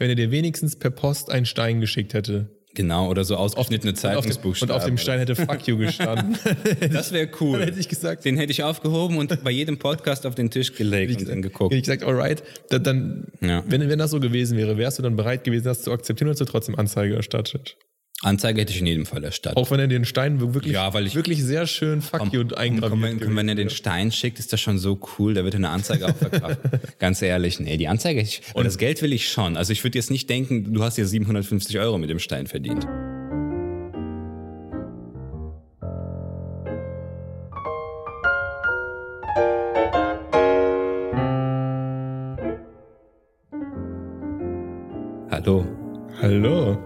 wenn er dir wenigstens per Post einen Stein geschickt hätte. Genau, oder so ausgeschnittene dem, und Zeitungsbuchstaben. auf dem Stein hätte Fuck you gestanden. Das wäre cool. Dann hätte ich gesagt, Den hätte ich aufgehoben und bei jedem Podcast auf den Tisch gelegt und dann geguckt. hätte ich gesagt, alright, dann, dann Ja. wenn, wenn das so gewesen wäre, wärst du dann bereit gewesen, das zu akzeptieren oder hast du trotzdem Anzeige erstattet? Anzeige hätte ich in jedem Fall erstattet. Auch wenn er den Stein wirklich, Ja, weil ich- wirklich sehr schön Fuck you Und eingraviert wenn, wenn er den Stein schickt, ist das schon so cool, da wird eine Anzeige auch verkauft. Ganz ehrlich, nee, die Anzeige, ich, und das Geld will ich schon. Also ich würde jetzt nicht denken, du hast ja 750 Euro mit dem Stein verdient.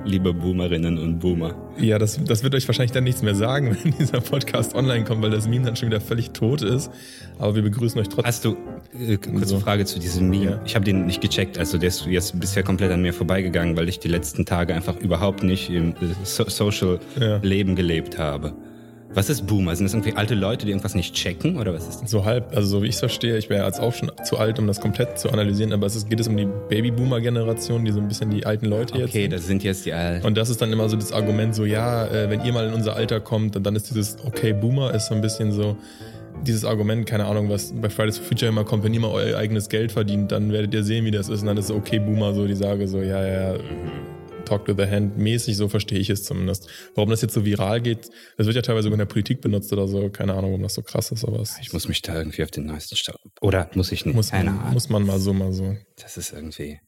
Liebe Boomerinnen und Boomer. Ja, das, das wird euch wahrscheinlich dann nichts mehr sagen, wenn dieser Podcast online kommt, weil das Meme dann schon wieder völlig tot ist. Aber wir begrüßen euch trotzdem. Hast du, äh, kurze So. Frage zu diesem Meme. Ja. Ich habe den nicht gecheckt, also der ist jetzt bisher komplett an mir vorbeigegangen, weil ich die letzten Tage einfach überhaupt nicht im äh, so Social Ja. Leben gelebt habe. Was ist Boomer? Sind das irgendwie alte Leute, die irgendwas nicht checken oder was ist das? So halb, also so wie ich es verstehe, ich wäre jetzt auch schon zu alt, um das komplett zu analysieren, aber es ist, geht es um die Babyboomer-Generation, die so ein bisschen die alten Leute jetzt Okay, das sind jetzt die alten. Und das ist dann immer so das Argument, so ja, äh, wenn ihr mal in unser Alter kommt, dann- ist dieses okay Boomer ist so ein bisschen so dieses Argument, keine Ahnung, was bei Fridays for Future immer kommt, wenn ihr mal euer eigenes Geld verdient, dann werdet ihr sehen, wie das ist. Und dann ist so okay Boomer so die Sage so ja ja. Talk to the hand mäßig, so verstehe ich es zumindest. Warum das jetzt so viral geht, das wird ja teilweise sogar in der Politik benutzt oder so, keine Ahnung, warum das so krass ist, aber Ich muss mich da irgendwie auf den neuesten Stand. Oder muss ich nicht? muss, Keine man, Ahnung. muss man mal so, mal so. Das ist irgendwie,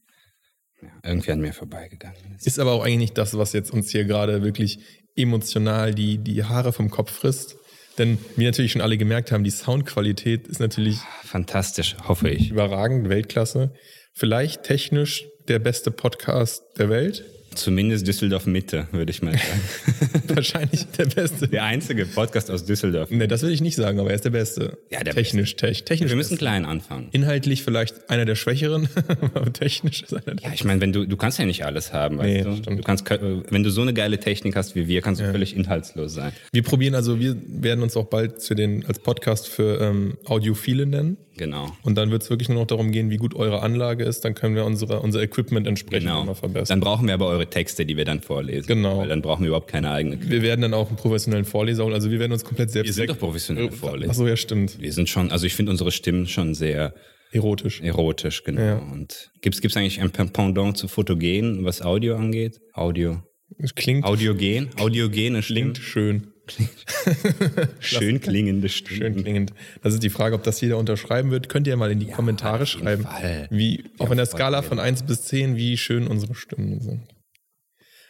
ja, irgendwie an mir vorbeigegangen. Ist aber auch eigentlich nicht das, was jetzt uns hier gerade wirklich emotional die, die Haare vom Kopf frisst. Denn wie natürlich schon alle gemerkt haben, die Soundqualität ist natürlich Fantastisch, hoffe ich. überragend, Weltklasse. Vielleicht technisch der beste Podcast der Welt. Zumindest Düsseldorf Mitte, würde ich mal sagen. Wahrscheinlich der beste. Der einzige Podcast aus Düsseldorf. Ne, das will ich nicht sagen, aber er ist der beste. Ja, der technisch, tech, technisch. Wir müssen beste. klein anfangen. Inhaltlich vielleicht einer der schwächeren, aber technisch ist einer der Ja, ich meine, wenn du, du kannst ja nicht alles haben, weißt Nee, du? stimmt. du kannst, wenn du so eine geile Technik hast wie wir, kannst du völlig inhaltslos sein. Wir probieren also, wir werden uns auch bald für den, als Podcast für ähm, Audiophile nennen. Genau. Und dann wird es wirklich nur noch darum gehen, wie gut eure Anlage ist. Dann können wir unsere, unser Equipment entsprechend Genau. nochmal verbessern. Dann brauchen wir aber eure Texte, die wir dann vorlesen. Genau. Weil dann brauchen wir überhaupt keine eigene. wir werden dann auch einen professionellen Vorleser holen. Also wir werden uns komplett selbst... Wir sind doch professionelle Vorleser. Achso, ja, stimmt. Wir sind schon, also ich finde unsere Stimmen schon sehr Erotisch. erotisch, genau. Ja. Und gibt's gibt's eigentlich ein Pendant zu Fotogen, was Audio angeht? Audio. Es Klingt, Audiogen? Audiogene Stimmen. klingt schön. Schön klingende Stimmen. Schön klingend. Das ist die Frage, ob das jeder unterschreiben wird. Könnt ihr mal in die Kommentare auf jeden schreiben, Fall. wie, auch in der Skala von 1 bis 10, wie schön unsere Stimmen sind.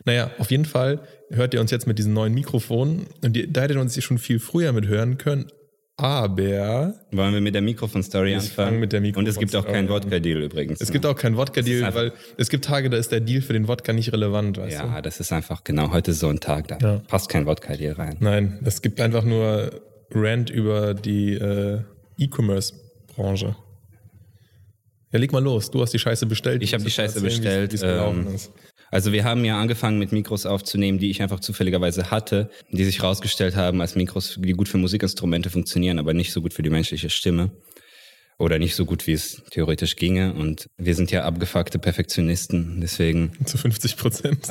Naja, auf jeden Fall hört ihr uns jetzt mit diesen neuen Mikrofonen und ihr, da hättet ihr uns hier schon viel früher mit hören können. Aber Wollen wir mit der Mikrofon-Story anfangen? fangen mit der Und es gibt auch keinen. Wodka-Deal übrigens. es gibt auch keinen Wodka-Deal, weil es gibt Tage, da ist der Deal für den Wodka nicht relevant, weißt du? ja, das ist einfach genau heute so ein Tag, da Ja. passt kein Wodka-Deal rein. Nein, es gibt einfach nur Rant über die äh, E-Commerce-Branche. Ja, leg mal los. Du hast die Scheiße bestellt. Ich habe die Scheiße erzählen, bestellt. Wie es gelaufen ähm. Also wir haben ja angefangen mit Mikros aufzunehmen, die ich einfach zufälligerweise hatte, die sich herausgestellt haben als Mikros, die gut für Musikinstrumente funktionieren, aber nicht so gut für die menschliche Stimme. Oder nicht so gut, wie es theoretisch ginge. Und wir sind ja abgefuckte Perfektionisten, deswegen Zu 50 Prozent.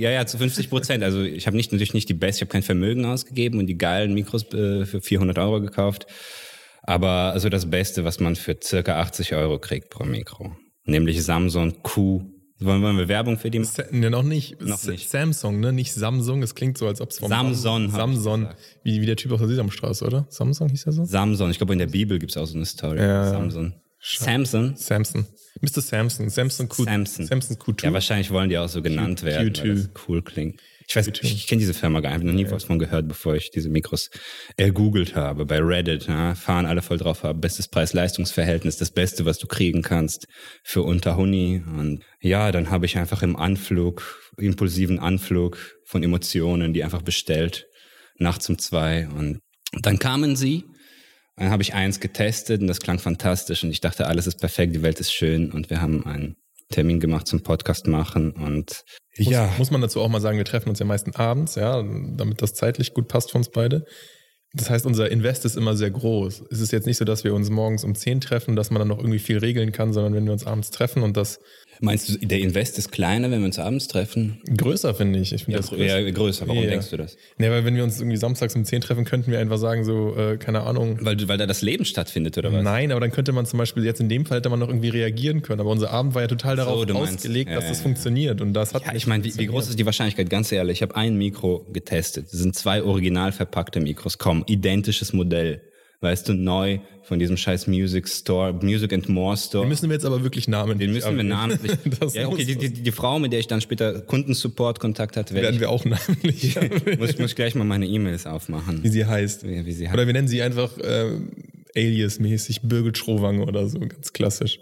ja, ja, zu 50 Prozent. Also ich habe nicht natürlich nicht die Best, ich habe kein Vermögen ausgegeben und die geilen Mikros äh, für 400 Euro gekauft. Aber also das Beste, was man für circa 80 Euro kriegt pro Mikro. Nämlich Samsung Q. Wollen, wollen wir Werbung für die machen? Ne, noch nicht. Noch nicht. Samsung, ne? Nicht Samsung. Es klingt so, als ob es vom Samson, Samson. Wie, wie der Typ aus der Sesamstraße, oder? Samsung hieß er so? Samsung. Ich glaube, in der Bibel gibt's auch so eine Story. Ja. Samsung. Samson? Samson. Mr. Samson. Samson Q. Samson. Samson Q2. Ja, wahrscheinlich wollen die auch so genannt Q- werden, weil Q2. das cool klingt. Ich weiß, ich, ich kenne diese Firma gar nicht, habe noch nie was von gehört, bevor ich diese Mikros ergoogelt habe. Bei Reddit ja, fahren alle voll drauf ab. Bestes Preis-Leistungs-Verhältnis, das Beste, was du kriegen kannst für unter Huni. Und ja, dann habe ich einfach im Anflug, impulsiven Anflug von Emotionen, die einfach bestellt, nachts um zwei. Und dann kamen sie. Dann habe ich eins getestet und das klang fantastisch und ich dachte, alles ist perfekt, die Welt ist schön und wir haben einen Termin gemacht zum Podcast machen und Muss, ja, muss man dazu auch mal sagen, wir treffen uns ja meistens abends, ja, damit das zeitlich gut passt für uns beide. Das heißt, unser Invest ist immer sehr groß. Es ist jetzt nicht so, dass wir uns morgens um 10 treffen, dass man dann noch irgendwie viel regeln kann, sondern wenn wir uns abends treffen und das Meinst du, der Invest ist kleiner, wenn wir uns abends treffen? Größer, finde ich. Ich finde ja, das größer. Ja, größer. Warum Ja. denkst du das? Nee, weil wenn wir uns irgendwie samstags um 10 treffen, könnten wir einfach sagen, so, äh, keine Ahnung. Weil, weil da das Leben stattfindet, oder was? Nein, aber dann könnte man zum Beispiel jetzt in dem Fall hätte man noch irgendwie reagieren können. Aber unser Abend war ja total darauf meinst. ausgelegt, Ja, dass das funktioniert. Und das hat Ja, ich meine, wie, wie groß ist die Wahrscheinlichkeit? Ganz ehrlich, ich habe ein Mikro getestet. Das sind zwei original verpackte Mikros. Komm, identisches Modell. Weißt du, neu von diesem scheiß Music Store, Music and More Store. Den müssen wir jetzt aber wirklich namentlich Den müssen wir namentlich. Ja, okay, die, die, die Frau, mit der ich dann später Kundensupport-Kontakt hatte, werde werden ich, wir auch namentlich muss, muss ich gleich mal meine E-Mails aufmachen. wie sie heißt. Wie, wie sie heißt. Oder wir nennen sie einfach äh, Alias-mäßig Birgit Schrowange oder so, ganz klassisch.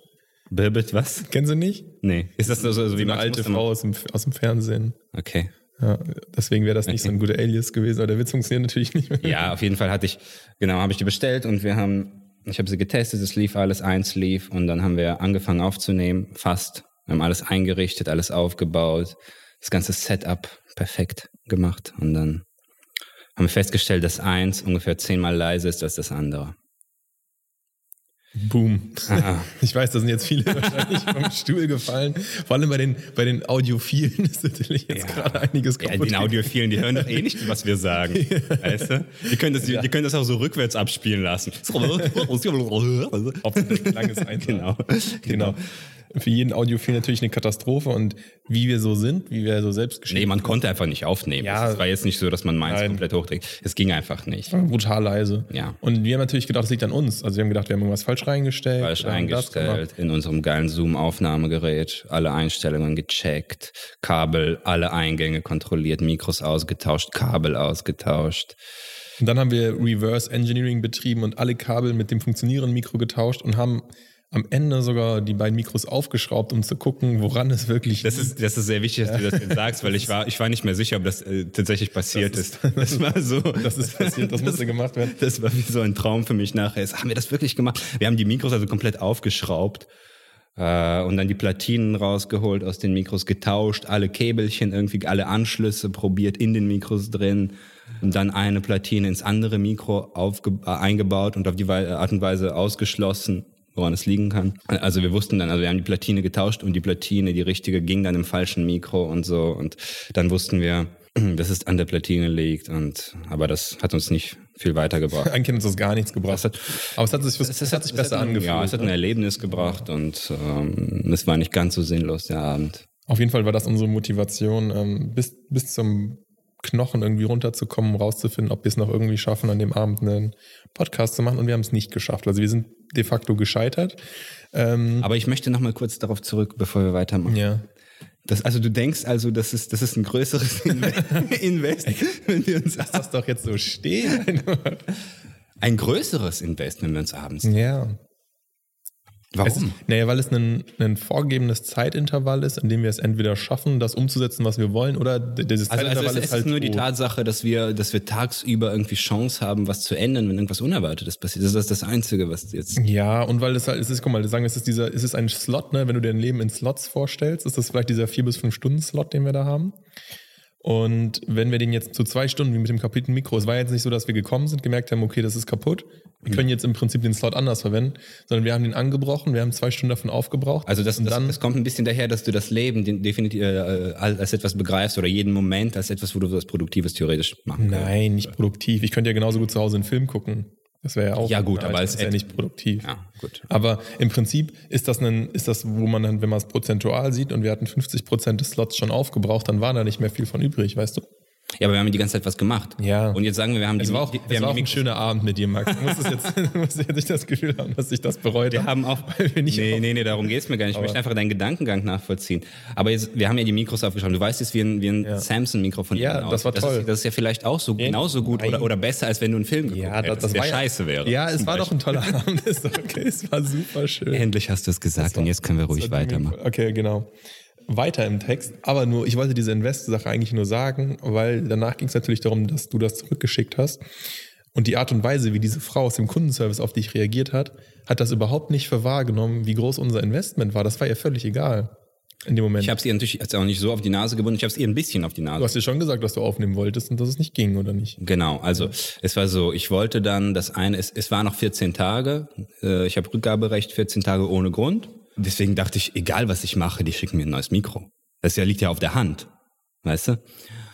Birgit, was? Kennen Sie nicht? Nee. Ist das so, so wie Eine Max alte Mustermann? Frau aus dem, aus dem Fernsehen. Okay. Ja, deswegen wäre das nicht so ein guter Alias gewesen, aber der Witz funktioniert natürlich nicht mehr. Ja, auf jeden Fall hatte ich, genau, habe ich die bestellt und wir haben, ich habe sie getestet, es lief alles, eins lief und dann haben wir angefangen aufzunehmen, fast. Wir haben alles eingerichtet, alles aufgebaut, das ganze Setup perfekt gemacht und dann haben wir festgestellt, dass eins ungefähr zehnmal leiser ist als das andere. Boom. Ah. Ich weiß, da sind jetzt viele wahrscheinlich vom Stuhl gefallen. Vor allem bei den, bei den Audiophilen ist natürlich jetzt Ja. gerade einiges Ja, kaputt. den Audiophilen, die hören doch eh nicht, was wir sagen. Weißt du? Die können, das, die können das auch so rückwärts abspielen lassen. Hauptsache der Klang ist einfach. Genau. Genau. Für jeden Audiophil natürlich eine Katastrophe und wie wir so sind, wie wir so selbst Nee, man konnte einfach nicht aufnehmen. Ja. Es war jetzt nicht so, dass man meins Nein. komplett hochdreht. Es ging einfach nicht. brutal leise. Ja. Und wir haben natürlich gedacht, das liegt an uns. Also wir haben gedacht, wir haben irgendwas falsch reingestellt. Falsch oder haben das gemacht. eingestellt in unserem geilen Zoom-Aufnahmegerät, alle Einstellungen gecheckt, Kabel, alle Eingänge kontrolliert, Mikros ausgetauscht, Kabel ausgetauscht. Und dann haben wir Reverse Engineering betrieben und alle Kabel mit dem funktionierenden Mikro getauscht und haben am Ende sogar die beiden Mikros aufgeschraubt, um zu gucken, woran es wirklich Das ist, das ist sehr wichtig, dass du das jetzt sagst, weil ich war, ich war nicht mehr sicher, ob das äh, tatsächlich passiert Das ist, ist- Das war so. Das ist passiert, das musste gemacht werden. Das war wie so ein Traum für mich nachher. Jetzt Haben wir das wirklich gemacht? Wir haben die Mikros also komplett aufgeschraubt äh, und dann die Platinen rausgeholt, aus den Mikros getauscht, alle Käbelchen, irgendwie alle Anschlüsse probiert in den Mikros drin und dann eine Platine ins andere Mikro aufge äh, eingebaut und auf die Art und Weise ausgeschlossen woran es liegen kann. Also wir wussten dann, also wir haben die Platine getauscht und die Platine, die richtige, ging dann im falschen Mikro und so und dann wussten wir, dass es an der Platine liegt und aber das hat uns nicht viel weitergebracht. Eigentlich hat uns das gar nichts gebracht. Hat- Aber es hat sich, es, hat sich besser ein- angefühlt. Ja, es hat ein ne? Erlebnis gebracht und ähm, es war nicht ganz so sinnlos der Abend. Auf jeden Fall war das unsere Motivation, ähm, bis, bis zum Knochen irgendwie runterzukommen, um rauszufinden, ob wir es noch irgendwie schaffen, an dem Abend einen Podcast zu machen. Und wir haben es nicht geschafft. Also wir sind de facto gescheitert. Ähm, Aber ich möchte noch mal kurz darauf zurück, bevor wir weitermachen. ja. Das, also du denkst also, das ist, das ist ein größeres Inve- Invest, wenn wir uns Lass das doch jetzt so stehen. ein größeres Invest, wenn wir uns abends. ja. Es ist, Warum? naja, weil es ein, ein vorgegebenes Zeitintervall ist, in dem wir es entweder schaffen, das umzusetzen, was wir wollen, oder dieses Also, also Zeitintervall es, es ist halt ist nur die. Tatsache, dass wir, dass wir tagsüber irgendwie Chance haben, was zu ändern, wenn irgendwas Unerwartetes passiert. Das ist das Einzige, was jetzt. Ja, und weil es halt, es ist, guck mal, sagen, es ist dieser, es ist ein Slot, ne? Wenn du dir ein Leben in Slots vorstellst, ist das vielleicht dieser vier bis fünf Stunden Slot, den wir da haben. Und wenn wir den jetzt zu zwei Stunden, wie mit dem kaputten Mikro, es war jetzt nicht so, dass wir gekommen sind, gemerkt haben, okay, das ist kaputt. Wir können jetzt im Prinzip den Slot anders verwenden, sondern wir haben den angebrochen, wir haben zwei Stunden davon aufgebraucht. Also das, das, dann, das kommt ein bisschen daher, dass du das Leben definitiv äh, als etwas begreifst oder jeden Moment als etwas, wo du was Produktives theoretisch machen kannst. nein, nicht produktiv. Ich könnte ja genauso gut zu Hause einen Film gucken. Das wäre ja auch. Ja, gut, aber es ist ja nicht produktiv. Ja, gut. Aber im Prinzip ist das, ein, ist das, wo man dann, wenn man es prozentual sieht und wir hatten 50 Prozent des Slots schon aufgebraucht, dann war da nicht mehr viel von übrig, weißt du? Ja, aber wir haben die ganze Zeit was gemacht. Ja. Und jetzt sagen wir, wir haben Es die, war auch, die, es wir war haben auch ein schöner Abend mit dir, Max. Du musst, es jetzt, musst jetzt nicht das Gefühl haben, dass ich das bereut Wir haben auch. Weil wir nicht nee, auf- nee, nee, darum geht's mir gar nicht. Ich möchte einfach deinen Gedankengang nachvollziehen. Aber jetzt, wir haben ja die Mikros aufgeschrieben. Du weißt jetzt, wie ein, wie ein Ja. Samsung-Mikrofon Ja, das war toll. Das ist, das ist ja vielleicht auch so genauso gut oder, oder besser, als wenn du einen Film geguckt Ja, das, hättest, das der war ja- scheiße wäre. Ja, es war doch Beispiel. ein toller Abend. Doch okay, es war super schön. Endlich hast du es gesagt und jetzt können wir ruhig war weitermachen. Okay, genau. Weiter im Text, aber nur, ich wollte diese Invest-Sache eigentlich nur sagen, weil danach ging es natürlich darum, dass du das zurückgeschickt hast. Und die Art und Weise, wie diese Frau aus dem Kundenservice auf dich reagiert hat, hat das überhaupt nicht für wahrgenommen, wie groß unser Investment war. Das war ihr völlig egal in dem Moment. Ich habe es ihr natürlich jetzt auch nicht so auf die Nase gebunden, ich habe es ihr ein bisschen auf die Nase du hast dir schon gesagt, dass du aufnehmen wolltest und dass es nicht ging, oder nicht? Genau, also es war so, ich wollte dann das eine, es, es war noch 14 Tage, äh, ich habe Rückgaberecht 14 Tage ohne Grund. Deswegen dachte ich, egal was ich mache, die schicken mir ein neues Mikro. Das ja, liegt ja auf der Hand. Weißt du?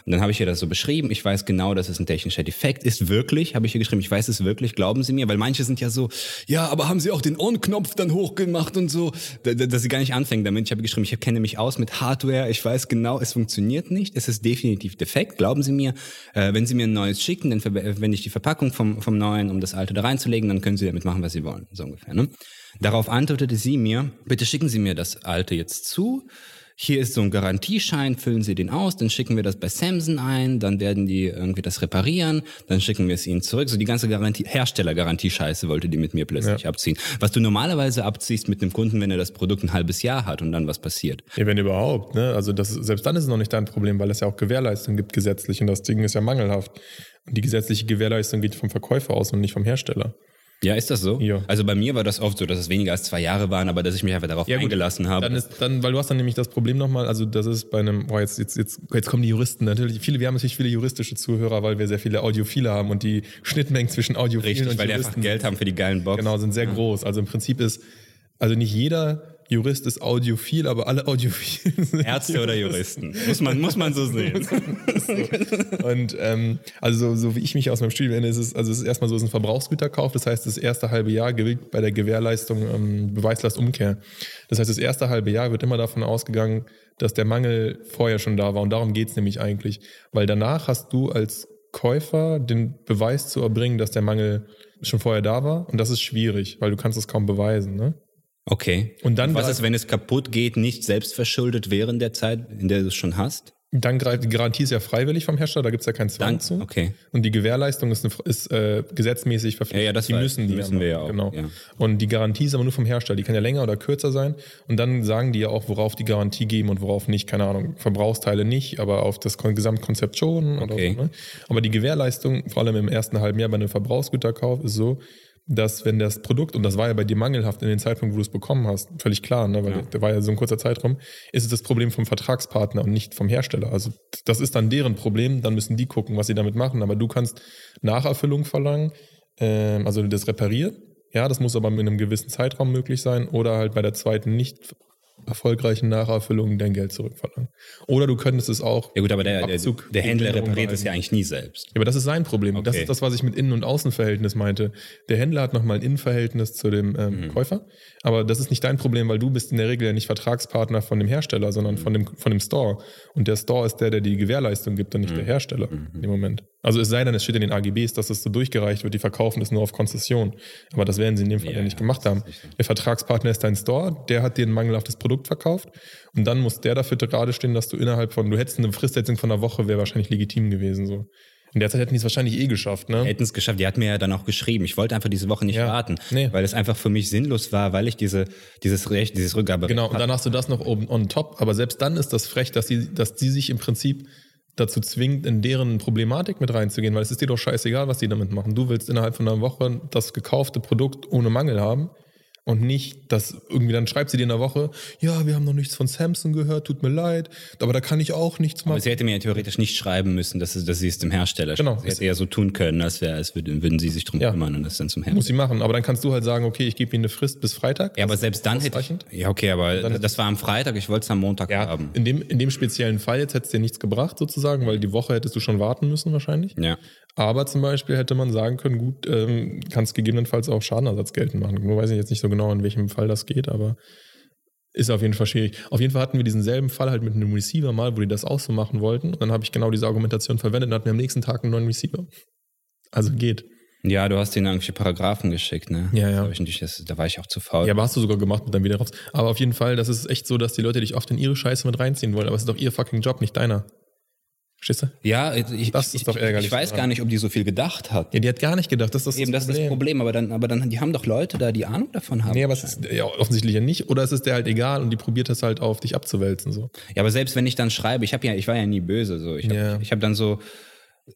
Und dann habe ich ihr das so beschrieben. Ich weiß genau, dass es ein technischer Defekt ist. Wirklich, habe ich ihr geschrieben. Ich weiß es wirklich. Glauben Sie mir? Weil manche sind ja so, ja, aber haben Sie auch den On-Knopf dann hochgemacht und so, dass sie gar nicht anfängen damit. Ich habe geschrieben, ich kenne mich aus mit Hardware. Ich weiß genau, es funktioniert nicht. Es ist definitiv defekt. Glauben Sie mir, äh, wenn Sie mir ein neues schicken, dann verwende ich die Verpackung vom, vom neuen, um das alte da reinzulegen, dann können Sie damit machen, was Sie wollen. So ungefähr. Ne? Darauf antwortete sie mir, bitte schicken Sie mir das alte jetzt zu hier ist so ein Garantieschein, füllen Sie den aus, dann schicken wir das bei Samsung ein, dann werden die irgendwie das reparieren, dann schicken wir es Ihnen zurück. So die ganze Garantie, Herstellergarantiescheiße wollte die mit mir plötzlich ja. abziehen. Was du normalerweise abziehst mit einem Kunden, wenn er das Produkt ein halbes Jahr hat und dann was passiert. Ja, wenn überhaupt, ne? Also das, selbst dann ist es noch nicht dein Problem, weil es ja auch Gewährleistung gibt gesetzlich und das Ding ist ja mangelhaft. Und die gesetzliche Gewährleistung geht vom Verkäufer aus und nicht vom Hersteller. Ja, ist das so? Ja. Also bei mir war das oft so, dass es weniger als zwei Jahre waren, aber dass ich mich einfach darauf ja, eingelassen habe. Dann ist, dann, weil du hast dann nämlich das Problem nochmal, also das ist bei einem, boah, jetzt, jetzt, jetzt, jetzt kommen die Juristen natürlich, viele, wir haben natürlich viele juristische Zuhörer, weil wir sehr viele Audiophile haben und die Schnittmengen zwischen Audiophilen Richtig, und weil Juristen die einfach Geld haben für die geilen Boxen. Genau, sind sehr ja. groß. Also im Prinzip ist, also nicht jeder Jurist ist audiophil, aber alle Audiophilen sind Ärzte oder Juristen. Muss man, muss man so sehen. und ähm, also so, so, wie ich mich aus meinem Studium erinnere, ist es, also es ist erstmal so, es ist ein Verbrauchsgüterkauf. Das heißt, das erste halbe Jahr gilt bei der Gewährleistung ähm, Beweislastumkehr. Das heißt, das erste halbe Jahr wird immer davon ausgegangen, dass der Mangel vorher schon da war. Und darum geht es nämlich eigentlich. Weil danach hast du als Käufer den Beweis zu erbringen, dass der Mangel schon vorher da war. Und das ist schwierig, weil du kannst es kaum beweisen. Ne? Okay. Und dann. Und was ist, wenn es kaputt geht, nicht selbst verschuldet während der Zeit, in der du es schon hast? Dann greift die Garantie ist ja freiwillig vom Hersteller, da gibt es ja keinen Zwang zu. Okay. Und die Gewährleistung ist, eine, ist äh, gesetzmäßig verpflichtet. Ja, ja, das die müssen die müssen wir ja auch. Genau. Ja. Und die Garantie ist aber nur vom Hersteller. Die kann ja länger oder kürzer sein. Und dann sagen die ja auch, worauf die Garantie geben und worauf nicht. Keine Ahnung, Verbrauchsteile nicht, aber auf das Gesamtkonzept schon. Okay. Oder so, ne? Aber die Gewährleistung, vor allem im ersten halben Jahr bei einem Verbrauchsgüterkauf, ist so, dass wenn das Produkt, und das war ja bei dir mangelhaft in den Zeitpunkt, wo du es bekommen hast, völlig klar, ne, weil ja. der war ja so ein kurzer Zeitraum, ist es das Problem vom Vertragspartner und nicht vom Hersteller. Also das ist dann deren Problem, dann müssen die gucken, was sie damit machen. Aber du kannst Nacherfüllung verlangen, äh, also das reparieren. Ja, das muss aber in einem gewissen Zeitraum möglich sein oder halt bei der zweiten nicht erfolgreichen Nacherfüllung dein Geld zurückverlangen. Oder du könntest es auch. Ja gut, aber der, der, der Händler repariert es ja eigentlich nie selbst. Ja, aber das ist sein Problem. Okay. Das ist das, was ich mit Innen- und Außenverhältnis meinte. Der Händler hat nochmal ein Innenverhältnis zu dem ähm, mhm. Käufer, aber das ist nicht dein Problem, weil du bist in der Regel ja nicht Vertragspartner von dem Hersteller, sondern mhm. von, dem, von dem Store. Und der Store ist der, der die Gewährleistung gibt und nicht mhm. der Hersteller mhm. im Moment. Also es sei denn, es steht in den AGBs, dass das so durchgereicht wird, die verkaufen das nur auf Konzession. Aber das werden sie in dem Fall ja, ja nicht gemacht haben. Der Vertragspartner ist dein Store, der hat dir ein mangelhaftes Produkt verkauft und dann muss der dafür gerade stehen, dass du innerhalb von, du hättest eine Fristsetzung von einer Woche, wäre wahrscheinlich legitim gewesen so. In der Zeit hätten die es wahrscheinlich eh geschafft, ne? Hätten es geschafft. Die hat mir ja dann auch geschrieben. Ich wollte einfach diese Woche nicht ja, warten, nee. weil es einfach für mich sinnlos war, weil ich diese, dieses Recht, dieses Rückgaberecht Genau, und dann hast du das noch oben on top. Aber selbst dann ist das frech, dass die, dass die sich im Prinzip dazu zwingt, in deren Problematik mit reinzugehen, weil es ist dir doch scheißegal, was die damit machen. Du willst innerhalb von einer Woche das gekaufte Produkt ohne Mangel haben und nicht, dass irgendwie dann schreibt sie dir in der Woche, ja, wir haben noch nichts von Samsung gehört, tut mir leid, aber da kann ich auch nichts machen. Aber sie hätte mir ja theoretisch nicht schreiben müssen, dass, dass sie es dem Hersteller genau. Sie hätte ja so tun können, als, wäre, als würden, würden sie sich drum ja. kümmern und das dann zum Hersteller. Muss sie machen, aber dann kannst du halt sagen, okay, ich gebe ihnen eine Frist bis Freitag. Ja, aber selbst dann hätte ich, ja, okay, aber das war am Freitag, ich wollte es am Montag ja, haben. In dem, in dem speziellen Fall jetzt hätte es dir nichts gebracht sozusagen, weil die Woche hättest du schon warten müssen wahrscheinlich. Ja. Aber zum Beispiel hätte man sagen können, gut, ähm, kannst gegebenenfalls auch Schadenersatz geltend machen. Nur weiß ich jetzt nicht so genau, in welchem Fall das geht, aber ist auf jeden Fall schwierig. Auf jeden Fall hatten wir diesen selben Fall halt mit einem Receiver mal, wo die das auch so machen wollten. Und dann habe ich genau diese Argumentation verwendet und hatten wir am nächsten Tag einen neuen Receiver. Also geht. Ja, du hast denen irgendwelche Paragraphen geschickt, ne? Ja, ja. Das, da war ich auch zu faul. Ja, aber hast du sogar gemacht mit deinem Widerrufs. Aber auf jeden Fall, das ist echt so, dass die Leute dich oft in ihre Scheiße mit reinziehen wollen. Aber es ist doch ihr fucking Job, nicht deiner. Verstehst du? Ja, ich, das ist ich, doch ärgerlich. Ich weiß gar nicht, ob die so viel gedacht hat. Ja, die hat gar nicht gedacht. Das ist das, Eben, das, das ist das Problem. Aber dann, aber dann, die haben doch Leute da, die Ahnung davon haben. Nee, aber es ist ja, offensichtlich ja nicht. Oder es ist der halt egal und die probiert das halt auf dich abzuwälzen. So. Ja, aber selbst wenn ich dann schreibe, ich habe ja, ich war ja nie böse. So. Ich habe ja. hab dann so,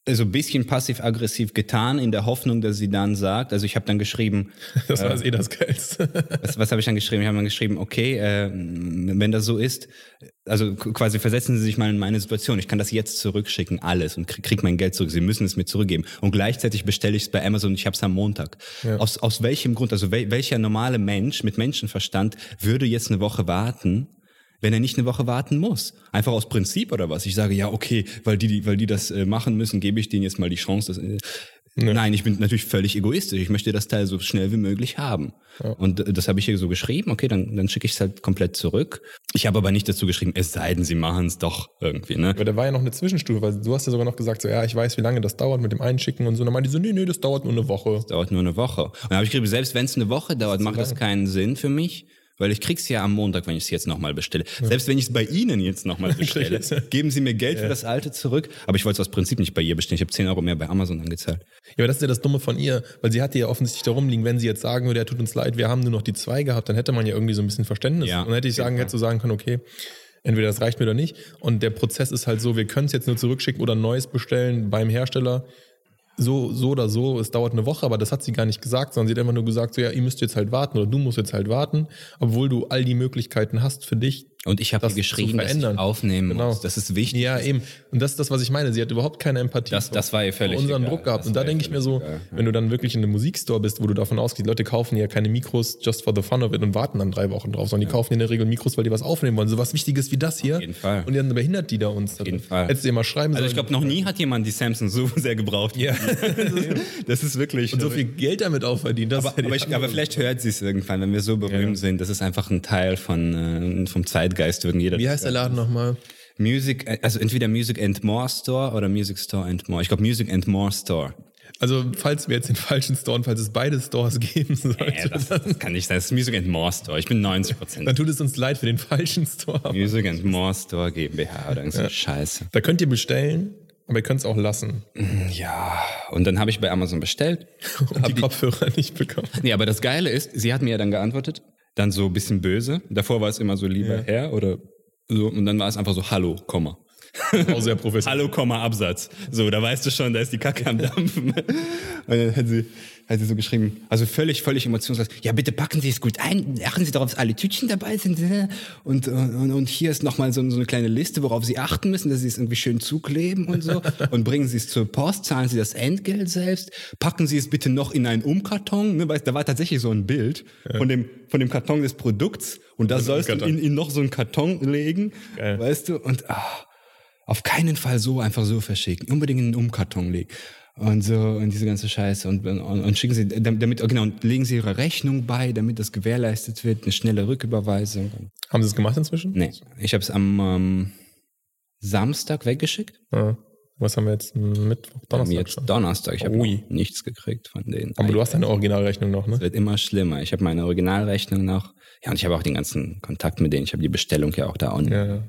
so ein bisschen passiv-aggressiv getan, in der Hoffnung, dass sie dann sagt, also ich habe dann geschrieben. Das war äh, eh das Geilste. was was habe ich dann geschrieben? Ich habe dann geschrieben, okay, äh, wenn das so ist, also quasi versetzen Sie sich mal in meine Situation. Ich kann das jetzt zurückschicken, alles, und krieg, krieg mein Geld zurück. Sie müssen es mir zurückgeben. Und gleichzeitig bestelle ich es bei Amazon und ich habe es am Montag. Ja. Aus, aus welchem Grund, also wel, welcher normale Mensch mit Menschenverstand würde jetzt eine Woche warten, wenn er nicht eine Woche warten muss. Einfach aus Prinzip oder was. Ich sage, ja, okay, weil die, weil die das äh, machen müssen, gebe ich denen jetzt mal die Chance. Dass, äh, ja. Nein, ich bin natürlich völlig egoistisch. Ich möchte das Teil so schnell wie möglich haben. Ja. Und äh, das habe ich hier so geschrieben. Okay, dann, dann schicke ich es halt komplett zurück. Ich habe aber nicht dazu geschrieben, es sei denn, sie machen es doch irgendwie. Ne? Aber da war ja noch eine Zwischenstufe, weil du hast ja sogar noch gesagt, so ja, ich weiß, wie lange das dauert mit dem Einschicken und so. Und dann meinte die so, nee, nee, das dauert nur eine Woche. Das dauert nur eine Woche. Und dann habe ich geschrieben, selbst wenn es eine Woche dauert, macht das keinen Sinn für mich weil ich krieg's ja am Montag, wenn ich es jetzt nochmal bestelle. Ja. Selbst wenn ich es bei Ihnen jetzt nochmal bestelle, geben Sie mir Geld ja. für das alte zurück. Aber ich wollte es aus Prinzip nicht bei ihr bestellen. Ich habe 10 Euro mehr bei Amazon angezahlt. Ja, aber das ist ja das Dumme von ihr, weil sie hatte ja offensichtlich da rumliegen, wenn sie jetzt sagen würde, ja, tut uns leid, wir haben nur noch die zwei gehabt, dann hätte man ja irgendwie so ein bisschen Verständnis. Ja, und hätte ich sagen, hätte so sagen können, okay, entweder das reicht mir oder nicht. Und der Prozess ist halt so, wir können es jetzt nur zurückschicken oder Neues bestellen beim Hersteller so, so oder so, es dauert eine Woche, aber das hat sie gar nicht gesagt, sondern sie hat einfach nur gesagt, so ja, ihr müsst jetzt halt warten oder du musst jetzt halt warten, obwohl du all die Möglichkeiten hast für dich, und ich habe geschrieben, dass ich aufnehmen genau. muss. Das ist wichtig. Ja, eben. Und das ist das, was ich meine. Sie hat überhaupt keine Empathie. Das, das war ihr völlig unseren egal. Druck gehabt. Das und da denke ich mir so, egal. wenn du dann wirklich in einem Musikstore bist, wo du davon ausgehst, Leute kaufen ja keine Mikros just for the fun of it und warten dann drei Wochen drauf, sondern die kaufen in der Regel Mikros, weil die was aufnehmen wollen. So was Wichtiges wie das hier. Auf jeden Fall. Und dann behindert die da uns. Auf jeden Fall. Hättest du dir mal schreiben Also ich glaube, noch nie hat jemand die Samsung so sehr gebraucht. Ja. das ist wirklich. Und so viel Geld damit aufverdient. Aber, aber, ich, aber, vielleicht hört sie es irgendwann, wenn wir so berühmt ja. sind. Das ist einfach ein Teil von, äh, vom Zeitgeist. Jeder wie heißt der Laden nochmal? Music, also entweder Music and More Store oder Music Store and More. Ich glaube Music and More Store. Also falls wir jetzt den falschen Store und falls es beide Stores geben sollte. Nee, das, das, kann nicht sein. Das ist Music and More Store. Ich bin 90 Prozent. Dann tut es uns leid für den falschen Store. Music and More Store GmbH oder irgendeine ja. Scheiße. Da könnt ihr bestellen, aber ihr könnt es auch lassen. Ja, und dann habe ich bei Amazon bestellt. und die Kopfhörer nicht bekommen. Nee, aber das Geile ist, sie hat mir ja dann geantwortet, dann so ein bisschen böse. Davor war es immer so lieber ja. Herr oder so, und dann war es einfach so Hallo, Komma. Auch sehr professionell. Hallo, Komma, Absatz. So, da weißt du schon, da ist die Kacke am Dampfen. und dann hat sie, hat sie so geschrieben, also völlig, völlig emotionslos. Ja, bitte packen Sie es gut ein, achten Sie darauf, dass alle Tütchen dabei sind. Und, und, und hier ist nochmal so, so eine kleine Liste, worauf Sie achten müssen, dass Sie es irgendwie schön zukleben und so. und bringen Sie es zur Post, zahlen Sie das Entgelt selbst, packen Sie es bitte noch in einen Umkarton. Ne, weißt, da war tatsächlich so ein Bild ja. von, dem, von dem Karton des Produkts und da sollst du in, in noch so einen Karton legen, Geil. weißt du, und ah, auf keinen Fall so einfach so verschicken, unbedingt in einen Umkarton legen und so und diese ganze Scheiße und, und, und schicken sie damit genau und legen sie ihre Rechnung bei, damit das gewährleistet wird, eine schnelle Rücküberweisung. Haben sie es gemacht inzwischen? Nee, ich habe es am ähm, Samstag weggeschickt. Ja. Was haben wir jetzt? Mittwoch, Donnerstag? Jetzt schon. Donnerstag. Ich habe nichts gekriegt von denen. Aber du hast deine Originalrechnung noch, ne? Es wird immer schlimmer. Ich habe meine Originalrechnung noch. Ja, und ich habe auch den ganzen Kontakt mit denen. Ich habe die Bestellung ja auch da online. Ja, ja.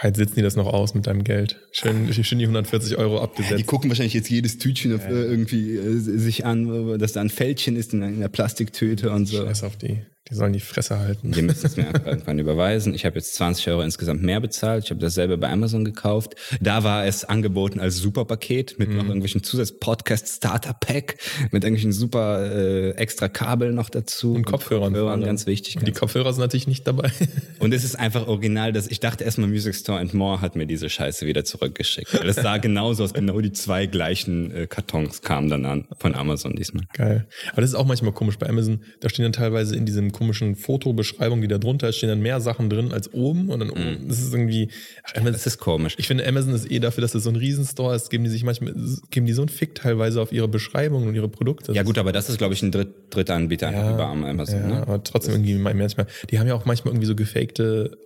Halt sitzen die das noch aus mit deinem Geld. Schön, schön die 140 Euro abgesetzt. Ja, die gucken wahrscheinlich jetzt jedes Tütchen ja. irgendwie äh, sich an, dass da ein Fältchen ist in einer Plastiktüte und so. Scheiß auf die. Die sollen die Fresse halten. Die müssen es mir irgendwann überweisen. Ich habe jetzt 20 Euro insgesamt mehr bezahlt. Ich habe dasselbe bei Amazon gekauft. Da war es angeboten als Superpaket mit mhm. noch irgendwelchen Zusatz-Podcast-Starter-Pack, mit irgendwelchen super äh, extra Kabel noch dazu. Und Kopfhörern. Kopfhörern ganz wichtig. Und die Kopfhörer sind natürlich nicht dabei. Und es ist einfach original, dass ich dachte erstmal Music Store and More hat mir diese Scheiße wieder zurückgeschickt. Weil es sah genauso aus, genau die zwei gleichen äh, Kartons kamen dann an von Amazon diesmal. Geil. Aber das ist auch manchmal komisch bei Amazon. Da stehen dann teilweise in diesem komischen Fotobeschreibung, die da drunter ist, stehen dann mehr Sachen drin als oben und dann oben. Mm. Das ist irgendwie. Ach, Amazon, das ist komisch. Ich finde, Amazon ist eh dafür, dass es so ein Riesenstore ist, geben die sich manchmal, geben die so einen Fick teilweise auf ihre Beschreibungen und ihre Produkte. ja, gut, aber das ist, glaube ich, ein Dritt, dritter Anbieter ja, über Amazon. Ja, ne? aber trotzdem irgendwie manchmal. Die haben ja auch manchmal irgendwie so gefakte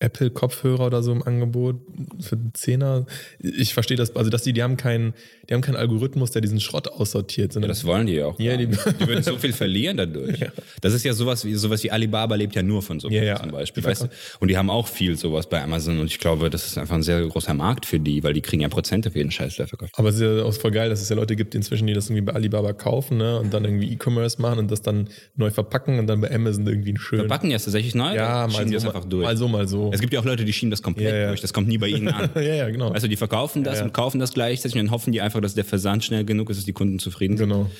Apple-Kopfhörer oder so im Angebot für Zehner. Ich verstehe das, also dass die, die haben keinen, die haben keinen Algorithmus, der diesen Schrott aussortiert. Ja, das wollen die ja auch. Ja, die, die, würden so viel verlieren dadurch. Ja. Das ist ja sowas wie, sowas wie Alibaba lebt ja nur von sowas ja, ja. zum Beispiel. Weißt du? Und die haben auch viel sowas bei Amazon und ich glaube, das ist einfach ein sehr großer Markt für die, weil die kriegen ja Prozente für jeden Scheiß, der verkauft. Aber es ist ja auch voll geil, dass es ja Leute gibt inzwischen, die das irgendwie bei Alibaba kaufen ne? und dann irgendwie E-Commerce machen und das dann neu verpacken und dann bei Amazon irgendwie ein schön. Verpacken ja tatsächlich neu? Ja, mal so, einfach durch. mal so, mal so. Es gibt ja auch Leute, die schieben das komplett ja, ja. durch. Das kommt nie bei ihnen original. ja, ja, genau. Also die verkaufen das Ja, ja. und kaufen das gleichzeitig und dann hoffen die einfach, dass der Versand schnell genug ist, dass die Kunden zufrieden sind. genau.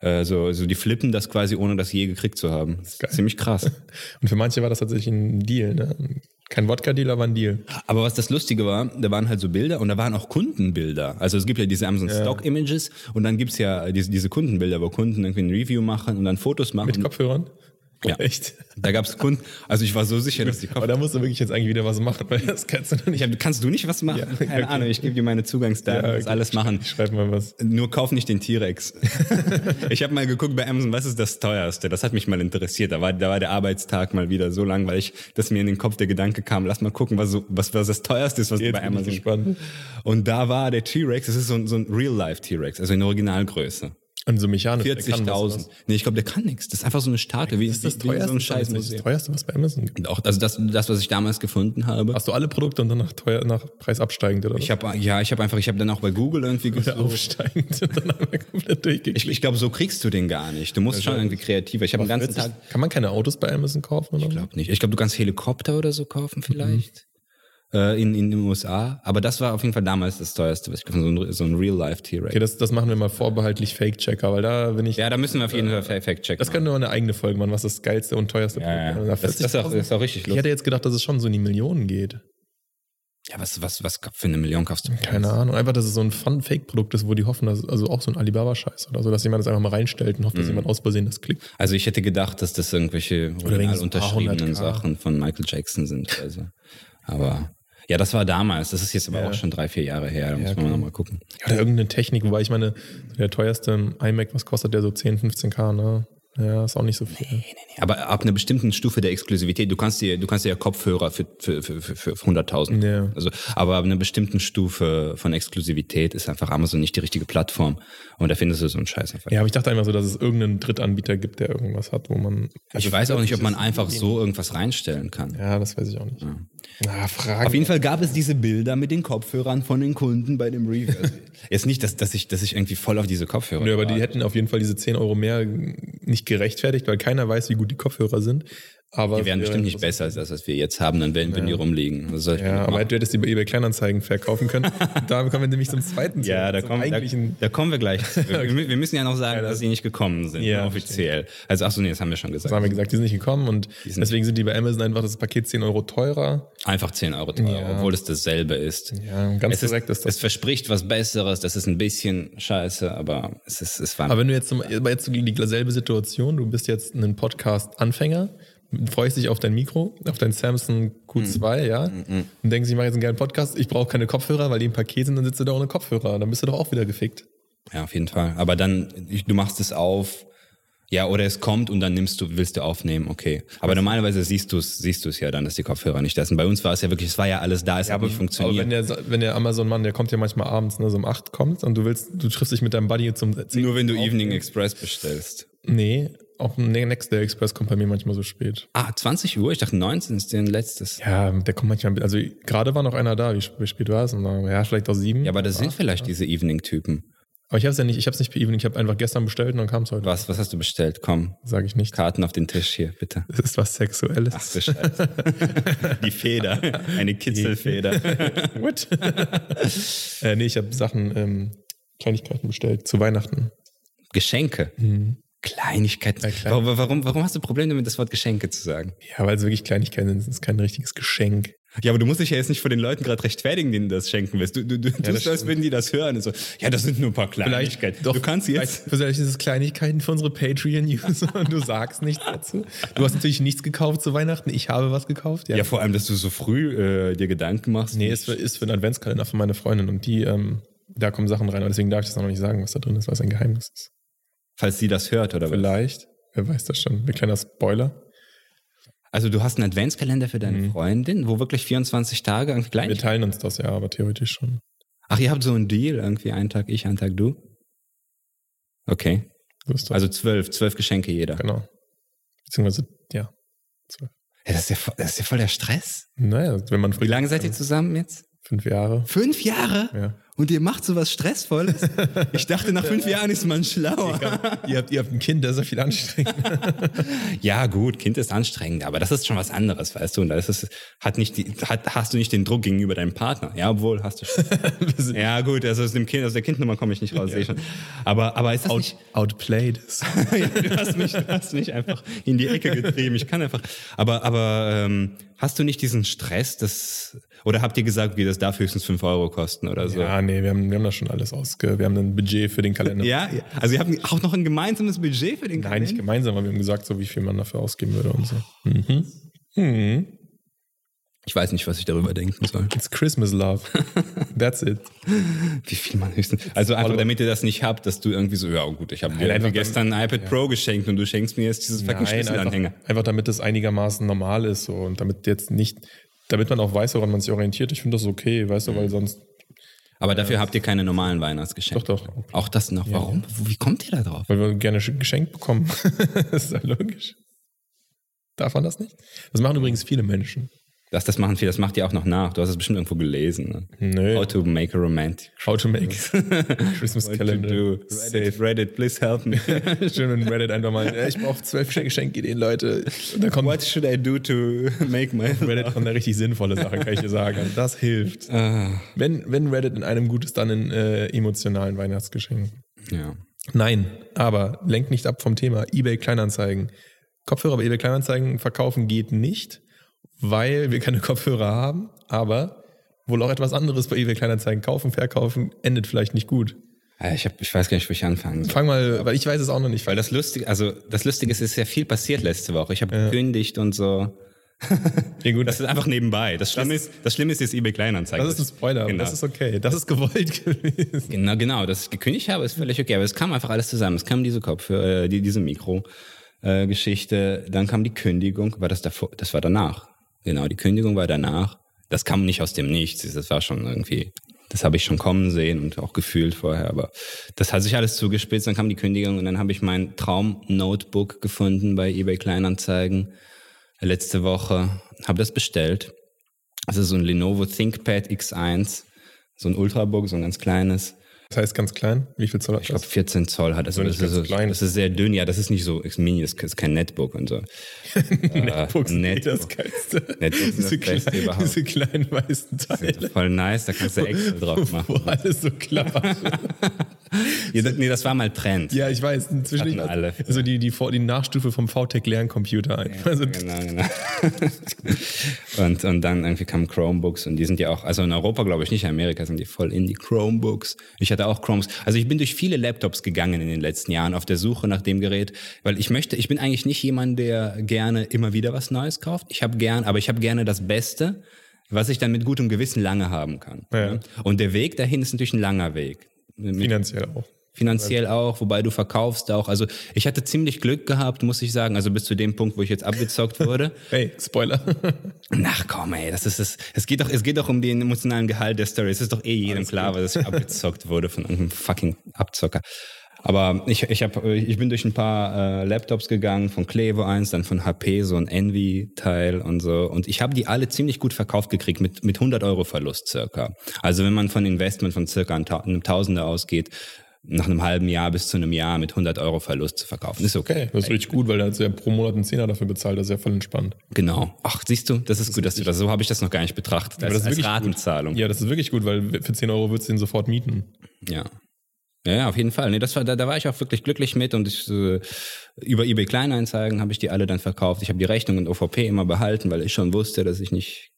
Äh, so, so die flippen das quasi, ohne das je gekriegt zu haben. geil. Ziemlich krass. Und für manche war das tatsächlich ein Deal, ne? Kein Wodka-Deal, aber ein Deal. Aber was das Lustige war, da waren halt so Bilder und da waren auch Kundenbilder. Also es gibt ja diese Amazon Stock Images und dann gibt's ja diese, diese Kundenbilder, wo Kunden irgendwie ein Review machen und dann Fotos machen. Mit Kopfhörern? Ja. Echt? Da gab's Kunden, also ich war so sicher, dass die Aber Kopf da musst du wirklich jetzt eigentlich wieder was machen, weil das kannst du nicht. ich hab, kannst du nicht was machen? Ja, Keine okay. Ahnung, ich gebe dir meine Zugangsdaten, Ja, das okay. alles machen. Ich schreibe mal was. Nur kauf nicht den T-Rex. ich habe mal geguckt bei Amazon, was ist das teuerste? Das hat mich mal interessiert. Da war, da war der Arbeitstag mal wieder so lang, weil ich, dass mir in den Kopf der Gedanke kam, lass mal gucken, was, so, was, was das teuerste ist, was du Jetzt bei bin ich Amazon gespannt. Und da war der T-Rex, das ist so ein, so ein Real-Life-T-Rex, also in Originalgröße. Und so mechanisch. der kann was, 40.000. was. Nee, ich glaube, der kann nichts. Das ist einfach so eine Statue, wie, Das ist das wie, teuerste, so ein das, ist das Scheißmuseum. teuerste, was bei Amazon gibt. Auch, also das, das, was ich damals gefunden habe. Hast du alle Produkte und dann nach, teuer, nach Preis absteigend oder Ich habe ja, ich habe einfach, ich habe dann auch bei Google irgendwie gesucht. aufsteigend und dann haben wir komplett durchgeklickt. Ich, ich glaube, so kriegst du den gar nicht. Du musst schon irgendwie kreativer. Ich habe den ganzen. Tag Kann man keine Autos bei Amazon kaufen oder? Ich glaube nicht. Ich glaube, du kannst Helikopter oder so kaufen vielleicht. Äh, in, in den USA. Aber das war auf jeden Fall damals das teuerste, was ich gefunden habe. So ein, so ein Real-Life-T-Rex. Okay, das, das machen wir mal vorbehaltlich Fake-Checker, weil da bin ich. ja, da müssen wir auf jeden Fall Fact-checken. das können wir eine eigene Folge machen, was das geilste und teuerste ja, ja. Produkt Das, das, ist auch, das ist auch richtig Ich lustig. hätte jetzt gedacht, dass es schon so in die Millionen geht. Ja, was, was, was für eine Million kaufst du? Keine Ahnung. Einfach, dass es so ein Fun-Fake-Produkt ist, wo die hoffen, dass, also auch so ein Alibaba-Scheiß oder so, dass jemand das einfach mal reinstellt und hofft, dass jemand aus Versehen das klickt. Also ich hätte gedacht, dass das irgendwelche original unterschriebenen. Sachen von Michael Jackson sind. Also. Aber ja, das war damals. Das ist jetzt aber Ja. auch schon drei, vier Jahre her. Da muss Ja, man klar. noch mal gucken. Oder irgendeine Technik, wobei ich meine, der teuerste iMac, was kostet der so 10, 15k, ne? Ja, ist auch nicht so viel. Nee, nee, nee. Aber ab einer bestimmten Stufe der Exklusivität, du kannst dir, du kannst dir ja Kopfhörer für, für, für, für, für 100.000. Ja. Also, aber ab einer bestimmten Stufe von Exklusivität ist einfach Amazon nicht die richtige Plattform. Und da findest du so einen Scheiß einfach. Ja, aber ich dachte einfach so, dass es irgendeinen Drittanbieter gibt, der irgendwas hat, wo man. ich weiß auch nicht, ob man einfach so irgendwas reinstellen kann. Ja, das weiß ich auch nicht. Na, Fragen. Auf jeden Fall gab es diese Bilder mit den Kopfhörern von den Kunden bei dem Review. Also, jetzt nicht, dass, dass, ich, dass ich irgendwie voll auf diese Kopfhörer Nö, aber war. die hätten auf jeden Fall diese 10 Euro mehr nicht gerechtfertigt, weil keiner weiß, wie gut die Kopfhörer sind. Aber Die wären wäre bestimmt nicht besser als das, was wir jetzt haben, dann werden, würden die rumliegen. Ja, aber du hättest die bei eBay Kleinanzeigen verkaufen können. da kommen wir nämlich zum zweiten Ja, da kommen, da, eigentlichen. da kommen wir gleich. zu. Wir, wir müssen ja noch sagen, dass sie nicht gekommen sind, Ja, ne, offiziell. Also, ach so, nee, das haben wir schon gesagt. Das haben wir gesagt, die sind nicht gekommen und sind- deswegen sind die bei Amazon einfach das Paket 10 Euro teurer. Einfach 10 Euro teurer, Ja. obwohl es dasselbe ist. Ja, ganz Es, ist, korrekt ist das. es verspricht was Besseres, das ist ein bisschen scheiße, aber es ist, es war. Aber wenn du jetzt, zum, jetzt dieselbe Situation, du bist jetzt ein Podcast-Anfänger, freust dich auf dein Mikro, auf dein Samsung Q2, Mhm. ja, und denkst, ich mache jetzt einen geilen Podcast, ich brauche keine Kopfhörer, weil die im Paket sind, dann sitzt du da ohne Kopfhörer, dann bist du doch auch wieder gefickt. ja, auf jeden Fall. Aber dann, du machst es auf, ja, oder es kommt und dann nimmst du, willst du aufnehmen, okay. Aber normalerweise siehst du es, siehst du es ja dann, dass die Kopfhörer nicht da sind. Bei uns war es ja wirklich, es war ja alles da, es hat nicht Aber funktioniert. wenn der, wenn der Amazon-Mann, der kommt ja manchmal abends, ne, so um 8 kommt und du willst, du triffst dich mit deinem Buddy zum 10 Nur wenn du Evening Express bestellst. Nee, auch Next Day Express kommt bei mir manchmal so spät. Ah, 20 Uhr? Ich dachte 19 ist dein letztes. Ja, der kommt manchmal, also gerade war noch einer da, wie, wie spät war es? Ja, vielleicht auch sieben. Ja, aber das sind vielleicht diese Evening-Typen. Aber ich habe es ja nicht, ich habe es nicht per Evening, ich habe einfach gestern bestellt und dann kam es heute. Was, was hast du bestellt? Komm, Sage ich nicht. Karten auf den Tisch hier, bitte. Das ist was Sexuelles. Ach Scheiße. Die Feder. Eine Kitzelfeder. What? äh, nee, ich habe Sachen, ähm, Kleinigkeiten bestellt zu Weihnachten. Geschenke. Kleinigkeiten. Ja, klein. warum, warum, hast du Probleme damit, das Wort Geschenke zu sagen? Ja, weil es wirklich Kleinigkeiten sind, es ist kein richtiges Geschenk. Ja, aber du musst dich ja jetzt nicht vor den Leuten gerade rechtfertigen, denen du das schenken willst. Du, du, du tust, das würden die das hören. Und so, ja, das sind nur ein paar Kleinigkeiten. Doch, du kannst jetzt. Vielleicht, ist es Kleinigkeiten für unsere Patreon-User und du sagst nichts dazu. Du hast natürlich nichts gekauft zu Weihnachten. Ich habe was gekauft. Ja, vor allem, dass du so früh äh, dir Gedanken machst. Nee, ist für, ist für einen Adventskalender von meiner Freundin und die, ähm, da kommen Sachen rein. Und deswegen darf ich das noch nicht sagen, was da drin ist, weil es ein Geheimnis ist. Falls sie das hört, oder was? Vielleicht. Wer weiß das schon. Ein kleiner Spoiler. Also du hast einen Adventskalender für deine Freundin, wo wirklich 24 Tage irgendwie gleich. Wir teilen uns das ja, aber theoretisch schon. Ach, ihr habt so einen Deal, irgendwie einen Tag ich, einen Tag du? Okay. So. Also zwölf, zwölf Geschenke jeder. genau. Beziehungsweise, ja. Ja, das, ist ja, voll- das ist ja voll der Stress. Naja, wenn man Wie lange seid ihr zusammen jetzt? fünf Jahre. Fünf Jahre? Ja. Und ihr macht sowas Stressvolles. Ich dachte, nach fünf Jahren ist man schlauer. ihr, habt, ihr habt ein Kind, das ist ja viel anstrengender. ja, gut, Kind ist anstrengend, aber das ist schon was anderes, weißt du. Und da ist hat nicht die, hat, hast du nicht den Druck gegenüber deinem Partner. Ja, obwohl hast du schon. ja, gut, also aus dem Kind, aus der Kindnummer komme ich nicht raus, ja. sehe schon. Aber, aber ist das Out, nicht. Outplayed. ja, du, hast mich, du hast mich einfach in die Ecke getrieben. Ich kann einfach. Aber, aber ähm, hast du nicht diesen Stress, dass oder habt ihr gesagt, wie das darf höchstens 5 Euro kosten oder so? Ja, nee, wir haben, wir haben das schon alles ausge... Wir haben ein Budget für den Kalender. ja, also ihr habt auch noch ein gemeinsames Budget für den Kalender? Nein, nicht gemeinsam, aber wir haben gesagt, so wie viel man dafür ausgeben würde und so. Mhm. Mhm. Ich weiß nicht, was ich darüber denken soll. It's Christmas Love. That's it. Wie viel man höchstens. Also einfach, damit ihr das nicht habt, dass du irgendwie so, ja gut, ich habe dir gestern ein iPad ja. Pro geschenkt und du schenkst mir jetzt dieses fucking Schlüsselanhänger. Einfach, einfach damit das einigermaßen normal ist so und damit jetzt nicht damit man auch weiß, woran man sich orientiert. Ich finde das okay, weißt du, weil mhm. sonst. Aber dafür habt ihr keine normalen Weihnachtsgeschenke. Doch, doch. Auch das noch. Warum? Ja. Wie kommt ihr da drauf? Weil wir gerne geschenkt bekommen. das ist ja logisch. Darf man das nicht? Das machen übrigens viele Menschen. Das, das machen viele, das macht ihr auch noch nach. Du hast es bestimmt irgendwo gelesen. Ne? Nö. How to make a romantic. How to make Christmas Calendar. Reddit, Safe. Reddit, please help me. Schön in Reddit einfach mal. ich brauche zwölf Geschenkideen, Leute. Und dann kommt, What should I do to make my Reddit kommt eine richtig sinnvolle Sache, kann ich dir sagen. Das hilft. Ah. Wenn, wenn Reddit in einem gut ist, dann in äh, emotionalen Weihnachtsgeschenken. Ja. Nein, aber lenkt nicht ab vom Thema. eBay Kleinanzeigen. Kopfhörer bei eBay Kleinanzeigen verkaufen geht nicht weil wir keine Kopfhörer haben, aber wohl auch etwas anderes bei eBay Kleinanzeigen kaufen, verkaufen, endet vielleicht nicht gut. Ich, hab, ich weiß gar nicht, wo ich anfangen soll. Fang mal, weil ich weiß es auch noch nicht. Weil das Lustige, also das Lustige ist, es ist ja viel passiert letzte Woche. Ich habe ja. gekündigt und so. ja, gut. Das ist einfach nebenbei. Das Schlimme, ist, das Schlimme ist jetzt eBay Kleinanzeigen. Das ist ein Spoiler, genau. das ist okay. Das ist gewollt gewesen. Genau, genau. Dass ich gekündigt habe, ist völlig okay. Aber es kam einfach alles zusammen. Es kam diese Kopfhörer, äh, die, diese Mikro-Geschichte. Äh, dann kam die Kündigung. War das davor? Das war danach. Genau, die Kündigung war danach. Das kam nicht aus dem Nichts. Das war schon irgendwie, das habe ich schon kommen sehen und auch gefühlt vorher. Aber das hat sich alles zugespitzt. Dann kam die Kündigung und dann habe ich mein Traum-Notebook gefunden bei eBay Kleinanzeigen letzte Woche. Habe das bestellt. Ist so ein Lenovo ThinkPad X1, so ein Ultrabook, so ein ganz kleines. Das heißt ganz klein? Wie viel Zoll hat das? Ich glaube 14 Zoll hat das. Also das, ist so, das ist sehr dünn. Ja, das ist nicht so ist mini, das ist kein Netbook und so. Netbooks äh, Net das geilste. Netbooks diese, überhaupt. diese kleinen weißen Teile. Voll nice, da kannst du Excel drauf machen. Wo alles so klappert. ja, das, nee, das war mal Trend. Ja, ich weiß. Inzwischen alle. Also die, die, die Nachstufe vom VTech Lerncomputer ein. Ja, also genau, genau. und, und dann irgendwie kamen Chromebooks und die sind ja auch, also in Europa glaube ich nicht, in Amerika sind die voll in die Chromebooks. Ich hatte auch Chromes. Also ich bin durch viele Laptops gegangen in den letzten Jahren auf der Suche nach dem Gerät, weil ich möchte, ich bin eigentlich nicht jemand, der gerne immer wieder was Neues kauft. Ich habe gern, aber ich habe gerne das Beste, was ich dann mit gutem Gewissen lange haben kann. Ja. Und der Weg dahin ist natürlich ein langer Weg. Finanziell auch finanziell auch, wobei du verkaufst auch. Also ich hatte ziemlich Glück gehabt, muss ich sagen, also bis zu dem Punkt, wo ich jetzt abgezockt wurde. hey, Spoiler. Ach komm, ey, das ist es. Es geht doch, es geht doch um den emotionalen Gehalt der Story. Es ist doch eh jedem Alles klar, dass ich abgezockt wurde von einem fucking Abzocker. Aber ich, ich, hab, ich bin durch ein paar äh, Laptops gegangen, von Clevo eins, dann von HP, so ein Envy-Teil und so. Und ich habe die alle ziemlich gut verkauft gekriegt, mit, mit 100 Euro Verlust circa. Also wenn man von Investment von circa einem Tausender ausgeht, nach einem halben Jahr bis zu einem Jahr mit 100 Euro Verlust zu verkaufen. Ist okay. Das ist richtig gut, weil er hat ja pro Monat einen Zehner dafür bezahlt. Das ist ja voll entspannt. Genau. Ach, siehst du, das ist das gut, dass du das, so habe ich das noch gar nicht betrachtet. Ja, als, das ist als Ratenzahlung. Gut. Ja, das ist wirklich gut, weil für 10 Euro würdest du ihn sofort mieten. Ja. Ja, ja, auf jeden Fall. Nee, das war, da, da war ich auch wirklich glücklich mit und ich, äh, über eBay Kleineinzeigen habe ich die alle dann verkauft. Ich habe die Rechnung in OVP immer behalten, weil ich schon wusste, dass ich nicht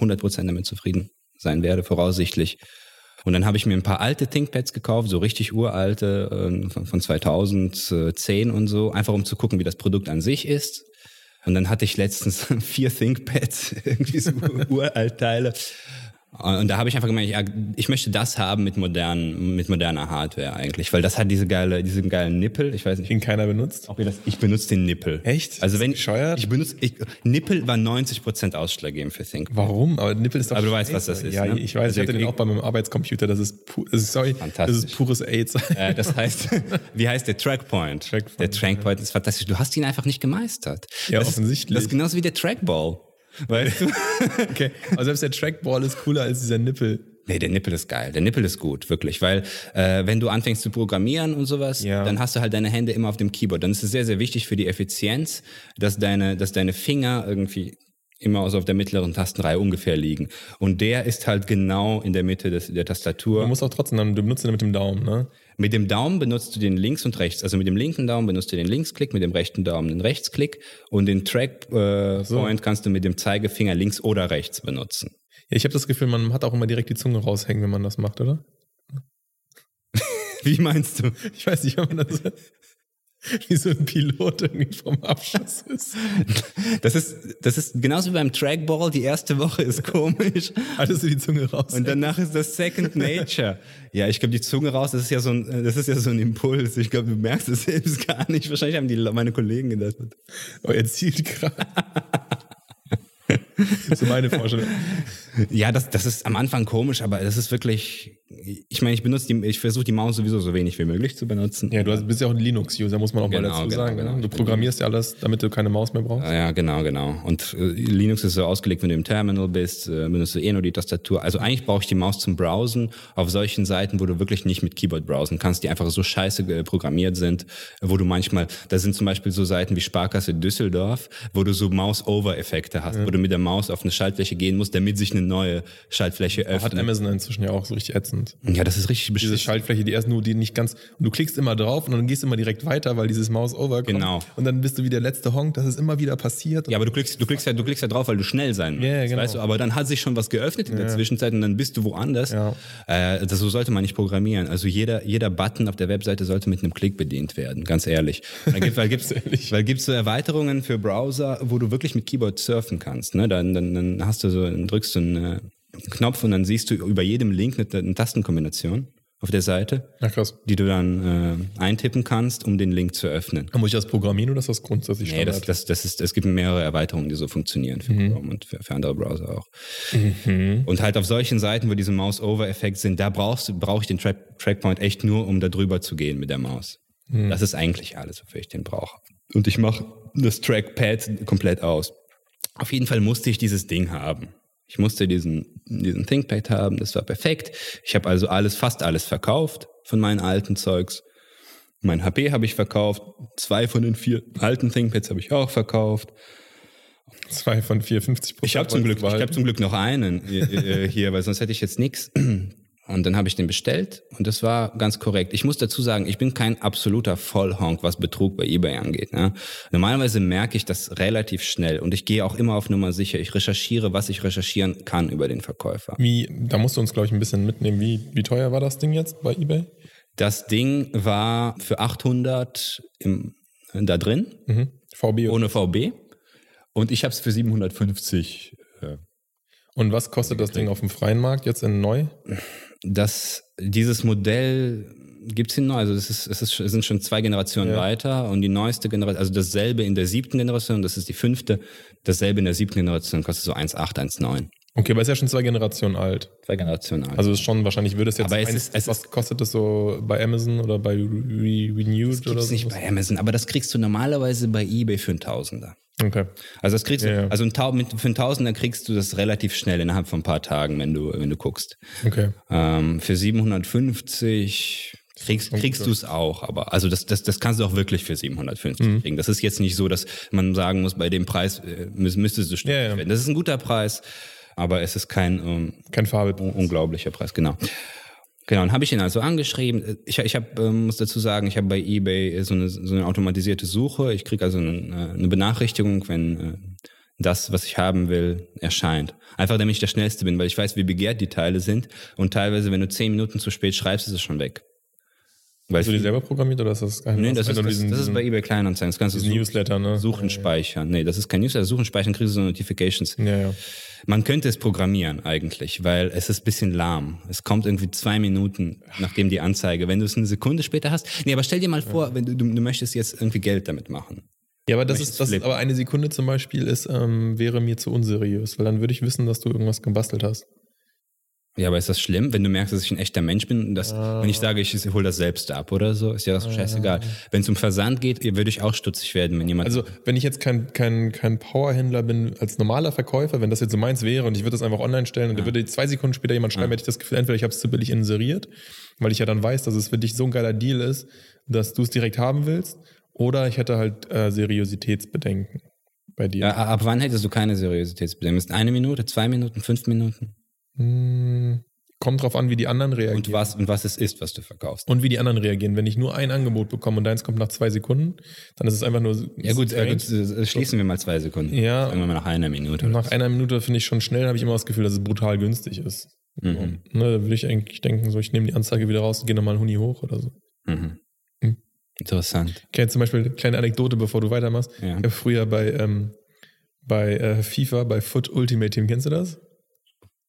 100% damit zufrieden sein werde, voraussichtlich. Und dann habe ich mir ein paar alte ThinkPads gekauft, so richtig uralte äh, von, von 2010 und so, einfach um zu gucken, wie das Produkt an sich ist. Und dann hatte ich letztens vier ThinkPads, irgendwie so Uraltteile. Und da habe ich einfach gemeint, ja, ich möchte das haben mit modernen, mit moderner Hardware eigentlich, weil das hat diese geile, diesen geilen Nippel. Ich weiß nicht, den keiner benutzt. Ob ihr das? Ich benutze den Nippel. Echt? Also wenn bescheuert? ich benutze, ich, Nippel war 90 Prozent ausschlaggebend für Think. Warum? Aber Nippel ist doch. Aber du weißt, was das ist. Ja, ne? ich weiß. Also ich hatte den auch bei meinem Arbeitscomputer. Das ist, pu das ist sorry, das ist pures AIDS. Äh, das heißt, wie heißt der Trackpoint? Trackpoint der Trackpoint ja. ist fantastisch. Du hast ihn einfach nicht gemeistert. Ja, das offensichtlich. Ist, das ist genauso wie der Trackball. Weißt du? okay. Aber selbst der Trackball ist cooler als dieser Nippel. Nee, der Nippel ist geil. Der Nippel ist gut, wirklich. Weil äh, wenn du anfängst zu programmieren und sowas, ja. dann hast du halt deine Hände immer auf dem Keyboard. Dann ist es sehr, sehr wichtig für die Effizienz, dass deine, dass deine Finger irgendwie immer so auf der mittleren Tastenreihe ungefähr liegen. Und der ist halt genau in der Mitte des, der Tastatur. Du musst auch trotzdem, dann, du benutzt den mit dem Daumen, ne? Mit dem Daumen benutzt du den links und rechts. Also mit dem linken Daumen benutzt du den Linksklick, mit dem rechten Daumen den Rechtsklick und den Trackpoint äh, so. kannst du mit dem Zeigefinger links oder rechts benutzen. Ja, ich habe das Gefühl, man hat auch immer direkt die Zunge raushängen, wenn man das macht, oder? Wie meinst du? Ich weiß nicht, wenn man das wie so ein Pilot irgendwie vom Abschuss ist. Das ist, das ist genauso wie beim Trackball. Die erste Woche ist komisch. Hattest du die Zunge raus? Und danach ist das Second Nature. Ja, ich glaube, die Zunge raus, das ist ja so ein, das ist ja so ein Impuls. Ich glaube, du merkst es selbst gar nicht. Wahrscheinlich haben die, meine Kollegen gedacht. Oh, er zielt gerade. so meine Vorstellung. Ja, das, das ist am Anfang komisch, aber das ist wirklich, ich meine, ich benutze die, ich versuche die Maus sowieso so wenig wie möglich zu benutzen. Ja, du bist ja auch ein Linux-User, muss man auch genau, mal dazu genau, sagen. Genau. Du programmierst ja alles, damit du keine Maus mehr brauchst. Ja, genau, genau. Und äh, Linux ist so ausgelegt, wenn du im Terminal bist, äh, benutzt du eh nur die Tastatur. Also eigentlich brauche ich die Maus zum Browsen auf solchen Seiten, wo du wirklich nicht mit Keyboard browsen kannst, die einfach so scheiße äh, programmiert sind, wo du manchmal, da sind zum Beispiel so Seiten wie Sparkasse Düsseldorf, wo du so Mouse-Over-Effekte hast, ja. wo du mit der Maus auf eine Schaltfläche gehen musst, damit sich eine neue Schaltfläche öffnet. Hat Amazon inzwischen ja auch so richtig ätzend. Ja, das ist richtig beschissen. Diese Schaltfläche, die erst nur, die nicht ganz, und du klickst immer drauf und dann gehst immer direkt weiter, weil dieses Mouse over kommt. Genau. Und dann bist du wie der letzte Honk, das ist immer wieder passiert. Ja, aber du klickst, du klickst ja, du klickst ja drauf, weil du schnell sein musst. Ja, genau. Weißt du, aber dann hat sich schon was geöffnet in der ja. Zwischenzeit und dann bist du woanders. Ja. Äh, das, so sollte man nicht programmieren. Also jeder, jeder Button auf der Webseite sollte mit einem Klick bedient werden, ganz ehrlich. Gibt, weil gibt's, weil gibt's so Erweiterungen für Browser, wo du wirklich mit Keyboard surfen kannst. Ne? Dann, dann, dann hast du so, dann drückst du einen Knopf und dann siehst du über jedem Link eine, eine Tastenkombination auf der Seite, krass. die du dann äh, eintippen kannst, um den Link zu öffnen. muss ich das programmieren oder ist das grundsätzlich Standard? Nee, das, das, das ist, es gibt mehrere Erweiterungen, die so funktionieren für mhm. Chrome und für, für, andere Browser auch. Mhm. Und halt auf solchen Seiten, wo diese Mouse-Over-Effekte sind, da brauchst du, brauche ich den Track, Trackpoint echt nur, um da drüber zu gehen mit der Maus. Mhm. Das ist eigentlich alles, wofür ich den brauche. Und ich mache das Trackpad komplett aus. Auf jeden Fall musste ich dieses Ding haben. Ich musste diesen, diesen ThinkPad haben, das war perfekt. Ich habe also alles, fast alles verkauft von meinen alten Zeugs. Mein HP habe ich verkauft, zwei von den vier alten ThinkPads habe ich auch verkauft. Zwei von vier, 50 Prozent. Ich habe zum Glück, ich habe zum Glück noch einen äh, äh, hier, weil sonst hätte ich jetzt nichts. Und dann habe ich den bestellt und das war ganz korrekt. Ich muss dazu sagen, ich bin kein absoluter Vollhonk, was Betrug bei eBay angeht. Ne? Normalerweise merke ich das relativ schnell und ich gehe auch immer auf Nummer sicher. Ich recherchiere, was ich recherchieren kann über den Verkäufer. Wie, da musst du uns, glaube ich, ein bisschen mitnehmen. Wie, wie teuer war das Ding jetzt bei eBay? Das Ding war für 800 im, da drin. Mhm. VB. Ohne VB. Und ich habe es für 750 äh, und was kostet das Ding auf dem freien Markt jetzt in neu? Dass dieses Modell gibt es in neu, also es, ist, es, ist, es sind schon zwei Generationen ja. weiter und die neueste Generation, also dasselbe in der siebten Generation, das ist die fünfte, dasselbe in der siebten Generation kostet so 1,8, 1,9. Okay, aber ist ja schon zwei Generationen alt. Zwei Generationen alt. Also ist schon wahrscheinlich würde es jetzt. Aber es ist, es was kostet das so bei Amazon oder bei Re Renewed das oder so? nicht bei Amazon, aber das kriegst du normalerweise bei eBay für einen Tausender. Okay. Also das kriegst du, ja, ja. also ein Tau mit, für einen Tausender kriegst du das relativ schnell innerhalb von ein paar Tagen, wenn du, wenn du guckst. Okay. Ähm, für 750 kriegst, kriegst du es auch, aber also das, das, das kannst du auch wirklich für 750 mhm. kriegen. Das ist jetzt nicht so, dass man sagen muss, bei dem Preis äh, müsstest du ständig ja, werden. Das ist ein guter Preis, aber es ist kein, ähm, kein Farbe. unglaublicher Preis, genau. Genau, und habe ich ihn also angeschrieben. Ich, ich hab, äh, muss dazu sagen, ich habe bei eBay so eine, so eine automatisierte Suche. Ich kriege also eine, eine Benachrichtigung, wenn äh, das, was ich haben will, erscheint. Einfach damit ich der Schnellste bin, weil ich weiß, wie begehrt die Teile sind. Und teilweise, wenn du zehn Minuten zu spät schreibst, ist es schon weg. Hast du die selber programmiert oder ist das kein Nee, das, ist, das, diesen, das ist bei eBay Kleinanzeigen. Das kannst du Newsletter, ne? Suchen speichern. Nee, das ist kein Newsletter. Suchen speichern kriegst du so Notifications. Ja, ja. Man könnte es programmieren eigentlich, weil es ist ein bisschen lahm. Es kommt irgendwie zwei Minuten, nachdem die Anzeige. Wenn du es eine Sekunde später hast. Nee, aber stell dir mal vor, wenn du, du, du möchtest jetzt irgendwie Geld damit machen. Ja, aber das ist, das ist, aber eine Sekunde zum Beispiel ist, ähm, wäre mir zu unseriös, weil dann würde ich wissen, dass du irgendwas gebastelt hast. Ja, aber ist das schlimm, wenn du merkst, dass ich ein echter Mensch bin? Dass, ah. Wenn ich sage, ich hole das selbst ab oder so, ist ja das scheißegal. Wenn es um Versand geht, würde ich auch stutzig werden, wenn jemand. Also, wenn ich jetzt kein, kein, kein Powerhändler bin, als normaler Verkäufer, wenn das jetzt so meins wäre und ich würde das einfach online stellen und ja. da würde zwei Sekunden später jemand schreiben, hätte ich das Gefühl, entweder ich habe es zu billig inseriert, weil ich ja dann weiß, dass es für dich so ein geiler Deal ist, dass du es direkt haben willst, oder ich hätte halt äh, Seriositätsbedenken bei dir. Ja, ab wann hättest du keine Seriositätsbedenken? Ist eine Minute, zwei Minuten, fünf Minuten? Hm, kommt drauf an, wie die anderen reagieren. Und was, und was es ist, was du verkaufst. Und wie die anderen reagieren. Wenn ich nur ein Angebot bekomme und deins kommt nach zwei Sekunden, dann ist es einfach nur. Ja, gut, äh, gut schließen wir mal zwei Sekunden. Ja. Sagen wir mal nach einer Minute. Nach einer Minute finde ich schon schnell, habe ich immer das Gefühl, dass es brutal günstig ist. Mhm. So, ne, da würde ich eigentlich denken, so, ich nehme die Anzeige wieder raus und gehe nochmal ein Huni hoch oder so. Mhm. Hm. Interessant. Kenne zum Beispiel eine kleine Anekdote, bevor du weitermachst. Ja. Ich habe früher bei, ähm, bei äh, FIFA, bei Foot Ultimate Team, kennst du das?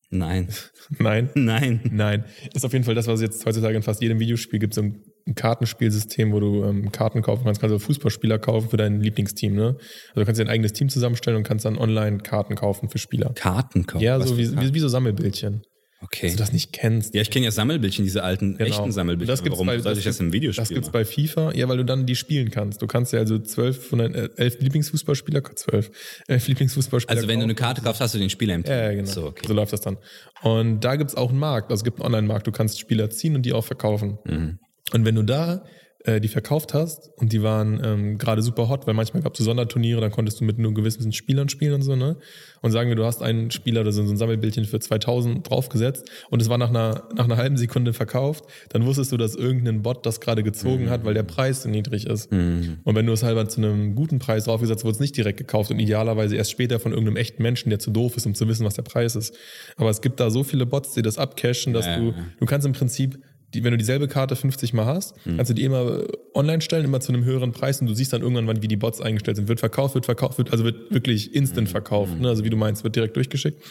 Nein. Nein? Nein. Nein. Ist auf jeden Fall das, was es jetzt heutzutage in fast jedem Videospiel gibt, so ein, ein Kartenspielsystem, wo du ähm, Karten kaufen kannst. Kannst du Fußballspieler kaufen für dein Lieblingsteam, ne? Also du kannst dir ein eigenes Team zusammenstellen und kannst dann online Karten kaufen für Spieler. Karten kaufen? Ja, so wie, wie, wie so Sammelbildchen. Okay. Dass du das nicht kennst. Ja, ich kenne ja Sammelbildchen, diese alten, genau. echten Sammelbildchen. Das gibt's Warum bei, sollte ich das im Video spielen? Das gibt's bei FIFA, ja, weil du dann die spielen kannst. Du kannst ja also zwölf von deinen äh, elf Lieblingsfußballspieler, zwölf, elf Lieblingsfußballspieler. Also wenn du eine Karte kaufst, hast du den Spieler im Team. Ja, genau. So, okay. so läuft das dann. Und da gibt's auch einen Markt. Also es gibt einen Online-Markt. Du kannst Spieler ziehen und die auch verkaufen. Mhm. Und wenn du da äh, die verkauft hast und die waren ähm, gerade super hot, weil manchmal gab es so Sonderturniere, dann konntest du mit nur gewissen Spielern spielen und so, ne? Und sagen wir, du hast einen Spieler oder so ein Sammelbildchen für 2000 draufgesetzt und es war nach einer, nach einer halben Sekunde verkauft, dann wusstest du, dass irgendein Bot das gerade gezogen mhm. hat, weil der Preis so niedrig ist. Mhm. Und wenn du es halber zu einem guten Preis draufgesetzt, wurde es nicht direkt gekauft und idealerweise erst später von irgendeinem echten Menschen, der zu doof ist, um zu wissen, was der Preis ist. Aber es gibt da so viele Bots, die das abcashen, dass ja, du, du kannst im Prinzip die, wenn du dieselbe Karte 50 Mal hast, mhm. kannst du die immer online stellen, immer zu einem höheren Preis und du siehst dann irgendwann, wann wie die Bots eingestellt sind. Wird verkauft, wird verkauft, wird, also wird wirklich instant mhm. verkauft. Ne? Also wie du meinst, wird direkt durchgeschickt.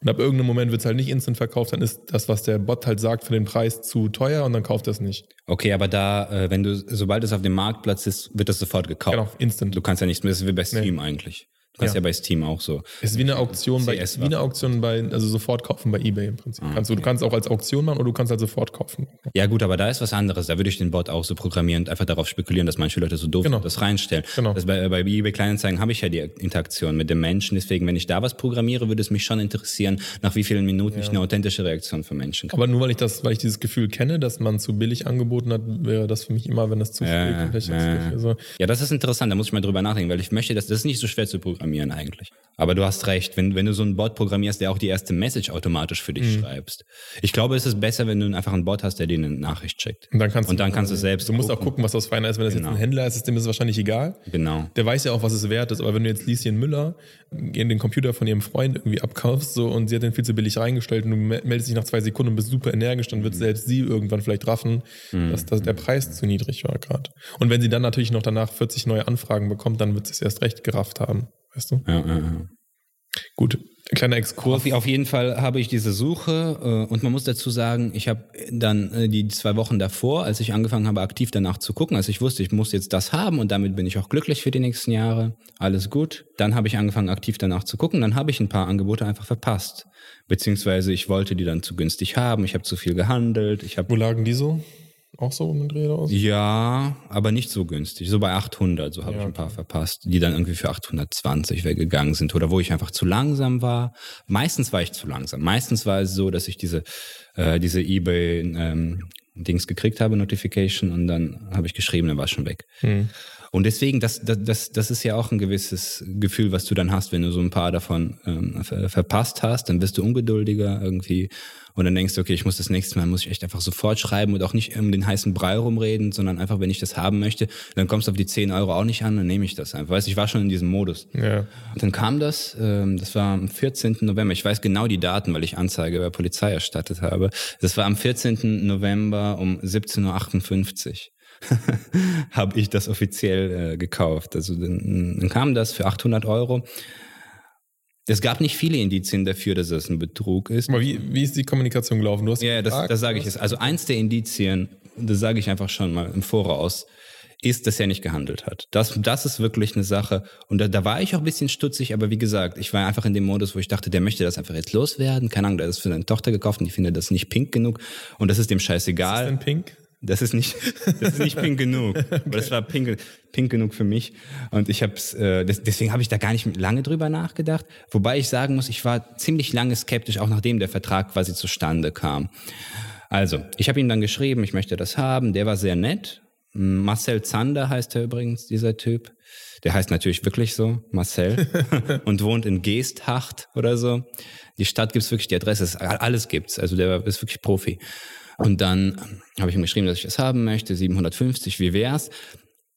Und ab irgendeinem Moment wird es halt nicht instant verkauft, dann ist das, was der Bot halt sagt, für den Preis zu teuer und dann kauft er es nicht. Okay, aber da, äh, wenn du, sobald es auf dem Marktplatz ist, wird das sofort gekauft. Genau, instant. Du kannst ja nichts mehr, das ist wie bei Steam nee. eigentlich. Das ist ja. bei Steam auch so. Es ist wie eine Auktion bei, wie eine Auktion bei, also sofort kaufen bei eBay im Prinzip. Ah, kannst du, du kannst auch als Auktion machen oder du kannst halt sofort kaufen. Ja gut, aber da ist was anderes. Da würde ich den Bot auch so programmieren und einfach darauf spekulieren, dass manche Leute so doof genau. das reinstellen. Genau. Das bei, bei eBay Kleinanzeigen habe ich ja die Interaktion mit dem Menschen. Deswegen, wenn ich da was programmiere, würde es mich schon interessieren, nach wie vielen Minuten ja. ich eine authentische Reaktion von Menschen kriege. Aber nur weil ich das, weil ich dieses Gefühl kenne, dass man zu billig angeboten hat, wäre das für mich immer, wenn das zu viel ja, ja. Also, ja, das ist interessant. Da muss ich mal drüber nachdenken, weil ich möchte, dass das ist nicht so schwer zu programmieren eigentlich. Aber du hast recht, wenn, wenn du so einen Bot programmierst, der auch die erste Message automatisch für dich mhm. schreibst. Ich glaube, es ist besser, wenn du einfach einen Bot hast, der dir eine Nachricht schickt. Und dann kannst, und dann du, kannst du selbst. Du musst gucken. auch gucken, was das feiner ist. Wenn das genau. jetzt ein Händler ist, dem ist es wahrscheinlich egal. Genau. Der weiß ja auch, was es wert ist. Aber wenn du jetzt Lieschen Müller in den Computer von ihrem Freund irgendwie abkaufst so und sie hat den viel zu billig reingestellt und du meldest dich nach zwei Sekunden und bist super energisch, dann wird mhm. selbst sie irgendwann vielleicht raffen, mhm. dass, dass der Preis zu niedrig war gerade. Und wenn sie dann natürlich noch danach 40 neue Anfragen bekommt, dann wird sie es erst recht gerafft haben. Weißt du? Ja, ja, ja. Gut, kleiner Exkurs. Auf, auf, jeden Fall habe ich diese Suche äh, und man muss dazu sagen, ich habe dann äh, die zwei Wochen davor, als ich angefangen habe, aktiv danach zu gucken, als ich wusste, ich muss jetzt das haben und damit bin ich auch glücklich für die nächsten Jahre, alles gut. Dann habe ich angefangen, aktiv danach zu gucken, dann habe ich ein paar Angebote einfach verpasst. Beziehungsweise ich wollte die dann zu günstig haben, ich habe zu viel gehandelt. Ich hab, Wo lagen die so? Auch so um den Dreh aus? Ja, aber nicht so günstig. So bei 800, so habe ja, ich ein paar okay. verpasst, die dann irgendwie für 820 weggegangen sind oder wo ich einfach zu langsam war. Meistens war ich zu langsam. Meistens war es so, dass ich diese, äh, diese eBay ähm, Dings gekriegt habe, Notification, und dann habe ich geschrieben, dann war es schon weg. Hm. Und deswegen, das, das, das ist ja auch ein gewisses Gefühl, was du dann hast, wenn du so ein paar davon ähm, verpasst hast, dann bist du ungeduldiger irgendwie und dann denkst du, okay, ich muss das nächste Mal, muss ich echt einfach sofort schreiben und auch nicht um den heißen Brei rumreden, sondern einfach, wenn ich das haben möchte, dann kommst du auf die 10 Euro auch nicht an, dann nehme ich das einfach. Weißt ich war schon in diesem Modus. Ja. Und dann kam das, ähm, das war am 14. November, ich weiß genau die Daten, weil ich Anzeige bei Polizei erstattet habe. Das war am 14. November um 17.58 Uhr. habe ich das offiziell äh, gekauft. Also dann, dann kam das für 800 Euro. Es gab nicht viele Indizien dafür, dass es ein Betrug ist. Aber wie, wie ist die Kommunikation gelaufen? Du hast ja, das, das sage ich jetzt. Also eins der Indizien, das sage ich einfach schon mal im Voraus, ist, dass er nicht gehandelt hat. Das, das ist wirklich eine Sache. Und da, da war ich auch ein bisschen stutzig, aber wie gesagt, ich war einfach in dem Modus, wo ich dachte, der möchte das einfach jetzt loswerden. Keine Ahnung, der ist für seine Tochter gekauft und ich finde das nicht pink genug. Und das ist dem scheißegal. Ist das denn pink? Das ist nicht, das ist nicht pink genug. okay. Aber das war pink, pink genug für mich. Und ich habe äh, deswegen habe ich da gar nicht lange drüber nachgedacht. Wobei ich sagen muss, ich war ziemlich lange skeptisch, auch nachdem der Vertrag quasi zustande kam. Also, ich habe ihm dann geschrieben, ich möchte das haben. Der war sehr nett. Marcel Zander heißt er übrigens, dieser Typ. Der heißt natürlich wirklich so, Marcel, und wohnt in Geesthacht oder so. Die Stadt gibt's wirklich, die Adresse, alles gibt's. Also der ist wirklich Profi. Und dann habe ich ihm geschrieben, dass ich das haben möchte, 750, wie wär's?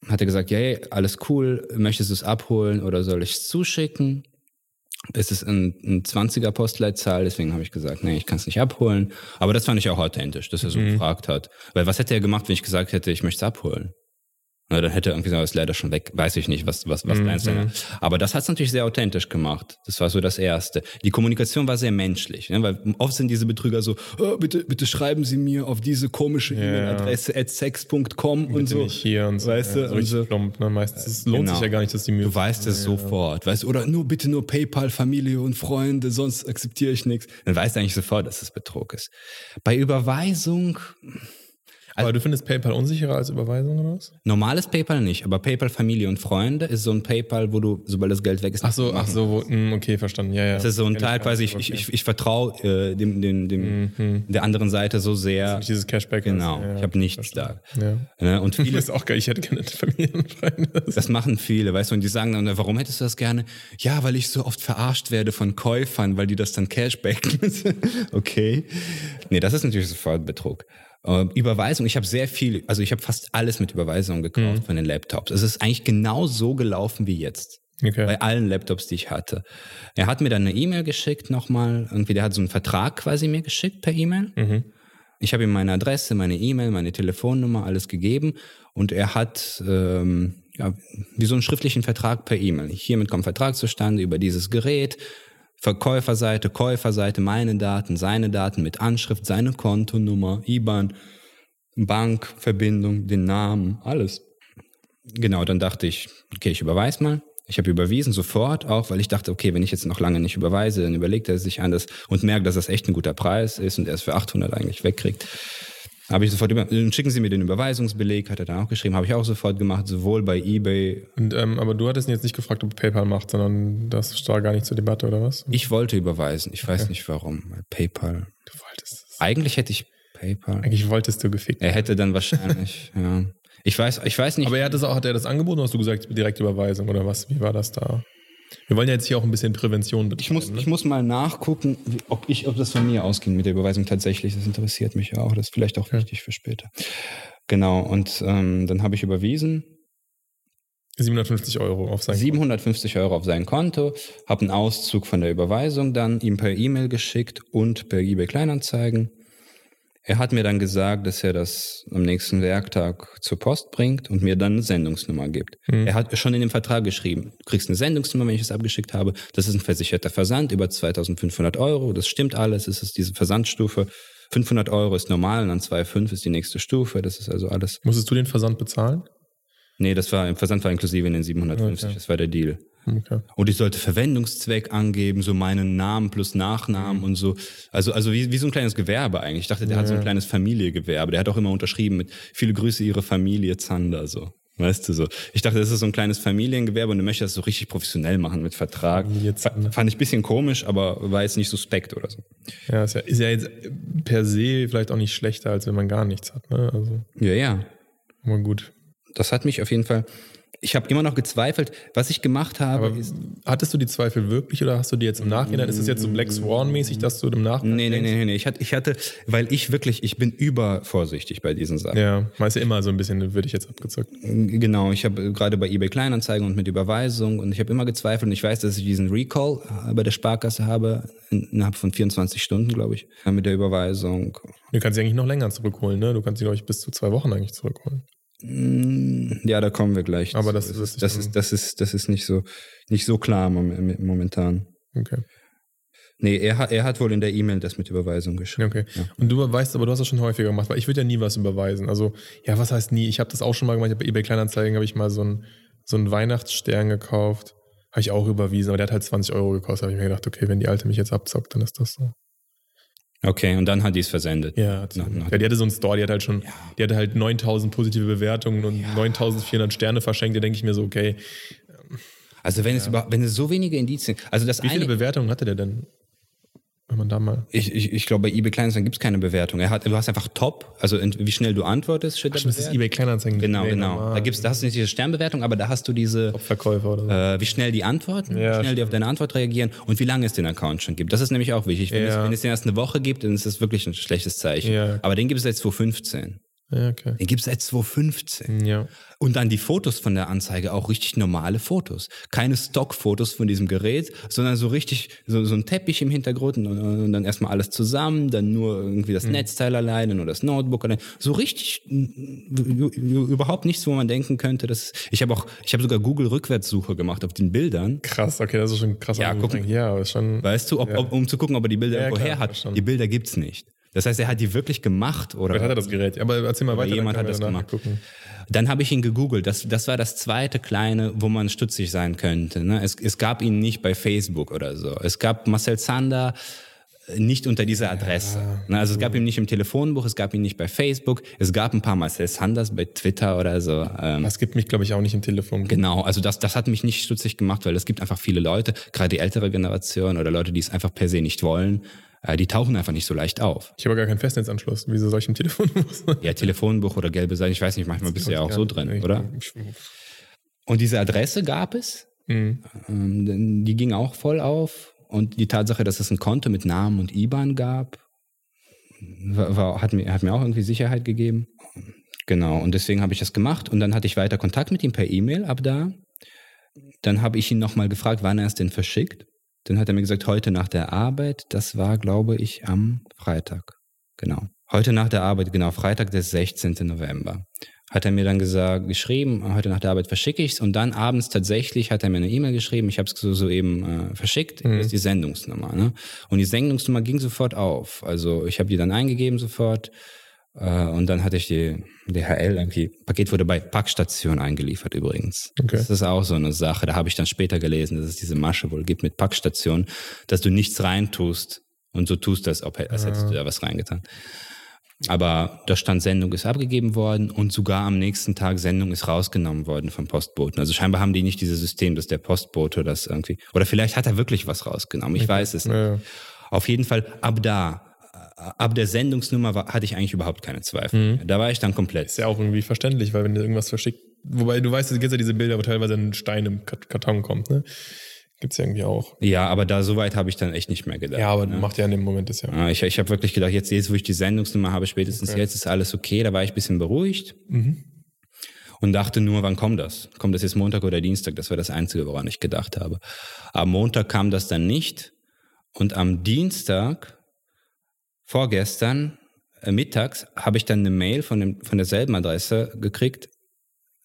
Hat er gesagt, hey, alles cool, möchtest du es abholen oder soll ich es zuschicken? Es ist ein, ein 20er Postleitzahl, deswegen habe ich gesagt, nee, ich kann es nicht abholen. Aber das fand ich auch authentisch, dass er so mhm. gefragt hat. Weil was hätte er gemacht, wenn ich gesagt hätte, ich möchte es abholen? Na, dann hätte er irgendwie gesagt, ist leider schon weg. Weiß ich nicht, was, was, was mhm. mhm. Aber das hat es natürlich sehr authentisch gemacht. Das war so das Erste. Die Kommunikation war sehr menschlich, ne? weil oft sind diese Betrüger so, oh, bitte, bitte schreiben Sie mir auf diese komische ja. E-Mail-Adresse at sex.com und so. Nicht hier und so. Weißt ja, du? Und so. Plump, ne? Meistens es lohnt genau. sich ja gar nicht, dass die mir. Du weißt es ja. sofort, weißt Oder nur bitte nur PayPal, Familie und Freunde, sonst akzeptiere ich nichts. Dann weißt du eigentlich sofort, dass es Betrug ist. Bei Überweisung also, aber du findest PayPal unsicherer als Überweisung oder was? Normales PayPal nicht, aber PayPal Familie und Freunde ist so ein PayPal, wo du, sobald das Geld weg ist, ach so, ach so, wo, hm, okay, verstanden, ja, ja. Das ist so ein Teil, quasi, ich, ich, ich, ich vertraue äh, dem, dem, dem mhm. der anderen Seite so sehr. Dieses Cashback. Genau, ja, ich habe nichts verstanden. da. Ja. Ne, und viele ist auch geil, ich hätte gerne Familie und Freunde. Das machen viele, weißt du, und die sagen dann, warum hättest du das gerne? Ja, weil ich so oft verarscht werde von Käufern, weil die das dann Cashbacken. okay. Nee, das ist natürlich sofort Betrug. Äh, Überweisung, ich habe sehr viel, also ich habe fast alles mit Überweisung gekauft mhm. von den Laptops. Es ist eigentlich genau so gelaufen wie jetzt. Okay. Bei allen Laptops, die ich hatte. Er hat mir dann eine E-Mail geschickt nochmal. Irgendwie, der hat so einen Vertrag quasi mir geschickt per E-Mail. Mhm. Ich habe ihm meine Adresse, meine E-Mail, meine Telefonnummer, alles gegeben. Und er hat ähm, ja, wie so einen schriftlichen Vertrag per E-Mail. Hiermit kommt Vertrag zustande über dieses Gerät. Verkäuferseite, Käuferseite, meine Daten, seine Daten mit Anschrift, seine Kontonummer, IBAN, Bankverbindung, den Namen, alles. Genau, dann dachte ich, okay, ich überweise mal. Ich habe überwiesen sofort, auch weil ich dachte, okay, wenn ich jetzt noch lange nicht überweise, dann überlegt er sich anders und merkt, dass das echt ein guter Preis ist und er es für 800 eigentlich wegkriegt. Habe ich sofort über, schicken Sie mir den Überweisungsbeleg, hat er dann auch geschrieben, habe ich auch sofort gemacht, sowohl bei eBay. Und, ähm, aber du hattest ihn jetzt nicht gefragt, ob PayPal macht, sondern das stand gar nicht zur Debatte oder was? Ich wollte überweisen, ich weiß nicht warum. PayPal. Du wolltest es. Eigentlich hätte ich PayPal. Eigentlich wolltest du gefickt. Er hätte dann wahrscheinlich, ja. Ich weiß, ich weiß nicht. Aber er hat das auch, hat er das angeboten oder hast du gesagt, direkte Überweisung oder was? Wie war das da? Wir wollen ja jetzt hier auch ein bisschen Prävention betreiben. Ich muss, ne? ich muss mal nachgucken, ob, ich, ob das von mir ausging mit der Überweisung tatsächlich. Das interessiert mich auch. Das ist vielleicht auch ja. wichtig für später. Genau, und ähm, dann habe ich überwiesen. 750 Euro auf sein 750 Konto. Euro auf sein Konto, habe einen Auszug von der Überweisung dann ihm per E-Mail geschickt und per eBay Kleinanzeigen. Er hat mir dann gesagt, dass er das am nächsten Werktag zur Post bringt und mir dann eine Sendungsnummer gibt. Mhm. Er hat schon in dem Vertrag geschrieben, du kriegst eine Sendungsnummer, wenn ich es abgeschickt habe. Das ist ein versicherter Versand über 2500 Euro. Das stimmt alles. Es ist diese Versandstufe. 500 Euro ist normal und dann 2,5 ist die nächste Stufe. Das ist also alles. Musstest du den Versand bezahlen? Nee, das war, im Versand war inklusive in den 750. Okay. Das war der Deal. Okay. Und ich sollte Verwendungszweck angeben, so meinen Namen plus Nachnamen mhm. und so. Also, also wie, wie so ein kleines Gewerbe eigentlich. Ich dachte, der ja. hat so ein kleines Familiengewerbe. Der hat auch immer unterschrieben mit viele Grüße Ihre Familie Zander, so. Weißt du so? Ich dachte, das ist so ein kleines Familiengewerbe und du möchtest das so richtig professionell machen mit Vertrag. Jetzt, ne? Fand ich ein bisschen komisch, aber war jetzt nicht suspekt oder so. Ja, ist ja, ist ja jetzt per se vielleicht auch nicht schlechter, als wenn man gar nichts hat, ne? Also. Ja, ja. Aber gut. Das hat mich auf jeden Fall ich habe immer noch gezweifelt. Was ich gemacht habe, Aber ist. Hattest du die Zweifel wirklich oder hast du die jetzt im Nachhinein? Ist es jetzt so Black Swan-mäßig, dass du im Nachhinein. Nee, nee, nee, nee, nee. Ich hatte, ich hatte, weil ich wirklich, ich bin übervorsichtig bei diesen Sachen. Ja, weißt du immer so ein bisschen, würde ich jetzt abgezockt. Genau, ich habe gerade bei eBay Kleinanzeigen und mit Überweisung und ich habe immer gezweifelt und ich weiß, dass ich diesen Recall bei der Sparkasse habe, innerhalb von 24 Stunden, glaube ich, mit der Überweisung. Du kannst sie eigentlich noch länger zurückholen, ne? Du kannst sie, glaube ich, bis zu zwei Wochen eigentlich zurückholen. Ja, da kommen wir gleich. Aber das, das, ist, das, ist, das, ist, das ist nicht so, nicht so klar momentan. Okay. Nee, er hat, er hat wohl in der E-Mail das mit Überweisung geschrieben. Okay. Ja. Und du weißt, aber du hast das schon häufiger gemacht, weil ich würde ja nie was überweisen. Also, ja, was heißt nie? Ich habe das auch schon mal gemacht. Bei eBay Kleinanzeigen habe ich mal so einen, so einen Weihnachtsstern gekauft. Habe ich auch überwiesen, aber der hat halt 20 Euro gekostet. habe ich mir gedacht, okay, wenn die Alte mich jetzt abzockt, dann ist das so. Okay, und dann hat die es versendet. Ja, nach, nach ja, die hatte so einen Store, die hat halt schon, ja. die hatte halt 9000 positive Bewertungen und ja. 9400 Sterne verschenkt. Da denke ich mir so, okay. Also wenn ja. es über, wenn es so wenige Indizien, also das Wie viele Bewertungen hatte der denn? Wenn man da mal. Ich, ich, ich glaube, bei eBay Kleinanzeigen gibt es keine Bewertung. Er hat, du hast einfach top, also wie schnell du antwortest, steht Ach, da. Das ist eBay Kleinanzeigen. Genau, genau. Normal. Da gibt's, da hast du nicht diese Sternbewertung, aber da hast du diese Verkäufer oder so. Äh, wie schnell die antworten, ja, wie schnell die auf deine Antwort reagieren und wie lange es den Account schon gibt. Das ist nämlich auch wichtig. Wenn, ja. es, wenn es den erst eine Woche gibt, dann ist das wirklich ein schlechtes Zeichen. Ja. Aber den gibt es seit 2015. Ja, okay. Den gibt es seit 2015. Ja. Und dann die Fotos von der Anzeige, auch richtig normale Fotos. Keine Stockfotos von diesem Gerät, sondern so richtig, so, so ein Teppich im Hintergrund und, und dann erstmal alles zusammen, dann nur irgendwie das mhm. Netzteil alleine, nur das Notebook alleine. So richtig, überhaupt nichts, wo man denken könnte, dass, ich habe auch, ich habe sogar Google Rückwärtssuche gemacht auf den Bildern. Krass, okay, das ist schon krass. Ja, gucken, ja, schon. Weißt du, ob, ja. ob, um zu gucken, ob er die Bilder ja, irgendwo her hat. Die Bilder gibt's nicht. Das heißt, er hat die wirklich gemacht oder? Wer hat er das Gerät? Aber erzähl mal weiter. Jemand hat das gemacht. Gucken. Dann habe ich ihn gegoogelt. Das, das war das zweite kleine, wo man stutzig sein könnte. Ne? Es, es gab ihn nicht bei Facebook oder so. Es gab Marcel Zander äh, nicht unter dieser Adresse. Ja, ne? also es gab ihn nicht im Telefonbuch, es gab ihn nicht bei Facebook, es gab ein paar Marcel Sanders bei Twitter oder so. Ähm, das gibt mich, glaube ich, auch nicht im Telefonbuch. Genau, also das, das hat mich nicht stutzig gemacht, weil es gibt einfach viele Leute, gerade die ältere Generation oder Leute, die es einfach per se nicht wollen, die tauchen einfach nicht so leicht auf. Ich habe gar keinen Festnetzanschluss. Wieso soll ich im Telefonbuch? Ja, Telefonbuch oder gelbe Seite, ich weiß nicht, manchmal bist du ja auch so drin, oder? Und diese Adresse gab es. Mhm. Ähm, die ging auch voll auf. Und die Tatsache, dass es ein Konto mit Namen und IBAN gab, war, war, hat, mir, hat mir auch irgendwie Sicherheit gegeben. Genau, und deswegen habe ich das gemacht. Und dann hatte ich weiter Kontakt mit ihm per E-Mail ab da. Dann habe ich ihn nochmal gefragt, wann er es denn verschickt. Dann hat er mir gesagt, heute nach der Arbeit, das war, glaube ich, am Freitag. Genau. Heute nach der Arbeit, genau, Freitag, der 16. November. Hat er mir dann gesagt, geschrieben, heute nach der Arbeit verschicke ich es und dann abends tatsächlich hat er mir eine E-Mail geschrieben, ich habe es so, soeben äh, verschickt, mhm. ist die Sendungsnummer. Ne? Und die Sendungsnummer ging sofort auf. Also ich habe die dann eingegeben sofort äh, und dann hatte ich die DHL irgendwie, Paket wurde bei Packstation eingeliefert übrigens. Okay. Das ist auch so eine Sache, da habe ich dann später gelesen, dass es diese Masche wohl gibt mit Packstation, dass du nichts reintust und so tust das, als hättest du da was reingetan. Aber da stand Sendung ist abgegeben worden und sogar am nächsten Tag Sendung ist rausgenommen worden vom Postboten. Also scheinbar haben die nicht dieses System, dass der Postbote das irgendwie, oder vielleicht hat er wirklich was rausgenommen, ich okay. weiß es nicht. Ja. Auf jeden Fall ab da ab der Sendungsnummer war, hatte ich eigentlich überhaupt keine Zweifel. Mhm. Da war ich dann komplett. Ist ja auch irgendwie verständlich, weil wenn du irgendwas verschickt, wobei du weißt, es gibt ja diese Bilder, wo teilweise ein Stein im Karton kommt, ne? Gibt's ja irgendwie auch. Ja, aber da so weit habe ich dann echt nicht mehr gedacht. Ja, aber ne? macht ja in dem Moment das ja. Ich, ich habe wirklich gedacht, jetzt, jetzt, wo ich die Sendungsnummer habe, spätestens okay. jetzt ist alles okay. Da war ich ein bisschen beruhigt. Mhm. Und dachte nur, wann kommt das? Kommt das jetzt Montag oder Dienstag? Das war das Einzige, woran ich gedacht habe. Am Montag kam das dann nicht. Und am Dienstag vorgestern äh, mittags habe ich dann eine Mail von, dem, von derselben Adresse gekriegt,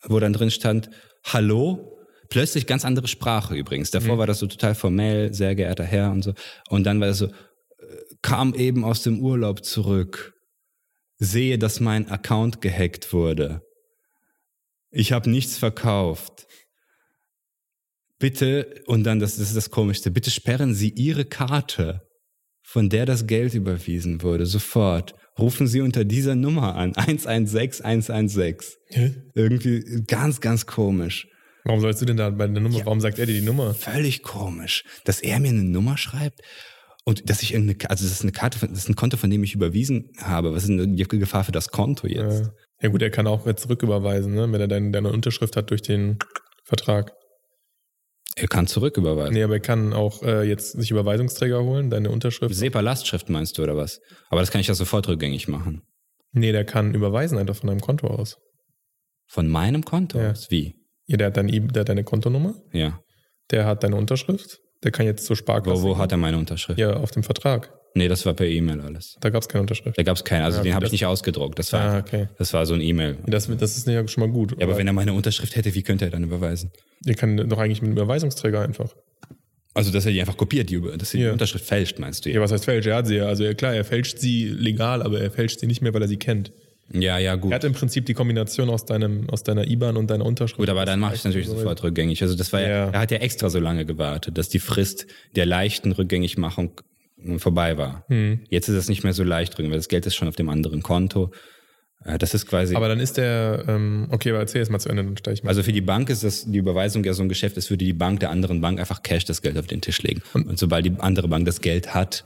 wo dann drin stand, hallo, plötzlich ganz andere Sprache übrigens. Davor mhm. war das so total formell, sehr geehrter Herr und so. Und dann war das so, äh, kam eben aus dem Urlaub zurück, sehe, dass mein Account gehackt wurde. Ich habe nichts verkauft. Bitte, und dann, das, das ist das Komischste, bitte sperren Sie Ihre Karte von der das Geld überwiesen wurde, sofort. Rufen Sie unter dieser Nummer an. 116 116. Hä? Irgendwie ganz, ganz komisch. Warum sollst du denn da bei der Nummer, ja, warum sagt er dir die Nummer? Völlig komisch. Dass er mir eine Nummer schreibt und dass ich irgendeine, also das ist eine Karte, das ist ein Konto, von dem ich überwiesen habe. Was ist denn die Gefahr für das Konto jetzt? Ja, ja gut, er kann auch jetzt zurücküberweisen, ne? wenn er deine, deine Unterschrift hat durch den Vertrag. Er kann zurücküberweisen. Nee, aber er kann auch äh, jetzt sich Überweisungsträger holen, deine Unterschrift. SEPA-Lastschrift meinst du oder was? Aber das kann ich ja sofort rückgängig machen. Nee, der kann überweisen einfach von deinem Konto aus. Von meinem Konto ja. aus? Wie? Ja, der hat, dein, der hat deine Kontonummer. Ja. Der hat deine Unterschrift. Der kann jetzt zur Sparkasse. Wo, wo hat er meine Unterschrift? Ja, auf dem Vertrag. Nee, das war per E-Mail alles. Da gab es keine Unterschrift. Da gab es keine, also ja, den habe ich nicht ausgedruckt. Das war, ah, okay. das war so ein E-Mail. Das, das ist ja schon mal gut. Ja, aber wenn er meine Unterschrift hätte, wie könnte er dann überweisen? Der kann doch eigentlich mit einem Überweisungsträger einfach. Also, dass er die einfach kopiert, die, dass er Ja. die Unterschrift fälscht, meinst du? Ja, was heißt fälscht? Er hat sie ja. Also ja, klar, er fälscht sie legal, aber er fälscht sie nicht mehr, weil er sie kennt. Ja, ja, gut. Er hat im Prinzip die Kombination aus deinem, aus deiner IBAN und deiner Unterschrift. Gut, aber dann mache ich es natürlich sofort rückgängig. Also das war ja, Ja. er hat ja extra so lange gewartet, dass die Frist der leichten Rückgängigmachung vorbei war. Hm. Jetzt ist es nicht mehr so leicht rückgängig, weil das Geld ist schon auf dem anderen Konto. Äh, Das ist quasi. Aber dann ist der, ähm, okay, aber erzähl es mal zu Ende, dann steige ich mal. also für die Bank ist das die Überweisung ja so ein Geschäft, es würde die Bank der anderen Bank einfach Cash das Geld auf den Tisch legen. Und, sobald die andere Bank das Geld hat,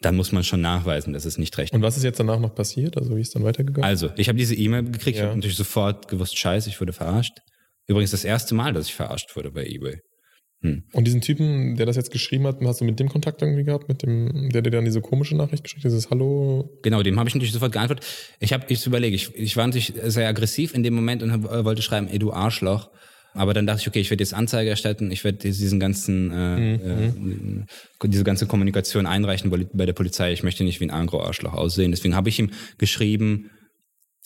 dann muss man schon nachweisen, dass es nicht recht und was ist jetzt danach noch passiert? Also wie ist dann weitergegangen? Also, ich habe diese E-Mail gekriegt, ich Ja. habe natürlich sofort gewusst, scheiße, ich wurde verarscht. Übrigens das erste Mal, dass ich verarscht wurde bei eBay. Und diesen Typen, der das jetzt geschrieben hat, hast du mit dem Kontakt irgendwie gehabt, mit dem, der dir dann diese komische Nachricht geschickt hat, dieses Hallo? Genau, dem habe ich natürlich sofort geantwortet. Ich habe, ich überlege, ich, ich war natürlich sehr aggressiv in dem Moment und hab, äh, wollte schreiben, ey du Arschloch. Aber dann dachte ich, okay, ich werde jetzt Anzeige erstatten, ich werde diesen ganzen, äh, äh, diese ganze Kommunikation einreichen bei, bei der Polizei. Ich möchte nicht wie ein Angro-Arschloch aussehen. Deswegen habe ich ihm geschrieben,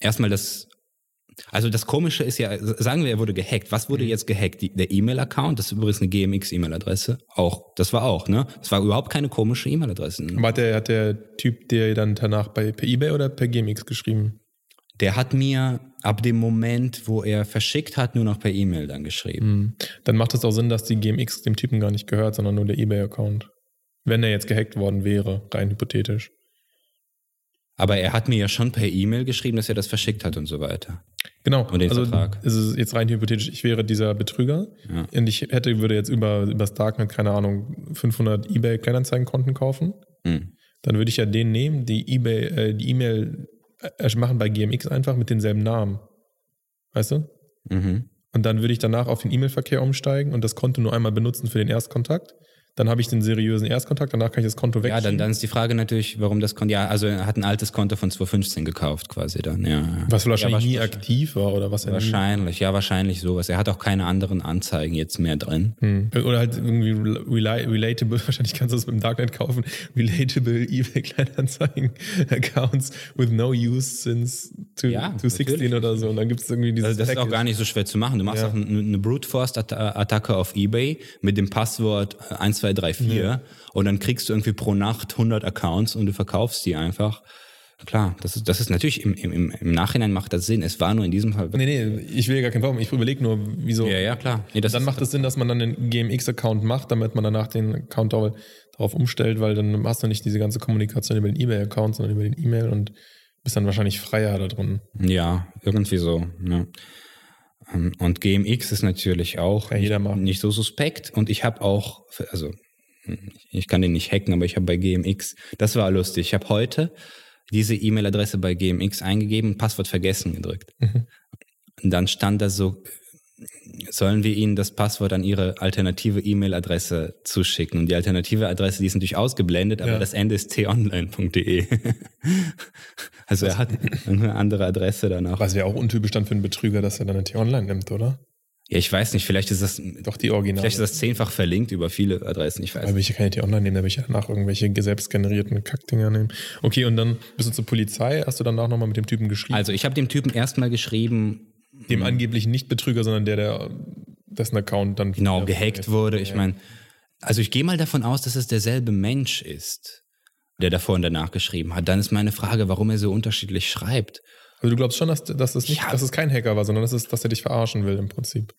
erstmal das, also das Komische ist ja, sagen wir, er wurde gehackt. Was wurde jetzt gehackt? Die, der E-Mail-Account, das ist übrigens eine GMX-E-Mail-Adresse. Auch, das war auch, ne? Das war überhaupt keine komische E-Mail-Adresse. Aber hat der, hat der Typ dir dann danach bei, per Ebay oder per GMX geschrieben? Der hat mir ab dem Moment, wo er verschickt hat, nur noch per E-Mail dann geschrieben. Hm. Dann macht es auch Sinn, dass die GMX dem Typen gar nicht gehört, sondern nur der Ebay-Account. Wenn er jetzt gehackt worden wäre, rein hypothetisch. Aber er hat mir ja schon per E-Mail geschrieben, dass er das verschickt hat und so weiter. Genau. Und den also Vertrag. ist es jetzt rein hypothetisch, ich wäre dieser Betrüger Ja. und ich hätte, würde jetzt über, über das Darknet, keine Ahnung, 500 Ebay-Kleinanzeigenkonten kaufen. Hm. Dann würde ich ja den nehmen, die Ebay, äh, die E-Mail machen bei GMX einfach mit denselben Namen. Weißt du? Mhm. Und dann würde ich danach auf den E-Mail-Verkehr umsteigen und das Konto nur einmal benutzen für den Erstkontakt. Dann habe ich den seriösen Erstkontakt, danach kann ich das Konto Ja, wegschieben. dann, dann ist die Frage natürlich, warum das Konto, ja, also er hat ein altes Konto von 2015 gekauft quasi dann, ja. ja. was wahrscheinlich ja, nie aktiv war oder was er Wahrscheinlich, ja, wahrscheinlich sowas. Er hat auch keine anderen Anzeigen jetzt mehr drin. Hm. Oder halt irgendwie rela relatable, wahrscheinlich kannst du das im Darknet kaufen, relatable eBay Kleinanzeigen Accounts with no use since to, Ja, 2016 natürlich. oder so. Und dann gibt es irgendwie dieses Also das ist auch Package. gar nicht so schwer zu machen. Du machst Ja. auch eine, eine Brute Force Attacke auf eBay mit dem Passwort 1234 und dann kriegst du irgendwie pro Nacht 100 Accounts und du verkaufst die einfach. Klar, das ist, das ist natürlich im, im, im Nachhinein macht das Sinn. Es war nur in diesem Fall. Nee, nee, ich will ja gar keinen Problem. Ich überlege nur, wieso. Ja, ja, klar. Nee, das dann macht es Sinn, dass man dann einen GMX-Account macht, damit man danach den Account darauf umstellt, weil dann hast du nicht diese ganze Kommunikation über den eBay-Account, sondern über den E-Mail und bist dann wahrscheinlich freier da drin. Ja, irgendwie so. Ja. Ähm, Und GMX ist natürlich auch nicht, nicht so suspekt. Und ich habe auch, also ich kann den nicht hacken, aber ich habe bei GMX, das war lustig. Ich habe heute diese E-Mail-Adresse bei GMX eingegeben und Passwort vergessen gedrückt. Mhm. Und dann stand da so, sollen wir Ihnen das Passwort an Ihre alternative E-Mail-Adresse zuschicken? Und die alternative Adresse, die ist natürlich ausgeblendet, aber Ja. das Ende ist tonline.de. also er hat eine andere Adresse danach. Was wäre auch untypisch dann für einen Betrüger, dass er dann eine T-Online nimmt, oder? Ja, ich weiß nicht, vielleicht ist das, Doch die Original. vielleicht ist das zehnfach verlinkt über viele Adressen, ich weiß Aber ich kann ja T-Online nehmen, da will ich ja danach irgendwelche selbst generierten Kackdinger nehmen. Okay, und dann bist du zur Polizei, hast du danach nochmal mit dem Typen geschrieben? Also ich habe dem Typen erstmal geschrieben, dem angeblich nicht Betrüger, sondern der, der dessen Account dann genau, gehackt wurde. Ich meine, also ich gehe mal davon aus, dass es derselbe Mensch ist, der davor und danach geschrieben hat. Dann ist meine Frage, warum er so unterschiedlich schreibt. Also du glaubst schon, dass, dass, das nicht, Ja. dass es kein Hacker war, sondern dass, es, dass er dich verarschen will im Prinzip.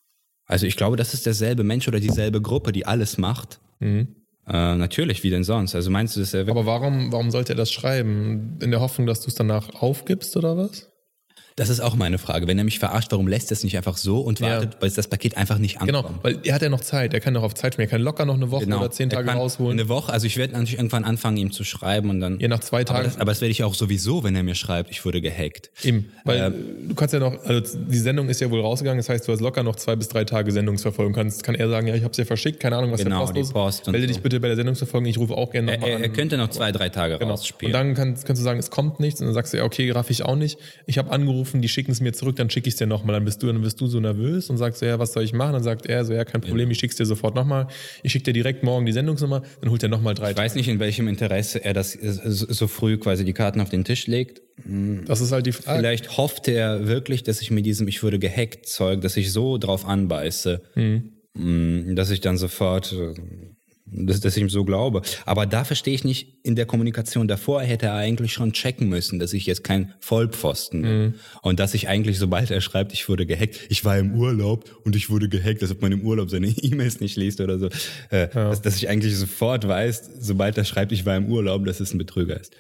Also ich glaube, das ist derselbe Mensch oder dieselbe Gruppe, die alles macht. Mhm. Äh, natürlich, wie denn sonst? Also meinst du, dass er Aber warum, warum sollte er das schreiben? In der Hoffnung, dass du es danach aufgibst oder was? Das ist auch meine Frage. Wenn er mich verarscht, warum lässt er es nicht einfach so und Ja. wartet, bis das Paket einfach nicht ankommt? Genau, weil er hat ja noch Zeit. Er kann doch auf Zeit spielen. Er kann locker noch eine Woche oder zehn Tage rausholen. Eine Woche, also ich werde natürlich irgendwann anfangen, ihm zu schreiben und dann. Ja, nach zwei aber, Tagen. das, aber das werde ich auch sowieso, wenn er mir schreibt, ich wurde gehackt. Eben, weil Ähm, du kannst ja noch, also die Sendung ist ja wohl rausgegangen, das heißt, du hast locker noch zwei bis drei Tage Sendungsverfolgung. Kannst, kann er sagen, ja, ich habe es ja verschickt, keine Ahnung, was Genau, der Post ist. Post Melde so. dich bitte bei der Sendungsverfolgung, ich rufe auch gerne Er, nochmal er, an. er könnte noch zwei, drei Tage Genau. rausspielen. Und dann kannst, kannst du sagen, es kommt nichts und dann sagst du, ja, okay, raff ich auch nicht. Ich habe angerufen, die schicken es mir zurück, dann schicke ich es dir nochmal. Dann bist du, dann bist du so nervös und sagst, ja, was soll ich machen? Dann sagt er so, ja, kein Problem, ich schick's dir sofort nochmal. Ich schicke dir direkt morgen die Sendungsnummer, dann holt er nochmal drei ich weiß nicht, in welchem Interesse er das äh, so so früh quasi die Karten auf den Tisch legt. Das ist halt die Frage. Vielleicht hoffte er wirklich, dass ich mit diesem Ich wurde gehackt Zeug, dass ich so drauf anbeiße, Mhm. mh, dass ich dann sofort äh, dass, dass ich ihm so glaube. Aber da verstehe ich nicht, in der Kommunikation davor hätte er eigentlich schon checken müssen, dass ich jetzt kein Vollpfosten bin. Mhm. Und dass ich eigentlich, sobald er schreibt, ich wurde gehackt, ich war im Urlaub und ich wurde gehackt, als ob man im Urlaub seine E-Mails nicht liest oder so, äh, ja. dass, dass ich eigentlich sofort weiß, sobald er schreibt, ich war im Urlaub, dass es ein Betrüger ist.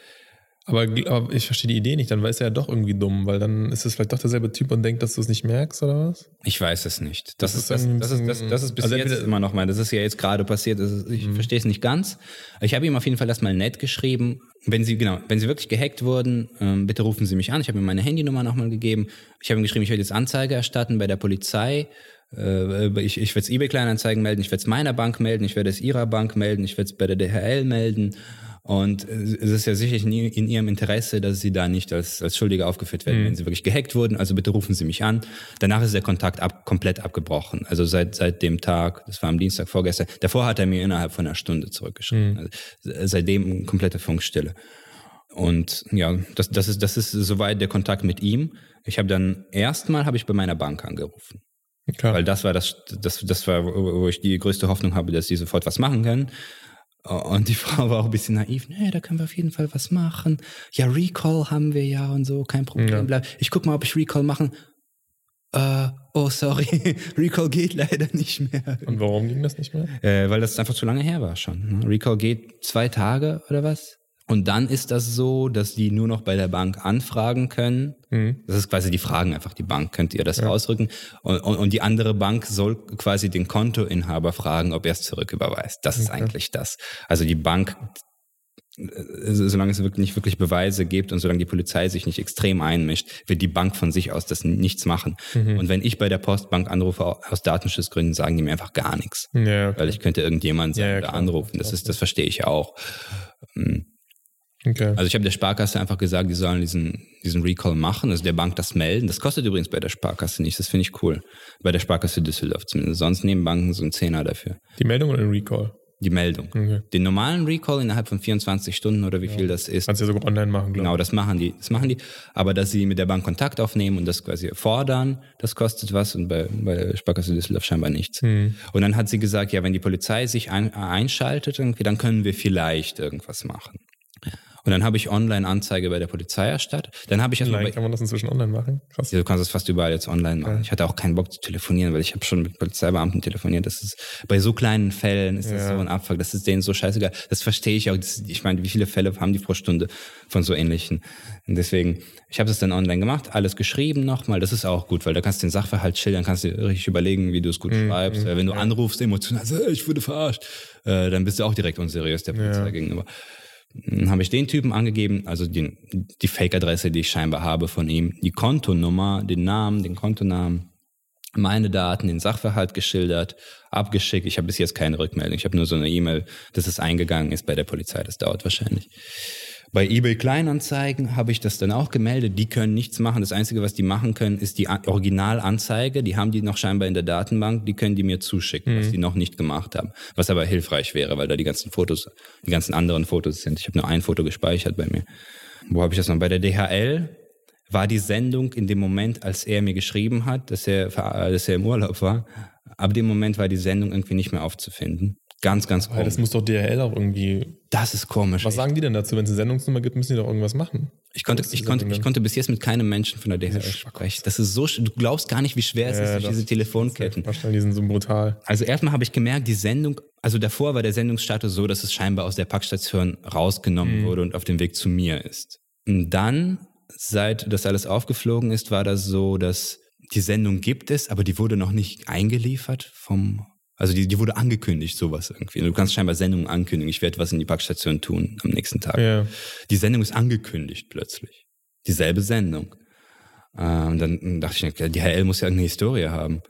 Aber, aber, ich verstehe die Idee nicht, dann weiß er ja doch irgendwie dumm, weil dann ist es vielleicht doch derselbe Typ und denkt, dass du es nicht merkst, oder was? Ich weiß es nicht. Das, das ist, das, das, ist, das, das ist bis also jetzt immer noch mein, das ist ja jetzt gerade passiert, ist, ich mhm. verstehe es nicht ganz. Ich habe ihm auf jeden Fall erstmal nett geschrieben, wenn Sie, genau, wenn Sie wirklich gehackt wurden, ähm, bitte rufen Sie mich an. Ich habe ihm meine Handynummer nochmal gegeben. Ich habe ihm geschrieben, ich werde jetzt Anzeige erstatten bei der Polizei. Äh, ich ich werde es eBay-Kleinanzeigen melden, ich werde es meiner Bank melden, ich werde es Ihrer Bank melden, ich werde es bei der DHL melden. Und es ist ja sicherlich in Ihrem Interesse, dass Sie da nicht als, als Schuldige aufgeführt werden, mhm. wenn Sie wirklich gehackt wurden. Also bitte rufen Sie mich an. Danach ist der Kontakt ab, komplett abgebrochen. Also seit, seit dem Tag, das war am Dienstag vorgestern, davor hat er mir innerhalb von einer Stunde zurückgeschrieben. Mhm. Also seitdem komplette Funkstille. Und ja, das, das, ist, das ist soweit der Kontakt mit ihm. Ich habe dann erstmal habe ich bei meiner Bank angerufen. Klar. Weil das war das, das, das war, wo ich die größte Hoffnung habe, dass sie sofort was machen können. Und die Frau war auch ein bisschen naiv. Nee, da können wir auf jeden Fall was machen. Ja, Recall haben wir ja und so, kein Problem. Ja. Ich guck mal, ob ich Recall machen. Äh, oh, sorry, Recall geht leider nicht mehr. Und warum ging das nicht mehr? Äh, weil das einfach zu lange her war schon. Ne? Recall geht zwei Tage oder was? Und dann ist das so, dass die nur noch bei der Bank anfragen können. Mhm. Das ist quasi, die fragen einfach die Bank, könnt ihr das ja. ausrücken? Und, und, und, die andere Bank soll quasi den Kontoinhaber fragen, ob er es zurücküberweist. Das okay. ist eigentlich das. Also die Bank, äh, solange es wirklich nicht wirklich Beweise gibt und solange die Polizei sich nicht extrem einmischt, wird die Bank von sich aus das nichts machen. Mhm. Und wenn ich bei der Postbank anrufe aus Datenschutzgründen, sagen die mir einfach gar nichts. Ja, okay. Weil ich könnte irgendjemand ja, ja, anrufen. Das ist, das verstehe ich auch. Ähm, Okay. Also ich habe der Sparkasse einfach gesagt, die sollen diesen, diesen Recall machen, also der Bank das melden. Das kostet übrigens bei der Sparkasse nichts, das finde ich cool. Bei der Sparkasse Düsseldorf zumindest. Sonst nehmen Banken so einen Zehner dafür. Die Meldung oder den Recall? Die Meldung. Okay. Den normalen Recall innerhalb von 24 Stunden oder wie ja. viel das ist. Kannst du ja sogar online machen, glaube Genau, das machen die. Das machen die. Aber dass sie mit der Bank Kontakt aufnehmen und das quasi fordern, das kostet was und bei, bei der Sparkasse Düsseldorf scheinbar nichts. Mhm. Und dann hat sie gesagt, ja, wenn die Polizei sich ein, einschaltet, irgendwie, dann können wir vielleicht irgendwas machen. Und dann habe ich Online-Anzeige bei der Polizei erstattet. Dann habe ich erstmal. Kann man das inzwischen online machen? Krass. Ja, du kannst es fast überall jetzt online machen. Ja. Ich hatte auch keinen Bock zu telefonieren, weil ich habe schon mit Polizeibeamten telefoniert. Das ist bei so kleinen Fällen ist das ja. so ein Abfuck. Das ist denen so scheißegal. Das verstehe ich auch. Das, ich meine, wie viele Fälle haben die pro Stunde von so ähnlichen? Und deswegen, ich habe das dann online gemacht, alles geschrieben nochmal. Das ist auch gut, weil da kannst du den Sachverhalt schildern, kannst du richtig überlegen, wie du es gut mhm. schreibst. Weil wenn du anrufst, emotional, ich wurde verarscht, äh, dann bist du auch direkt unseriös der Polizei gegenüber habe ich den Typen angegeben, also den, die Fake-Adresse, die ich scheinbar habe von ihm, die Kontonummer, den Namen, den Kontonamen, meine Daten, den Sachverhalt geschildert, abgeschickt. Ich habe bis jetzt keine Rückmeldung. Ich habe nur so eine E-Mail, dass es eingegangen ist bei der Polizei. Das dauert wahrscheinlich. Bei eBay Kleinanzeigen habe ich das dann auch gemeldet. Die können nichts machen. Das Einzige, was die machen können, ist die Originalanzeige. Die haben die noch scheinbar in der Datenbank. Die können die mir zuschicken, mhm. was die noch nicht gemacht haben. Was aber hilfreich wäre, weil da die ganzen Fotos, die ganzen anderen Fotos sind. Ich habe nur ein Foto gespeichert bei mir. Wo habe ich das noch? Bei der DHL war die Sendung in dem Moment, als er mir geschrieben hat, dass er, dass er im Urlaub war. Ab dem Moment war die Sendung irgendwie nicht mehr aufzufinden. Ganz, ganz komisch. Das muss doch DHL auch irgendwie. Das ist komisch. Was sagen die denn dazu? Wenn es eine Sendungsnummer gibt, müssen die doch irgendwas machen. Ich konnte, ich konnte, ich konnte bis jetzt mit keinem Menschen von der DHL sprechen. Das ist so, du glaubst gar nicht, wie schwer es ja, ist durch diese Telefonketten. Die sind so brutal. Also erstmal habe ich gemerkt, die Sendung, also davor war der Sendungsstatus so, dass es scheinbar aus der Packstation rausgenommen mhm. wurde und auf dem Weg zu mir ist. Und dann, seit das alles aufgeflogen ist, war das so, dass die Sendung gibt es, aber die wurde noch nicht eingeliefert vom also die, die wurde angekündigt, sowas irgendwie. Du kannst scheinbar Sendungen ankündigen. Ich werde was in die Packstation tun am nächsten Tag. Ja. Die Sendung ist angekündigt plötzlich. Dieselbe Sendung. Äh, und dann dachte ich, die HL muss ja irgendeine Historie haben,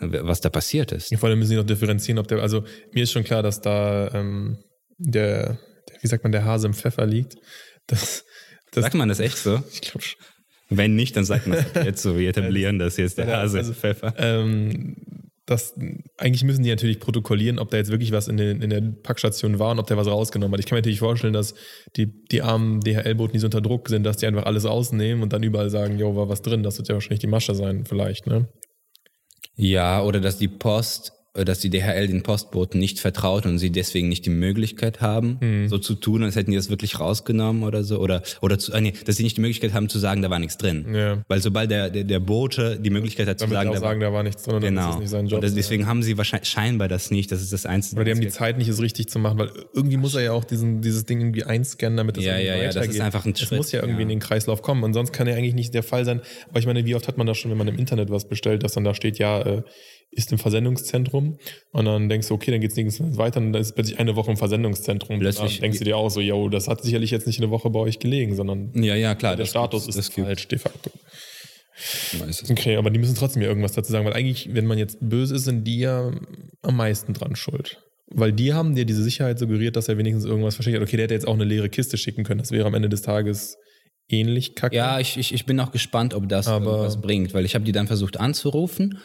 was da passiert ist. Ja, vor allem müssen sie noch differenzieren, ob der, also mir ist schon klar, dass da ähm, der, der, wie sagt man, der Hase im Pfeffer liegt. Das, das, sagt man das echt so? ich glaube schon. Wenn nicht, dann sagt man es jetzt so. Wir etablieren das jetzt, der Hase also, im Pfeffer. Ähm, das, eigentlich müssen die natürlich protokollieren, ob da jetzt wirklich was in, den, in der Packstation war und ob der was rausgenommen hat. Ich kann mir natürlich vorstellen, dass die, die armen DHL-Boten, die so unter Druck sind, dass die einfach alles ausnehmen und dann überall sagen, jo, war was drin. Das wird ja wahrscheinlich die Masche sein, vielleicht, ne? Ja, oder dass die Post dass die DHL den Postboten nicht vertraut und sie deswegen nicht die Möglichkeit haben, hm. so zu tun, als hätten die das wirklich rausgenommen oder so. Oder, oder zu, äh, nee, dass sie nicht die Möglichkeit haben zu sagen, da war nichts drin. Ja. Weil sobald der, der, der Bote die Möglichkeit hat zu sagen, da, sagen, da war nichts drin, genau. ist nicht sein Job. Und deswegen haben sie wahrscheinlich scheinbar das nicht. Das ist das Einzige. Weil die haben die Zeit nicht, es richtig zu machen, weil irgendwie muss er ja auch diesen, dieses Ding irgendwie einscannen, damit es ja, irgendwie ja, ja, das ist einfach ein Schritt. Es muss ja irgendwie ja. in den Kreislauf kommen. Und sonst kann ja eigentlich nicht der Fall sein. Aber ich meine, wie oft hat man das schon, wenn man im Internet was bestellt, dass dann da steht, ja, äh, ist im Versendungszentrum und dann denkst du, okay, dann geht's nirgends weiter und dann ist plötzlich eine Woche im Versendungszentrum. Plötzlich dann denkst du dir auch so, yo, das hat sicherlich jetzt nicht eine Woche bei euch gelegen, sondern ja, ja, klar, der Status ist falsch de facto. Okay, aber die müssen trotzdem ja irgendwas dazu sagen, weil eigentlich, wenn man jetzt böse ist, sind die ja am meisten dran schuld. Weil die haben dir diese Sicherheit suggeriert, dass er wenigstens irgendwas verschickt hat. Okay, der hätte jetzt auch eine leere Kiste schicken können. Das wäre am Ende des Tages ähnlich kacke. Ja, ich, ich, ich bin auch gespannt, ob das aber was bringt, weil ich habe die dann versucht anzurufen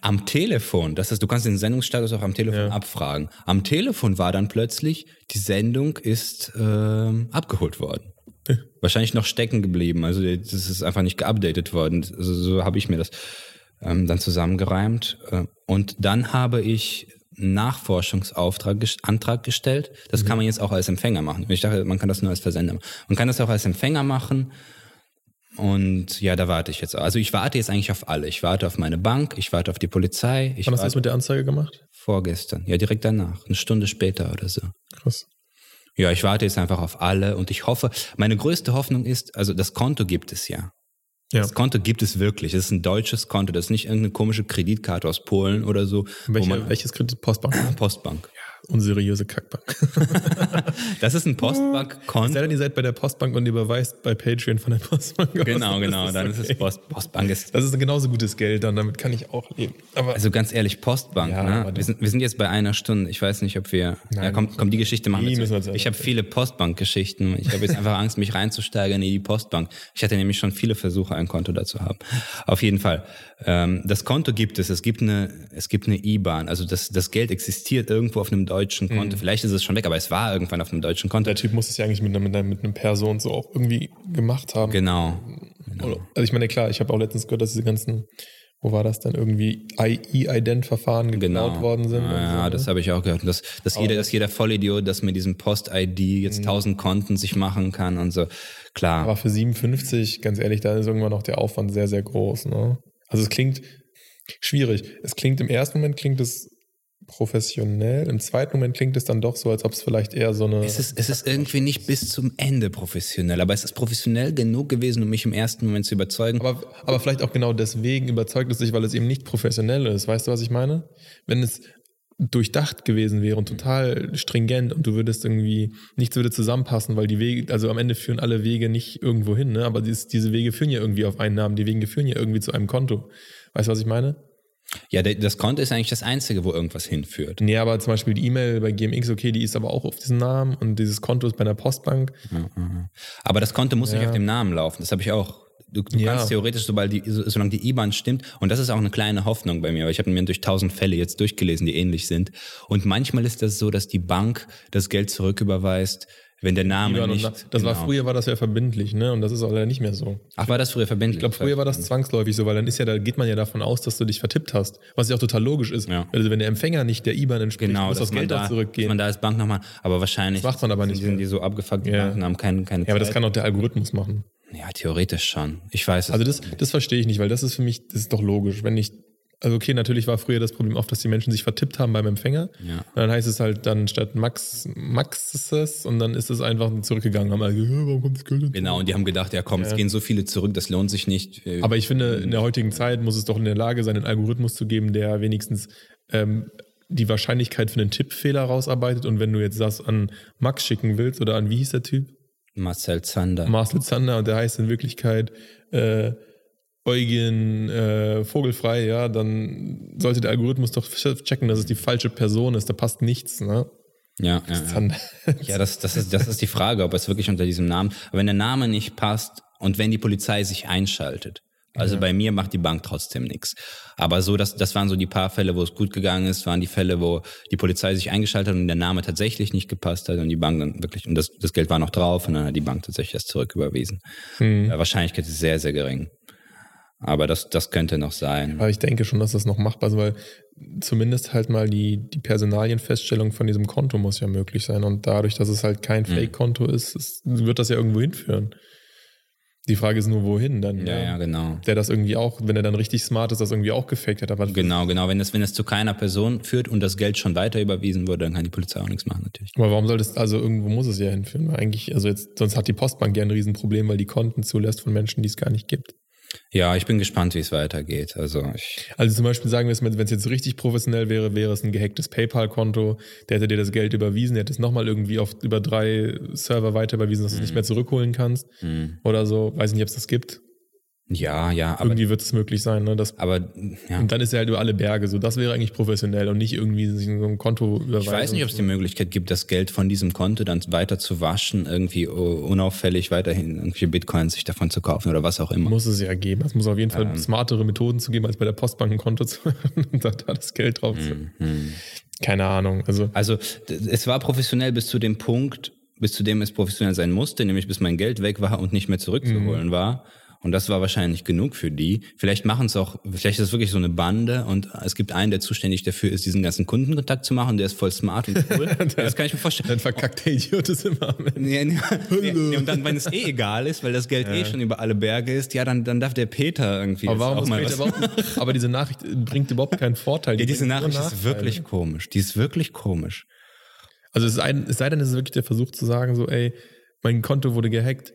am Telefon, das heißt, du kannst den Sendungsstatus auch am Telefon ja. abfragen. Am Telefon war dann plötzlich, die Sendung ist äh, abgeholt worden. Wahrscheinlich noch stecken geblieben. Also das ist einfach nicht geupdatet worden. Also, so habe ich mir das ähm, dann zusammengereimt. Äh, und dann habe ich einen Nachforschungsauftrag Antrag gestellt. Das mhm. kann man jetzt auch als Empfänger machen. Ich dachte, man kann das nur als Versender machen. Man kann das auch als Empfänger machen. Und ja, da warte ich jetzt. Also ich warte jetzt eigentlich auf alle. Ich warte auf meine Bank, ich warte auf die Polizei. Ich Wann hast du das mit der Anzeige gemacht? Vorgestern. Ja, direkt danach. Eine Stunde später oder so. Krass. Ja, ich warte jetzt einfach auf alle und ich hoffe, meine größte Hoffnung ist, also das Konto gibt es ja. Ja. Das Konto gibt es wirklich. Es ist ein deutsches Konto. Das ist nicht irgendeine komische Kreditkarte aus Polen oder so. Welche, welches Kredit? Postbank? Postbank unseriöse Kackbank. das ist ein Postbank-Konto. Sei denn, ihr seid bei der Postbank und überweist bei Patreon von der Postbank. Genau, genau, dann okay. ist es Post, Postbank. Ist das ist ein genauso gutes Geld, dann damit kann ich auch leben. Aber also ganz ehrlich, Postbank, ja, ne? wir, sind, wir sind jetzt bei einer Stunde. Ich weiß nicht, ob wir. Nein, ja, kommt, kommt die Geschichte machen. Wir ich habe viele Postbank-Geschichten. Ich habe jetzt einfach Angst, mich reinzusteigern in die Postbank. Ich hatte nämlich schon viele Versuche, ein Konto dazu haben. Auf jeden Fall. Ähm, das Konto gibt es. Es gibt eine, es gibt eine IBAN. Also das, das Geld existiert irgendwo auf einem deutschen Konto. Mhm. Vielleicht ist es schon weg, aber es war irgendwann auf einem deutschen Konto. Der Typ muss es ja eigentlich mit, einer, mit, einer, mit einem Person so auch irgendwie gemacht haben. Genau. genau. Also ich meine, klar, ich habe auch letztens gehört, dass diese ganzen wo war das dann irgendwie E-Ident-Verfahren gebaut genau. worden sind? Ja, so, ne? das habe ich auch gehört. Dass, dass, jeder, dass jeder Vollidiot, dass mit diesem Post-ID jetzt mhm. tausend Konten sich machen kann und so. Klar. Aber für 57, ganz ehrlich, da ist irgendwann noch der Aufwand sehr, sehr groß. Ne? Also es klingt schwierig. Es klingt im ersten Moment klingt es professionell. Im zweiten Moment klingt es dann doch so, als ob es vielleicht eher so eine. Es ist, es ist irgendwie nicht bis zum Ende professionell, aber es ist professionell genug gewesen, um mich im ersten Moment zu überzeugen. Aber, aber vielleicht auch genau deswegen überzeugt es sich, weil es eben nicht professionell ist. Weißt du, was ich meine? Wenn es durchdacht gewesen wäre und total stringent und du würdest irgendwie, nichts würde zusammenpassen, weil die Wege, also am Ende führen alle Wege nicht irgendwo hin, ne? aber diese, diese Wege führen ja irgendwie auf einen Namen, die Wege führen ja irgendwie zu einem Konto. Weißt du, was ich meine? Ja, das Konto ist eigentlich das Einzige, wo irgendwas hinführt. Nee, aber zum Beispiel die E-Mail bei GMX, okay, die ist aber auch auf diesem Namen und dieses Konto ist bei einer Postbank. Aber das Konto muss ja. nicht auf dem Namen laufen, das habe ich auch. Du, du ja. kannst theoretisch, sobald die, solange die IBAN stimmt, und das ist auch eine kleine Hoffnung bei mir, weil ich habe mir durch tausend Fälle jetzt durchgelesen, die ähnlich sind. Und manchmal ist das so, dass die Bank das Geld zurücküberweist, wenn der Name nicht. das genau. war früher war das ja verbindlich, ne? Und das ist auch leider nicht mehr so. Ach, war das früher verbindlich? Ich glaube, früher war das zwangsläufig so, weil dann ist ja, da geht man ja davon aus, dass du dich vertippt hast. Was ja auch total logisch ist. Ja. Also wenn der Empfänger nicht der IBAN entspricht, genau, muss das Geld da, auch zurückgehen. man da als Bank nochmal, aber wahrscheinlich. Das macht man aber nicht. Sind die so abgefuckt, ja. Banken haben keine, keine Ja, aber das kann auch der Algorithmus machen. Ja, theoretisch schon. Ich weiß es. Also das, das verstehe ich nicht, weil das ist für mich, das ist doch logisch. Wenn ich also okay, natürlich war früher das Problem oft, dass die Menschen sich vertippt haben beim Empfänger. Ja. Und dann heißt es halt dann statt Max, Maxes und dann ist es einfach zurückgegangen. Haben also, warum kommt das Geld Genau, und die haben gedacht, ja komm, ja. es gehen so viele zurück, das lohnt sich nicht. Aber ich finde, in der heutigen Zeit muss es doch in der Lage sein, einen Algorithmus zu geben, der wenigstens ähm, die Wahrscheinlichkeit für einen Tippfehler rausarbeitet. Und wenn du jetzt das an Max schicken willst oder an, wie hieß der Typ? Marcel Zander. Marcel Zander und der heißt in Wirklichkeit äh, Eugen äh, Vogelfrei, ja, dann sollte der Algorithmus doch checken, dass es die falsche Person ist. Da passt nichts, ne? Ja, ja, ja. ja das, das, ist, das ist die Frage, ob es wirklich unter diesem Namen. Aber wenn der Name nicht passt und wenn die Polizei sich einschaltet, also ja. bei mir macht die Bank trotzdem nichts. Aber so, das, das waren so die paar Fälle, wo es gut gegangen ist, waren die Fälle, wo die Polizei sich eingeschaltet hat und der Name tatsächlich nicht gepasst hat und die Bank dann wirklich, und das, das Geld war noch drauf und dann hat die Bank tatsächlich das zurücküberwiesen. Mhm. Die Wahrscheinlichkeit ist sehr, sehr gering. Aber das, das könnte noch sein. Aber ich denke schon, dass das noch machbar ist, weil zumindest halt mal die, die Personalienfeststellung von diesem Konto muss ja möglich sein. Und dadurch, dass es halt kein hm. Fake-Konto ist, ist, wird das ja irgendwo hinführen. Die Frage ist nur, wohin dann. Ja, ja, genau. Der das irgendwie auch, wenn er dann richtig smart ist, das irgendwie auch gefaked hat. Aber genau, genau. Wenn es, wenn es zu keiner Person führt und das Geld schon weiter überwiesen wurde, dann kann die Polizei auch nichts machen, natürlich. Aber warum soll das, also irgendwo muss es ja hinführen? Weil eigentlich, also jetzt, sonst hat die Postbank ja ein Riesenproblem, weil die Konten zulässt von Menschen, die es gar nicht gibt. Ja, ich bin gespannt, wie es weitergeht. Also, ich also zum Beispiel sagen wir es, wenn es jetzt richtig professionell wäre, wäre es ein gehacktes PayPal-Konto, der hätte dir das Geld überwiesen, der hätte es nochmal irgendwie auf über drei Server weiter überwiesen, dass du es nicht mhm. mehr zurückholen kannst. Mhm. Oder so. Weiß nicht, ob es das gibt. Ja, ja, aber. Irgendwie wird es möglich sein, ne? Das, aber, ja. Und dann ist er halt über alle Berge. So, das wäre eigentlich professionell und nicht irgendwie so ein Konto überweisen. Ich weiß nicht, ob es die Möglichkeit gibt, das Geld von diesem Konto dann weiter zu waschen, irgendwie unauffällig weiterhin irgendwelche Bitcoins sich davon zu kaufen oder was auch immer. Muss es ja geben. Es muss auf jeden Fall ähm. smartere Methoden zu geben, als bei der Postbank ein Konto zu da, da das Geld drauf zu. Mhm. Keine Ahnung. Also, also, es war professionell bis zu dem Punkt, bis zu dem es professionell sein musste, nämlich bis mein Geld weg war und nicht mehr zurückzuholen mhm. war. Und das war wahrscheinlich genug für die. Vielleicht machen es auch, vielleicht ist es wirklich so eine Bande und es gibt einen, der zuständig dafür ist, diesen ganzen Kundenkontakt zu machen. Der ist voll smart und cool. das kann ich mir vorstellen. Dann verkackt der Idiot es immer. Ja, ja, ja, und dann, wenn es eh egal ist, weil das Geld eh schon über alle Berge ist, ja, dann, dann darf der Peter irgendwie. Aber warum auch mal Peter überhaupt, Aber diese Nachricht bringt überhaupt keinen Vorteil. Die ja, diese Nachricht ist wirklich komisch. Die ist wirklich komisch. Also es, ist ein, es sei denn, es ist wirklich der Versuch zu sagen, so, ey, mein Konto wurde gehackt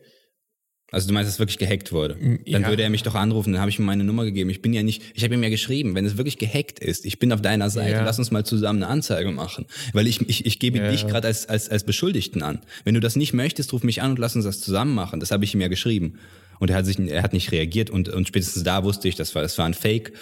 also du meinst, dass es wirklich gehackt wurde? Dann ja. würde er mich doch anrufen, dann habe ich ihm meine Nummer gegeben. Ich bin ja nicht, ich habe ihm ja geschrieben, wenn es wirklich gehackt ist, ich bin auf deiner Seite, ja. lass uns mal zusammen eine Anzeige machen. Weil ich, ich, ich gebe ja. dich gerade als, als, als Beschuldigten an. Wenn du das nicht möchtest, ruf mich an und lass uns das zusammen machen. Das habe ich ihm ja geschrieben. Und er hat sich, er hat nicht reagiert und, und spätestens da wusste ich, das war, das war ein Fake.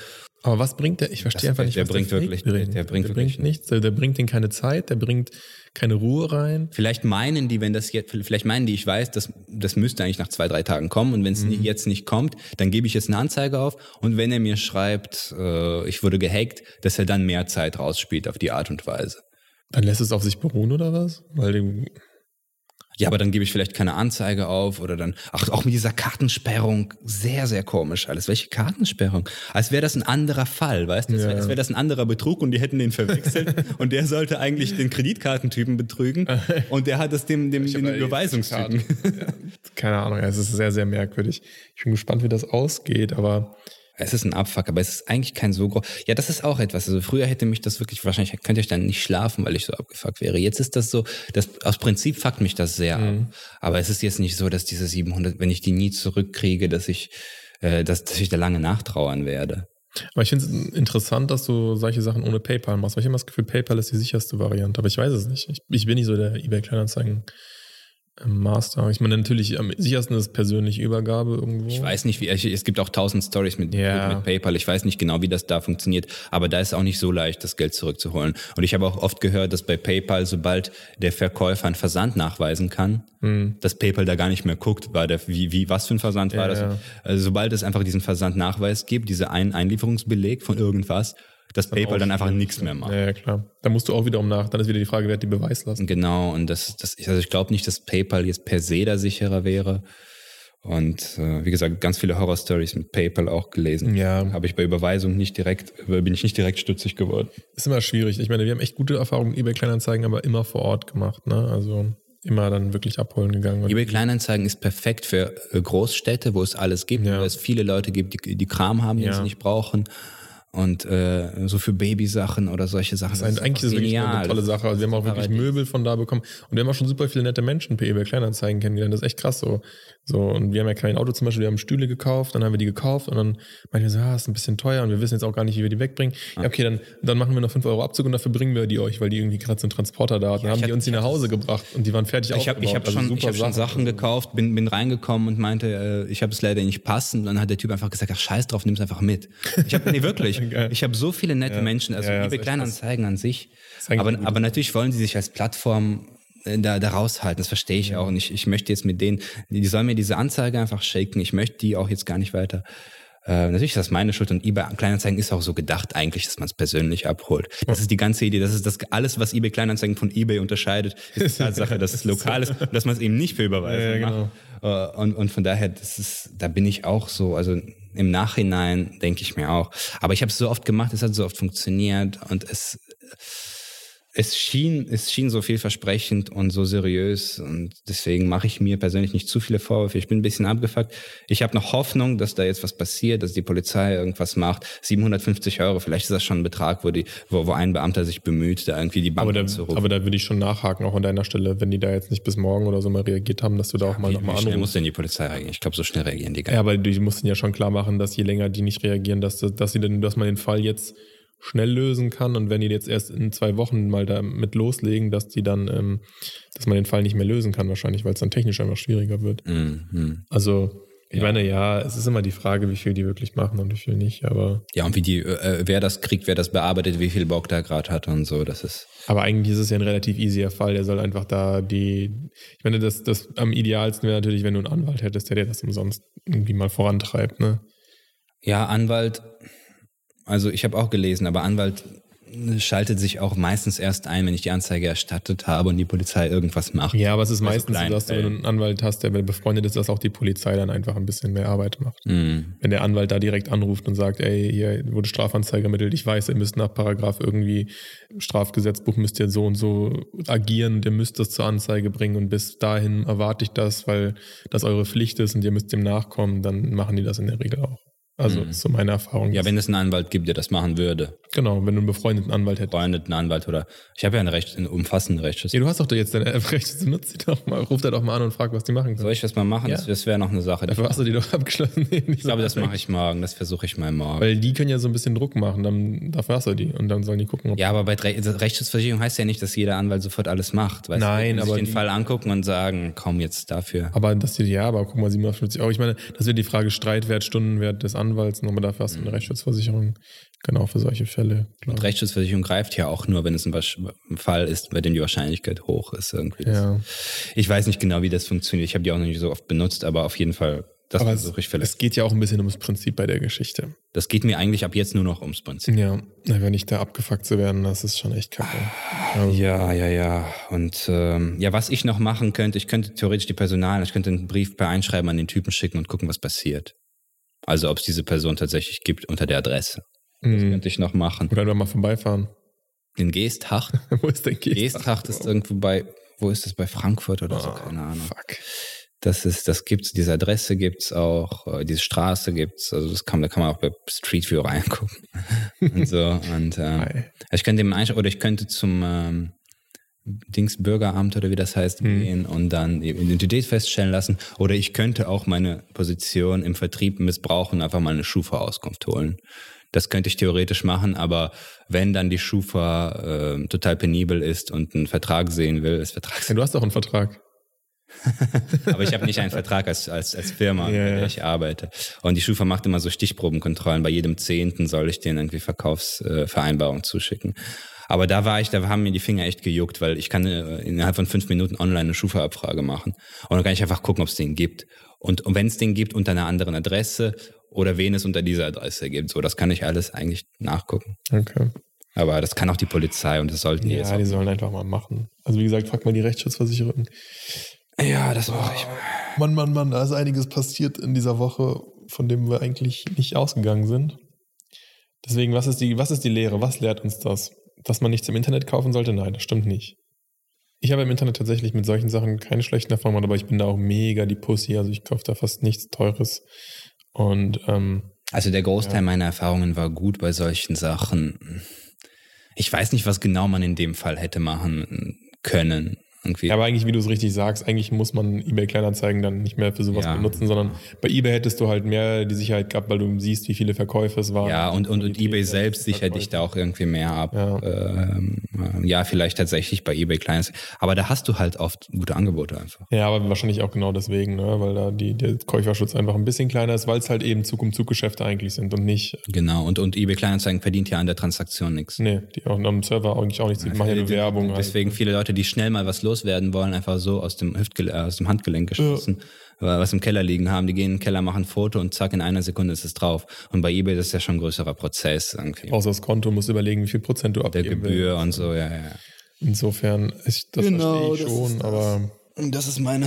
Aber was bringt der? Ich verstehe einfach nicht, der was bringt der wirklich, bringt. Der bringt, der wirklich bringt nichts. Der bringt den keine Zeit. Der bringt keine Ruhe rein. Vielleicht meinen die, wenn das jetzt, vielleicht meinen die, ich weiß, das, das müsste eigentlich nach zwei, drei Tagen kommen und wenn es mhm. jetzt nicht kommt, dann gebe ich jetzt eine Anzeige auf und wenn er mir schreibt, äh, ich wurde gehackt, dass er dann mehr Zeit rausspielt auf die Art und Weise. Dann lässt es auf sich beruhen oder was? Weil dem ja, aber dann gebe ich vielleicht keine Anzeige auf oder dann, ach, auch mit dieser Kartensperrung, sehr, sehr komisch alles. Welche Kartensperrung? Als wäre das ein anderer Fall, weißt du? Als wäre wär das ein anderer Betrug und die hätten den verwechselt und der sollte eigentlich den Kreditkartentypen betrügen und der hat es dem, dem, dem Überweisungstypen. Ja, keine Ahnung, es ist sehr, sehr merkwürdig. Ich bin gespannt, wie das ausgeht, aber es ist ein Abfuck, aber es ist eigentlich kein so groß. Ja, das ist auch etwas. Also früher hätte mich das wirklich, wahrscheinlich könnte ich dann nicht schlafen, weil ich so abgefuckt wäre. Jetzt ist das so, das, aus Prinzip fuckt mich das sehr mhm. ab. Aber es ist jetzt nicht so, dass diese 700, wenn ich die nie zurückkriege, dass ich, äh, dass, dass ich da lange nachtrauern werde. Aber ich finde es interessant, dass du solche Sachen ohne PayPal machst. Weil ich habe immer das Gefühl, PayPal ist die sicherste Variante. Aber ich weiß es nicht. Ich, ich bin nicht so der eBay-Kleinanzeigen. Master. Ich meine, natürlich am sichersten ist persönliche Übergabe irgendwo. Ich weiß nicht, wie, es gibt auch tausend Stories mit, ja. mit, mit, PayPal. Ich weiß nicht genau, wie das da funktioniert, aber da ist auch nicht so leicht, das Geld zurückzuholen. Und ich habe auch oft gehört, dass bei PayPal, sobald der Verkäufer einen Versand nachweisen kann, hm. dass PayPal da gar nicht mehr guckt, war der, wie, wie, was für ein Versand ja, war das? Also sobald es einfach diesen Versandnachweis gibt, diese ein Einlieferungsbeleg von irgendwas, dass dann PayPal dann einfach nichts mehr macht. Ja, klar. Da musst du auch wiederum nach, dann ist wieder die Frage, wer hat die Beweislast. Genau, und das, das also ich glaube nicht, dass PayPal jetzt per se da sicherer wäre. Und äh, wie gesagt, ganz viele Horror-Stories mit PayPal auch gelesen. Ja. Habe ich bei Überweisung nicht direkt, bin ich nicht direkt stutzig geworden. Ist immer schwierig. Ich meine, wir haben echt gute Erfahrungen mit eBay Kleinanzeigen, aber immer vor Ort gemacht. Ne? Also immer dann wirklich abholen gegangen. eBay Kleinanzeigen ist perfekt für äh, Großstädte, wo es alles gibt, ja. wo es viele Leute gibt, die, die Kram haben, den ja. sie nicht brauchen und äh, so für Babysachen oder solche Sachen. Das, das ist eigentlich ist genial. eine tolle Sache. Also wir haben auch wirklich Möbel von da bekommen und wir haben auch schon super viele nette Menschen per eBay Kleinanzeigen kennengelernt. Das ist echt krass so. So und wir haben ja kein Auto zum Beispiel, wir haben Stühle gekauft, dann haben wir die gekauft und dann meinen wir so, ah, ist ein bisschen teuer und wir wissen jetzt auch gar nicht, wie wir die wegbringen. Ah. Ja, okay, dann, dann machen wir noch 5 Euro Abzug und dafür bringen wir die euch, weil die irgendwie gerade so einen Transporter da hatten. Dann haben die uns die nach Hause gebracht und die waren fertig Ich habe ich hab also schon, ich hab schon Sachen gekauft, bin, bin reingekommen und meinte, äh, ich habe es leider nicht passen. Und dann hat der Typ einfach gesagt, ach scheiß drauf, nimm's einfach mit. Ich habe nee, wirklich. ich habe so viele nette ja. Menschen, also ja, liebe Kleinanzeigen an sich. Aber, aber natürlich wollen sie sich als Plattform da, da raushalten. Das verstehe ich auch. Und ich, ich möchte jetzt mit denen, die sollen mir diese Anzeige einfach shaken. Ich möchte die auch jetzt gar nicht weiter. Äh, natürlich ist das meine Schuld und eBay Kleinanzeigen ist auch so gedacht eigentlich, dass man es persönlich abholt. Das ist die ganze Idee. Das ist das alles, was eBay Kleinanzeigen von eBay unterscheidet, ist die Tatsache, dass es lokal ist und dass man es eben nicht für Überweisung ja, ja, genau. macht. Äh, und, und von daher, das ist, da bin ich auch so. Also im Nachhinein denke ich mir auch. Aber ich habe es so oft gemacht, es hat so oft funktioniert und es es schien, es schien so vielversprechend und so seriös und deswegen mache ich mir persönlich nicht zu viele Vorwürfe. Ich bin ein bisschen abgefuckt. Ich habe noch Hoffnung, dass da jetzt was passiert, dass die Polizei irgendwas macht. 750 Euro, vielleicht ist das schon ein Betrag, wo, die, wo, wo ein Beamter sich bemüht, da irgendwie die Bank aber da, zu rufen. Aber da würde ich schon nachhaken, auch an deiner Stelle, wenn die da jetzt nicht bis morgen oder so mal reagiert haben, dass du da auch mal nochmal anrufst. Wie schnell muss denn die Polizei reagieren? Ich glaube, so schnell reagieren die gar nicht. Ja, aber du musst ja schon klar machen, dass je länger die nicht reagieren, dass, dass, sie denn, dass man den Fall jetzt schnell lösen kann und wenn die jetzt erst in zwei Wochen mal damit loslegen, dass die dann, ähm, dass man den Fall nicht mehr lösen kann wahrscheinlich, weil es dann technisch einfach schwieriger wird. Mhm. Also ich ja. meine, ja, es ist immer die Frage, wie viel die wirklich machen und wie viel nicht, aber. Ja, und wie die, äh, wer das kriegt, wer das bearbeitet, wie viel Bock da gerade hat und so, das ist. Aber eigentlich ist es ja ein relativ easier Fall. Der soll einfach da die, ich meine, das, das am idealsten wäre natürlich, wenn du einen Anwalt hättest, der dir das umsonst irgendwie mal vorantreibt, ne? Ja, Anwalt, also ich habe auch gelesen, aber Anwalt schaltet sich auch meistens erst ein, wenn ich die Anzeige erstattet habe und die Polizei irgendwas macht. Ja, aber es ist also meistens so, dass du, wenn du einen Anwalt hast, der befreundet ist, dass auch die Polizei dann einfach ein bisschen mehr Arbeit macht. Mm. Wenn der Anwalt da direkt anruft und sagt, ey, hier wurde Strafanzeige ermittelt, ich weiß, ihr müsst nach Paragraph irgendwie Strafgesetzbuch müsst ihr so und so agieren, ihr müsst das zur Anzeige bringen und bis dahin erwarte ich das, weil das eure Pflicht ist und ihr müsst dem nachkommen, dann machen die das in der Regel auch. Also mhm. so meine Erfahrung. Ja, wenn es einen Anwalt gibt, der das machen würde. Genau, wenn du einen befreundeten Anwalt hättest. Befreundeten Anwalt oder ich habe ja eine recht, einen umfassenden Rechtsschutz. Ja, du hast doch jetzt deine Rechtsschutz, nutzt die doch mal, ruf da doch mal an und frag, was die machen können. Soll ich das mal machen? Ja. Das, das wäre noch eine Sache. Dafür hast du die doch abgeschlossen. Nee, ich glaube, das mache ich morgen, das versuche ich mal morgen. Weil die können ja so ein bisschen Druck machen, dann dafür hast du die und dann sollen die gucken. Ja, aber bei also Rechtsschutzversicherung heißt ja nicht, dass jeder Anwalt sofort alles macht. Weißt Nein, du, aber sich den Fall angucken und sagen, komm jetzt dafür. Aber dass die, ja, aber guck mal, 750 Euro. Ich meine, das wird die Frage Streitwert, Stundenwert des Anwalts, aber dafür hast du eine mhm. Rechtsschutzversicherung. Genau, für solche Fälle. Klar. Und Rechtsschutzversicherung greift ja auch nur, wenn es ein, ein, Fall ist, bei dem die Wahrscheinlichkeit hoch ist. Irgendwie. Ja. Ich weiß nicht genau, wie das funktioniert. Ich habe die auch noch nicht so oft benutzt, aber auf jeden Fall, das versuche ich vielleicht. Es geht ja auch ein bisschen ums Prinzip bei der Geschichte. Das geht mir eigentlich ab jetzt nur noch ums Prinzip. Ja, wenn nicht da abgefuckt zu werden, das ist schon echt kacke. Also. Ja, ja, ja. Und ähm, ja, was ich noch machen könnte, ich könnte theoretisch die Personal, ich könnte einen Brief per Einschreiben an den Typen schicken und gucken, was passiert. Also ob es diese Person tatsächlich gibt unter der Adresse. Das mhm. könnte ich noch machen. Oder einfach mal vorbeifahren. In Geesthacht? wo ist denn Geesthacht? Geesthacht ist irgendwo bei, wo ist das, bei Frankfurt oder oh, so, keine Ahnung. Fuck. Das ist, das gibt's, diese Adresse gibt's auch, äh, diese Straße gibt's, also das kann, da kann man auch bei Street View reingucken. und so. Und äh, ich könnte dem oder ich könnte zum ähm, Dings Bürgeramt oder wie das heißt hm. gehen und dann die Identität feststellen lassen. Oder ich könnte auch meine Position im Vertrieb missbrauchen und einfach mal eine Schufa-Auskunft holen. Das könnte ich theoretisch machen, aber wenn dann die Schufa äh, total penibel ist und einen Vertrag sehen will, ist Vertrag. Ja, du hast doch einen Vertrag. aber ich habe nicht einen Vertrag als, als, als Firma, ja, bei der ich arbeite. Und die Schufa macht immer so Stichprobenkontrollen. Bei jedem Zehnten soll ich denen irgendwie Verkaufsvereinbarung äh, zuschicken. Aber da war ich, da haben mir die Finger echt gejuckt, weil ich kann äh, innerhalb von fünf Minuten online eine Schufa-Abfrage machen. Und dann kann ich einfach gucken, ob es den gibt. Und, und wenn es den gibt unter einer anderen Adresse oder wen es unter dieser Adresse gibt. So, das kann ich alles eigentlich nachgucken. Okay. Aber das kann auch die Polizei und das sollten die ja, jetzt. Ja, die sollen einfach mal machen. Also wie gesagt, frag mal die Rechtsschutzversicherung. Ja, das mache ich. Mann, Mann, Mann, da ist einiges passiert in dieser Woche, von dem wir eigentlich nicht ausgegangen sind. Deswegen, was ist die, was ist die Lehre? Was lehrt uns das? Dass man nichts im Internet kaufen sollte? Nein, das stimmt nicht. Ich habe im Internet tatsächlich mit solchen Sachen keine schlechten Erfahrungen, aber ich bin da auch mega die Pussy. Also ich kaufe da fast nichts Teures. Und ähm, also der Großteil ja. meiner Erfahrungen war gut bei solchen Sachen. Ich weiß nicht, was genau man in dem Fall hätte machen können. Irgendwie. Ja, aber eigentlich, wie du es richtig sagst, eigentlich muss man eBay Kleinanzeigen dann nicht mehr für sowas ja. benutzen, sondern bei eBay hättest du halt mehr die Sicherheit gehabt, weil du siehst, wie viele Verkäufe es waren. Ja, und, und, und eBay selbst sichert dich da auch irgendwie mehr ab. Ja. Ähm, ja, vielleicht tatsächlich bei eBay Kleinanzeigen. Aber da hast du halt oft gute Angebote einfach. Ja, aber wahrscheinlich auch genau deswegen, ne? weil da die, der Käuferschutz einfach ein bisschen kleiner ist, weil es halt eben Zug-um-Zug-Geschäfte eigentlich sind und nicht. Genau, und, und eBay Kleinanzeigen verdient ja an der Transaktion nichts. Nee, die auch am Server eigentlich auch nichts. Die machen ja nur Werbung. Deswegen halt. viele Leute, die schnell mal was loswerden wollen, einfach so aus dem, Hüftgel aus dem Handgelenk geschossen, ja. was im Keller liegen haben. Die gehen in den Keller, machen ein Foto und zack, in einer Sekunde ist es drauf. Und bei eBay ist das ja schon ein größerer Prozess. Irgendwie. Außer das Konto, musst überlegen, wie viel Prozent du abgeben Der Gebühr willst. und so, ja, ja. Insofern, ich, das genau, verstehe ich schon, das aber... Und das ist meine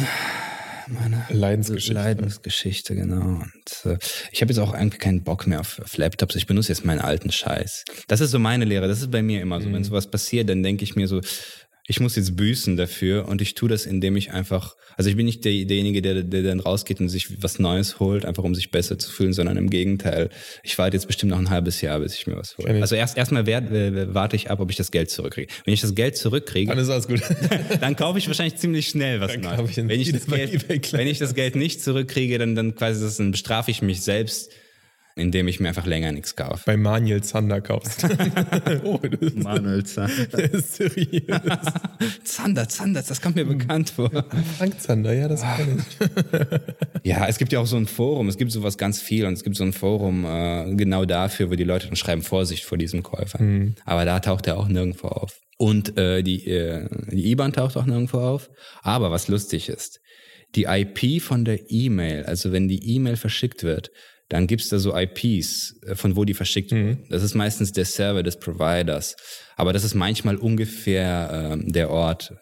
meine Leidensgeschichte. Leidensgeschichte, genau. Und äh, ich habe jetzt auch irgendwie keinen Bock mehr auf, auf, Laptops. Ich benutze jetzt meinen alten Scheiß. Das ist so meine Lehre. Das ist bei mir immer so. Mhm. Wenn sowas passiert, dann denke ich mir so, ich muss jetzt büßen dafür und ich tue das, indem ich einfach, also ich bin nicht der, derjenige, der, der dann rausgeht und sich was Neues holt, einfach um sich besser zu fühlen, sondern im Gegenteil. Ich warte jetzt bestimmt noch ein halbes Jahr, bis ich mir was hole. Also erst erstmal äh, warte ich ab, ob ich das Geld zurückkriege. Wenn ich das Geld zurückkriege, dann ist alles gut. dann kaufe ich wahrscheinlich ziemlich schnell was Neues. Wenn, ich das Geld, wenn ich das Geld nicht zurückkriege, dann, dann quasi das, dann bestrafe ich mich selbst indem ich mir einfach länger nichts kaufe. Bei Manuel Zander kaufst. oh, Manuel Zander. seriös. Zander, Zander, das kommt mir bekannt vor. Frank Zander, ja, das kann ich. ja, es gibt ja auch so ein Forum, es gibt sowas ganz viel und es gibt so ein Forum äh, genau dafür, wo die Leute dann schreiben, Vorsicht vor diesem Käufer. Mhm. Aber da taucht er auch nirgendwo auf. Und äh, die, äh, die IBAN taucht auch nirgendwo auf. Aber was lustig ist, die IP von der E-Mail, also wenn die E-Mail verschickt wird, dann gibt's da so IPs, äh, von wo die verschickt mhm. werden. Das ist meistens der Server des Providers. Aber das ist manchmal ungefähr ähm, der Ort,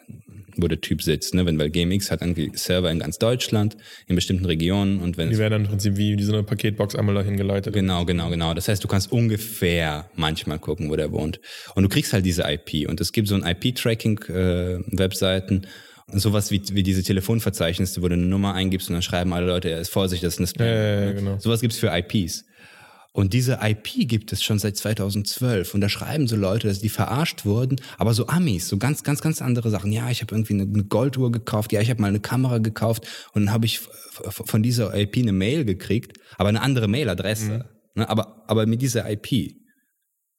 wo der Typ sitzt. Ne? Wenn, weil GMX hat irgendwie Server in ganz Deutschland, in bestimmten Regionen. Und wenn die werden dann im Prinzip wie, so eine Paketbox einmal dahin geleitet. Genau, genau, genau. Das heißt, du kannst ungefähr manchmal gucken, wo der wohnt. Und du kriegst halt diese IP. Und es gibt so ein IP-Tracking-Webseiten. Äh, sowas wie, wie diese Telefonverzeichnisse, wo du eine Nummer eingibst und dann schreiben alle Leute, er ist Vorsicht, das ist eine Spam. Ja, ja, ja, genau. Sowas gibt's für IPs. Und diese IP gibt es schon seit 2012. Und da schreiben so Leute, dass die verarscht wurden, aber so Amis, so ganz, ganz, ganz andere Sachen. Ja, ich habe irgendwie eine Golduhr gekauft, ja, ich habe mal eine Kamera gekauft und dann habe ich von dieser IP eine Mail gekriegt, aber eine andere Mailadresse. Mhm. Ne, aber, aber mit dieser IP.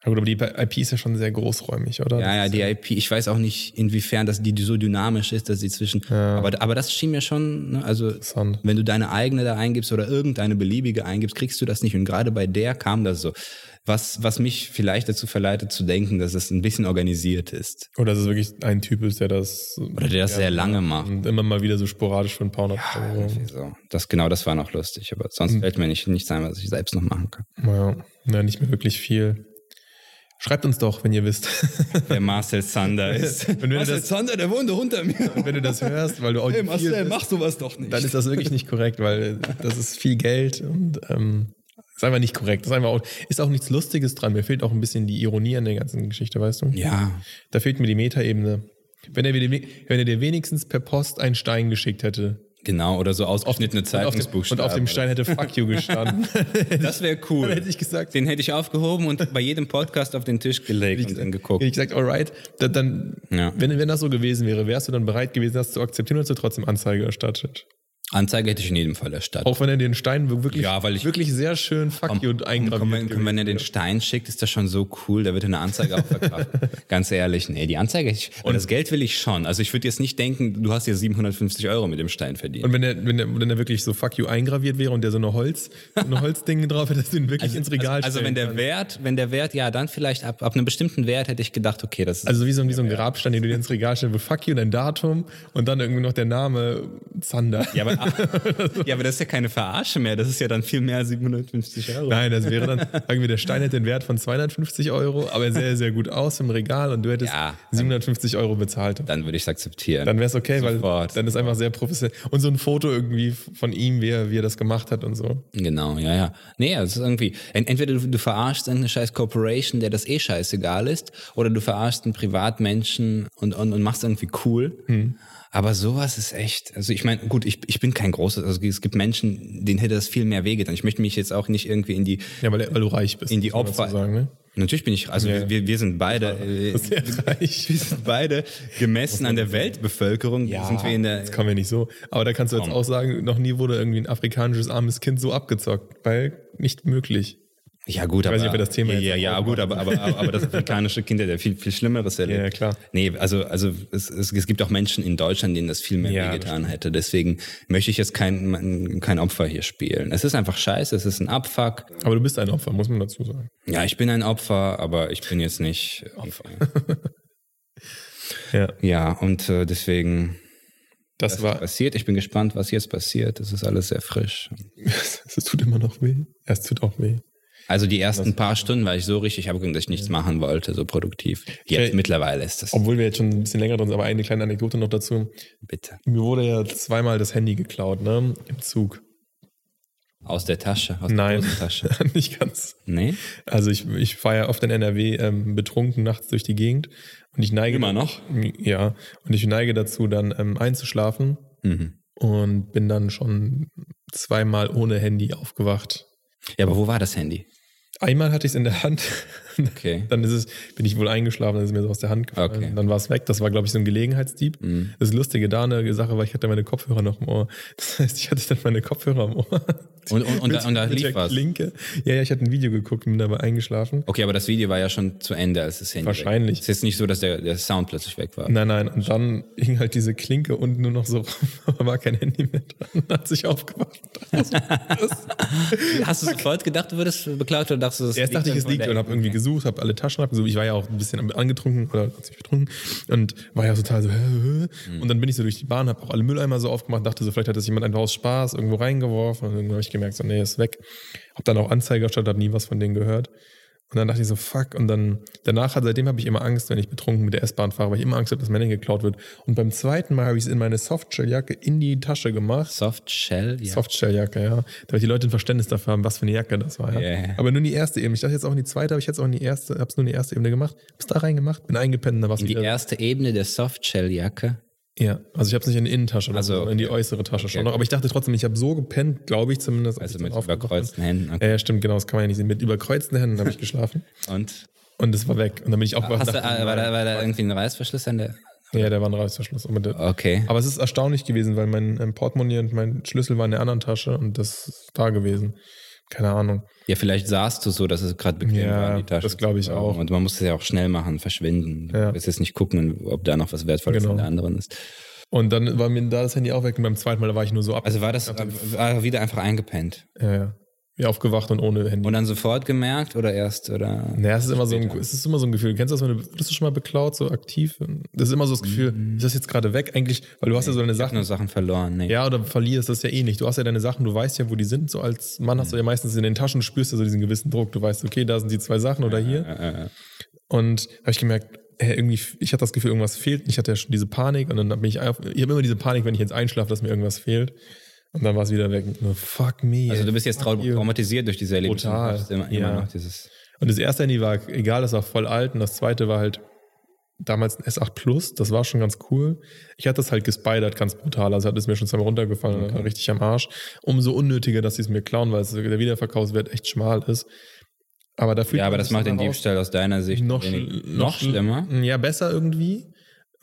Ja aber die IP ist ja schon sehr großräumig, oder? Ja, ja, die IP, ich weiß auch nicht, inwiefern das die so dynamisch ist, dass sie zwischen. Ja. Aber, aber das schien mir schon, ne, also wenn du deine eigene da eingibst oder irgendeine beliebige eingibst, kriegst du das nicht. Und gerade bei der kam das so. Was, was mich vielleicht dazu verleitet zu denken, dass es ein bisschen organisiert ist. Oder dass es wirklich ein Typ ist, der das. Oder der das sehr lange macht. Und immer mal wieder so sporadisch für ein paar hundert ja, Euro. So. Das, genau, das war noch lustig. Aber sonst hm. fällt mir nicht, nichts ein, was ich selbst noch machen kann. Naja, ja, nicht mehr wirklich viel. Schreibt uns doch, wenn ihr wisst. Wer Marcel Sander ist. Marcel das, Sander, der wohnt doch unter mir. Wenn du das hörst, weil du auch hey, Marcel, mach sowas doch nicht. Dann ist das wirklich nicht korrekt, weil das ist viel Geld und ähm, ist einfach nicht korrekt. Ist, einfach auch, ist auch nichts Lustiges dran. Mir fehlt auch ein bisschen die Ironie an der ganzen Geschichte, weißt du? Ja. Da fehlt mir die Metaebene. Wenn er, wenn er dir wenigstens per Post einen Stein geschickt hätte, Genau, oder so ausgeschnittene Zeitungsbuchstaben. Und auf dem Stein hätte Fuck you gestanden. das wäre cool. Dann hätte ich gesagt. Den hätte ich aufgehoben und bei jedem Podcast auf den Tisch gelegt und dann geguckt. Hätte ich gesagt, alright, dann, dann ja. wenn, wenn das so gewesen wäre, wärst du dann bereit gewesen, das zu akzeptieren oder hast du trotzdem Anzeige erstattet? Anzeige hätte ich in jedem Fall erstattet. Auch wenn er den Stein wirklich, ja, weil ich, wirklich sehr schön fuck um, you eingraviert. Um, wenn er den Stein schickt, ist das schon so cool, da wird eine Anzeige auch verkauft. Ganz ehrlich, nee, die Anzeige, ich, und das Geld will ich schon. Also ich würde jetzt nicht denken, du hast ja 750 Euro mit dem Stein verdient. Und wenn er, wenn er, wenn er wirklich so fuck you eingraviert wäre und der so eine Holz, eine Holzding drauf hätte, dass du ihn wirklich also, ins Regal Also, also wenn der kann. Wert, wenn der Wert, ja, dann vielleicht ab, ab einem bestimmten Wert hätte ich gedacht, okay, das ist. Also wie so, wie so ein Grabstein, den du dir ins Regal stellst, wo fuck you, dein Datum und dann irgendwie noch der Name Zander. Ja, aber, Ja, aber das ist ja keine Verarsche mehr. Das ist ja dann viel mehr als 750 Euro. Nein, das wäre dann, sagen wir, der Stein hätte den Wert von 250 Euro, aber er sähe sehr gut aus im Regal und du hättest ja, 750 Euro bezahlt. Dann würde ich es akzeptieren. Dann wäre es okay, Sofort. weil dann ist einfach sehr professionell. Und so ein Foto irgendwie von ihm, wie er, wie er das gemacht hat und so. Genau, ja, ja. Nee, es ist irgendwie, entweder du, du verarschst eine scheiß Corporation, der das eh scheißegal ist, oder du verarschst einen Privatmenschen und, und, und machst irgendwie cool. Hm. Aber sowas ist echt, also ich meine, gut, ich, ich bin kein großes, also es gibt Menschen, denen hätte das viel mehr wehgetan. Ich möchte mich jetzt auch nicht irgendwie in die... Ja, weil, weil du reich bist. In die Opfer... Sagen, ne? Natürlich bin ich, also ja. wir, wir sind beide, äh, wir sind beide gemessen an der Weltbevölkerung. Ja, sind wir in der, das kommen wir nicht so. Aber da kannst du jetzt auch sagen, noch nie wurde irgendwie ein afrikanisches armes Kind so abgezockt, weil nicht möglich. Ja, gut, ich aber. Weiß nicht, ob wir das Thema ja, ja, gut, aber, aber, aber das afrikanische Kind hat ja viel, viel Schlimmeres erlebt. Ja, klar. Nee, also, also, es, es, es gibt auch Menschen in Deutschland, denen das viel mehr ja, getan hätte. Deswegen möchte ich jetzt kein, kein Opfer hier spielen. Es ist einfach scheiße, es ist ein Abfuck. Aber du bist ein Opfer, muss man dazu sagen. Ja, ich bin ein Opfer, aber ich bin jetzt nicht Opfer. ja. Ja, und äh, deswegen. Das, das war passiert. Ich bin gespannt, was jetzt passiert. Das ist alles sehr frisch. Es tut immer noch weh. Es tut auch weh. Also die ersten paar Stunden war ich so richtig abgegangen, dass ich nichts machen wollte, so produktiv. Jetzt Okay. mittlerweile ist das. Obwohl wir jetzt schon ein bisschen länger drin sind, aber eine kleine Anekdote noch dazu. Bitte. Mir wurde ja zweimal das Handy geklaut, ne? Im Zug. Aus der Tasche, aus Nein. der Hosentasche. Nicht ganz. Nee? Also ich, ich fahre ja oft in NRW ähm, betrunken nachts durch die Gegend und ich neige Immer noch? Ja, und ich neige dazu dann ähm, einzuschlafen Mhm. und bin dann schon zweimal ohne Handy aufgewacht. Ja, aber wo war das Handy? Einmal hatte ich es in der Hand, Okay. dann ist es, bin ich wohl eingeschlafen, dann ist es mir so aus der Hand gefallen. Okay. Dann war es weg. Das war, glaube ich, so ein Gelegenheitsdieb. Mhm. Das Lustige da eine Sache war, ich hatte meine Kopfhörer noch im Ohr. Das heißt, ich hatte dann meine Kopfhörer im Ohr. Und, und, und, da, und da Mit lief was. Klinke. Ja, ja, ich hatte ein Video geguckt und bin dabei eingeschlafen. Okay, aber das Video war ja schon zu Ende, als das Handy Wahrscheinlich. Es ist jetzt nicht so, dass der, der Sound plötzlich weg war. Nein, nein. Und dann hing halt diese Klinke unten nur noch so rum, aber war kein Handy mehr dran. Hat sich aufgewacht. Hast du sofort gedacht, du würdest beklaut oder dachtest du, das Erst dachte ich, es liegt und habe irgendwie gesucht, habe alle Taschen abgesucht. Ich war ja auch ein bisschen angetrunken oder ziemlich betrunken und war ja total so. Hä, hä. Und dann bin ich so durch die Bahn, habe auch alle Mülleimer so aufgemacht, dachte so, vielleicht hat das jemand einfach aus Spaß irgendwo reingeworfen. Und dann habe ich gemerkt, so, nee, ist weg. Hab dann auch Anzeige erstattet, habe nie was von denen gehört. Und dann dachte ich so, fuck. Und dann danach, hat- seitdem habe ich immer Angst, wenn ich betrunken mit der S-Bahn fahre, weil ich immer Angst habe, dass mein Handy geklaut wird. Und beim zweiten Mal habe ich es in meine Softshelljacke in die Tasche gemacht. Soft Shell? Ja. Softshelljacke, ja. Damit die Leute ein Verständnis dafür haben, was für eine Jacke das war. Ja. Yeah. Aber nur in die erste Ebene. Ich dachte jetzt auch in die zweite, aber ich jetzt auch in die erste, hab's nur in die erste Ebene gemacht. Hab's da reingemacht, bin eingepennt, dann war's In die wieder. erste Ebene der Soft Shell Jacke. Ja, also ich hab's nicht in die Innentasche, Also, also in die okay. äußere Tasche schon Okay. noch. Aber ich dachte trotzdem, ich habe so gepennt, glaube ich zumindest. als Also ich mit überkreuzten Händen. Okay. Ja, stimmt, genau, das kann man ja nicht sehen. Mit überkreuzten Händen habe ich geschlafen. Und? Und es war weg. Und dann bin ich aufgewacht. Hast du, dachte, äh, war, da, war da irgendwie ein Reißverschluss an der? ja, der war ein Reißverschluss. Okay. Aber es ist erstaunlich gewesen, weil mein ähm, Portemonnaie und mein Schlüssel waren in der anderen Tasche und das ist da gewesen. Keine Ahnung. Ja, vielleicht saßt du so, dass es gerade bequem Ja, war, in die Tasche. das glaube ich auch. Und man muss es ja auch schnell machen, verschwinden. Du Ja. willst jetzt nicht gucken, ob da noch was Wertvolles Genau. in der anderen ist. Und dann war mir da das Handy auch weg und beim zweiten Mal war ich nur so ab. Also war das war wieder einfach eingepennt. Ja, ja. Wie aufgewacht und ohne Handy. Und dann sofort gemerkt oder erst oder? naja, es ist immer so ein, es ist immer so ein Gefühl. Kennst du das, wenn du, wurdest du schon mal beklaut, so aktiv? Das ist immer so das Gefühl, ist das jetzt gerade weg? Eigentlich, weil du hast ja so deine Ich Sachen. nur Sachen verloren. Nee. Ja, oder verlierst das ja eh nicht. Du hast ja deine Sachen, du weißt ja, wo die sind. So als Mann hast du ja meistens in den Taschen, du spürst ja so diesen gewissen Druck. Du weißt, okay, da sind die zwei Sachen oder hier. Äh, äh, Und da habe ich gemerkt, hey, irgendwie, ich hatte das Gefühl, irgendwas fehlt. Ich hatte ja schon diese Panik und dann bin ich einfach, ich habe immer diese Panik, wenn ich jetzt einschlafe, dass mir irgendwas fehlt. Und dann war es wieder weg. Fuck me. also du bist jetzt trau you. traumatisiert durch diese Erlebnisse. Total, Immer, immer ja. noch. Und das erste Handy war egal, das war voll alt. Und das zweite war halt damals ein S8 Plus. Das war schon ganz cool. Ich hatte das halt gespidert, ganz brutal. Also hat es mir schon zweimal runtergefallen war richtig am Arsch. Umso unnötiger, dass sie es mir klauen, weil es, der Wiederverkaufswert echt schmal ist. Aber dafür Ja, aber das macht den Diebstahl aus deiner Sicht noch, wenig, schl- noch schlimmer. Ja, besser irgendwie.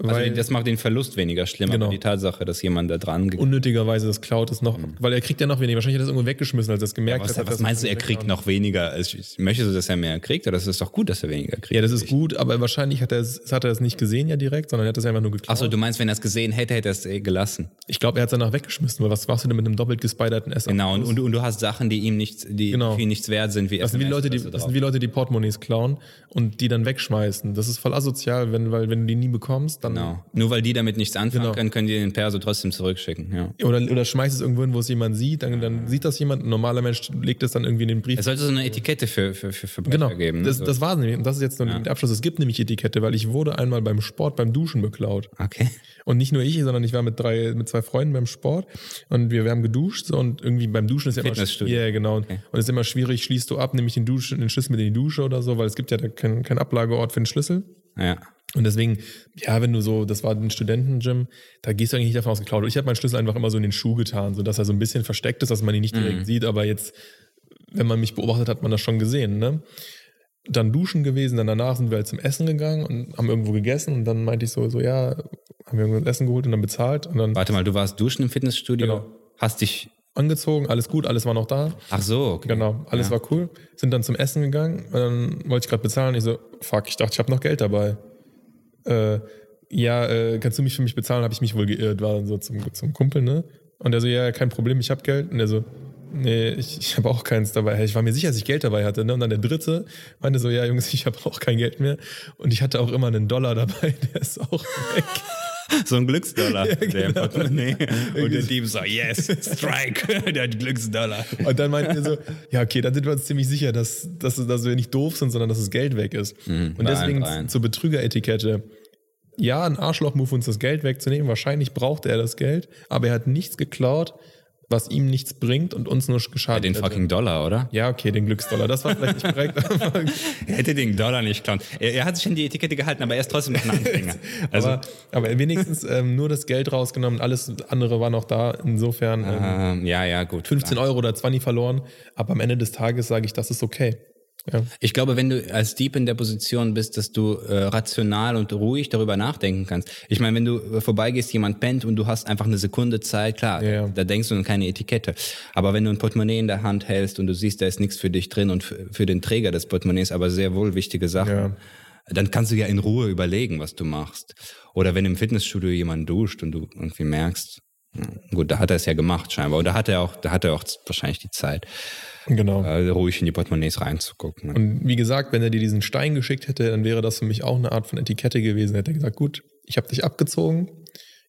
Also Weil das macht den Verlust weniger schlimm, Genau. aber die Tatsache, dass jemand da dran ge- unnötigerweise das klaut ist noch, weil er kriegt ja noch weniger. Wahrscheinlich hat er das irgendwo weggeschmissen, als er es gemerkt Mhm. was, hat. was meinst du, er kriegt noch weniger? Also, möchtest du, dass er mehr kriegt? Oder ist es doch gut, dass er weniger kriegt? Ja, das ist gut, aber wahrscheinlich hat er es, hat er es nicht gesehen ja direkt, sondern er hat es einfach nur geklaut. Achso, du meinst, wenn er es gesehen hätte, hätte er es eh gelassen. Ich glaube, er hat es danach weggeschmissen, weil was machst du denn mit einem doppelt gespiderten S8 Genau, und, und, du- und du hast Sachen, die ihm nichts, die Genau. ihn nichts wert sind, wie Das sind wie Leute, die, das sind wie Leute, die Portemonnaies klauen und die dann wegschmeißen. Das ist voll asozial, wenn, weil wenn du die nie bekommst, dann Genau. Nur weil die damit nichts anfangen Genau. können, können die den Perso trotzdem zurückschicken. Ja. oder, oder schmeißt es irgendwo hin, wo es jemand sieht, dann, dann sieht das jemand, ein normaler Mensch legt es dann irgendwie in den Brief. Es sollte so eine Etikette für, für, für Verbrecher Genau, geben. ne? das, das war es nämlich. Und das ist jetzt nur der Abschluss. Es gibt nämlich Etikette, weil ich wurde einmal beim Sport, beim Duschen beklaut. okay. Und nicht nur ich, sondern ich war mit drei, mit zwei Freunden beim Sport und wir, wir haben geduscht so, und irgendwie beim Duschen ist ja immer Fitnessstudio. Ja, genau. Und es ist immer schwierig, schließt du ab, nämlich den Duschen, den Schlüssel mit in die Dusche oder so, weil es gibt ja da keinen kein Ablageort für den Schlüssel. Ja. Und deswegen, ja, wenn du so, das war ein Studentengym, da gehst du eigentlich nicht davon aus geklaut. Ich habe meinen Schlüssel einfach immer so in den Schuh getan, so dass er so ein bisschen versteckt ist, dass man ihn nicht direkt sieht, aber jetzt, wenn man mich beobachtet, hat man das schon gesehen, ne? Dann duschen gewesen, dann danach sind wir halt zum Essen gegangen und haben irgendwo gegessen und dann meinte ich so, so ja, haben wir irgendwas Essen geholt und dann bezahlt und dann Warte mal, du warst duschen im Fitnessstudio, Genau. hast dich. angezogen, alles gut, alles war noch da. Ach so, okay. Genau, alles ja. war cool. Sind dann zum Essen gegangen. Und dann wollte ich gerade bezahlen. Ich so, fuck, ich dachte, ich habe noch Geld dabei. Äh, ja, äh, kannst du mich für mich bezahlen? Habe ich mich wohl geirrt, war so zum, zum Kumpel, ne? Und der so, ja, kein Problem, ich habe Geld. Und der so, nee, ich, ich habe auch keins dabei. Ich war mir sicher, dass ich Geld dabei hatte. Ne? Und dann der dritte meinte so, ja, Jungs, ich habe auch kein Geld mehr. Und ich hatte auch immer einen Dollar dabei, der ist auch weg. so ein Glücksdollar. ja, genau. nee. Und der Dieb so, yes, strike, der hat Glücksdollar. Und dann meinten wir so, ja, okay, dann sind wir uns ziemlich sicher, dass, dass, dass wir nicht doof sind, sondern dass das Geld weg ist. Mhm, und deswegen zur Betrügeretikette. Ja, ein Arschloch-Move, uns das Geld wegzunehmen. Wahrscheinlich brauchte er das Geld, aber er hat nichts geklaut was ihm nichts bringt und uns nur geschadet ja, den hätte. fucking Dollar, oder? Ja, okay, den Glücksdollar. Das war vielleicht nicht korrekt. er hätte den Dollar nicht klauen. Er, er, hat sich an die Etikette gehalten, aber er ist trotzdem noch ein Anfänger. Also, aber, aber wenigstens ähm, nur das Geld rausgenommen, alles andere war noch da. Insofern ähm, ähm ja, ja, gut. 15 klar. Euro oder 20 verloren. Aber am Ende des Tages sage ich, das ist okay. Ja. Ich glaube, wenn du als Dieb in der Position bist, dass du äh, rational und ruhig darüber nachdenken kannst. Ich meine, wenn du äh, vorbeigehst, jemand pennt und du hast einfach eine Sekunde Zeit, klar, ja, ja. da denkst du an keine Etikette. Aber wenn du ein Portemonnaie in der Hand hältst und du siehst, da ist nichts für dich drin und für den Träger des Portemonnaies, aber sehr wohl wichtige Sachen, dann kannst du ja in Ruhe überlegen, was du machst. Oder wenn im Fitnessstudio jemand duscht und du irgendwie merkst, hm, gut, da hat er es ja gemacht scheinbar. Da hat er auch, da hat er auch wahrscheinlich die Zeit genau. äh, ruhig in die Portemonnaies reinzugucken. Und wie gesagt, wenn er dir diesen Stein geschickt hätte, dann wäre das für mich auch eine Art von Etikette gewesen. Er hätte gesagt, gut, ich habe dich abgezogen,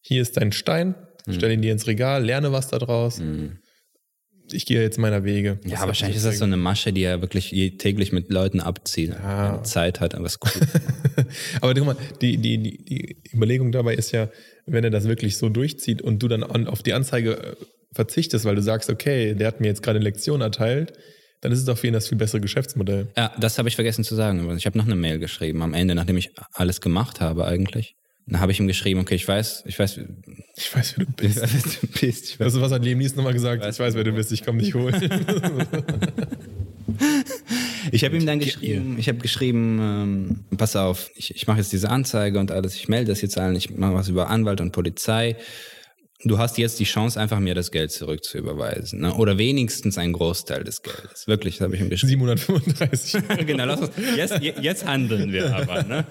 hier ist dein Stein, mhm. stell ihn dir ins Regal, lerne was daraus. Mhm. Ich gehe jetzt meiner Wege. Das ja, wahrscheinlich ist das so eine Masche, die er wirklich täglich mit Leuten abzieht. Ja. Zeit hat, aber es cool. aber guck mal, die, die, die, die Überlegung dabei ist ja, wenn er das wirklich so durchzieht und du dann auf die Anzeige äh, verzichtest, weil du sagst, okay, der hat mir jetzt gerade eine Lektion erteilt, dann ist es doch für ihn das viel bessere Geschäftsmodell. Ja, das habe ich vergessen zu sagen. Ich habe noch eine Mail geschrieben am Ende, nachdem ich alles gemacht habe eigentlich. Dann habe ich ihm geschrieben, okay, ich weiß, ich weiß, ich weiß, wer du bist. Ich weiß, wer du bist. Ich weiß, also, was hat Liam Neeson nochmal gesagt? Ich weiß, ich weiß, wer du bist, ich komme dich holen. ich habe ihm dann geschrieben, ich habe geschrieben, ähm, pass auf, ich, ich mache jetzt diese Anzeige und alles, ich melde das jetzt allen, ich mache was über Anwalt und Polizei du hast jetzt die Chance, einfach mir das Geld zurückzuüberweisen. Ne? Oder wenigstens einen Großteil des Geldes. Wirklich, das habe ich ihm geschrieben. 735. genau, lass uns, jetzt, jetzt handeln wir aber. Ne?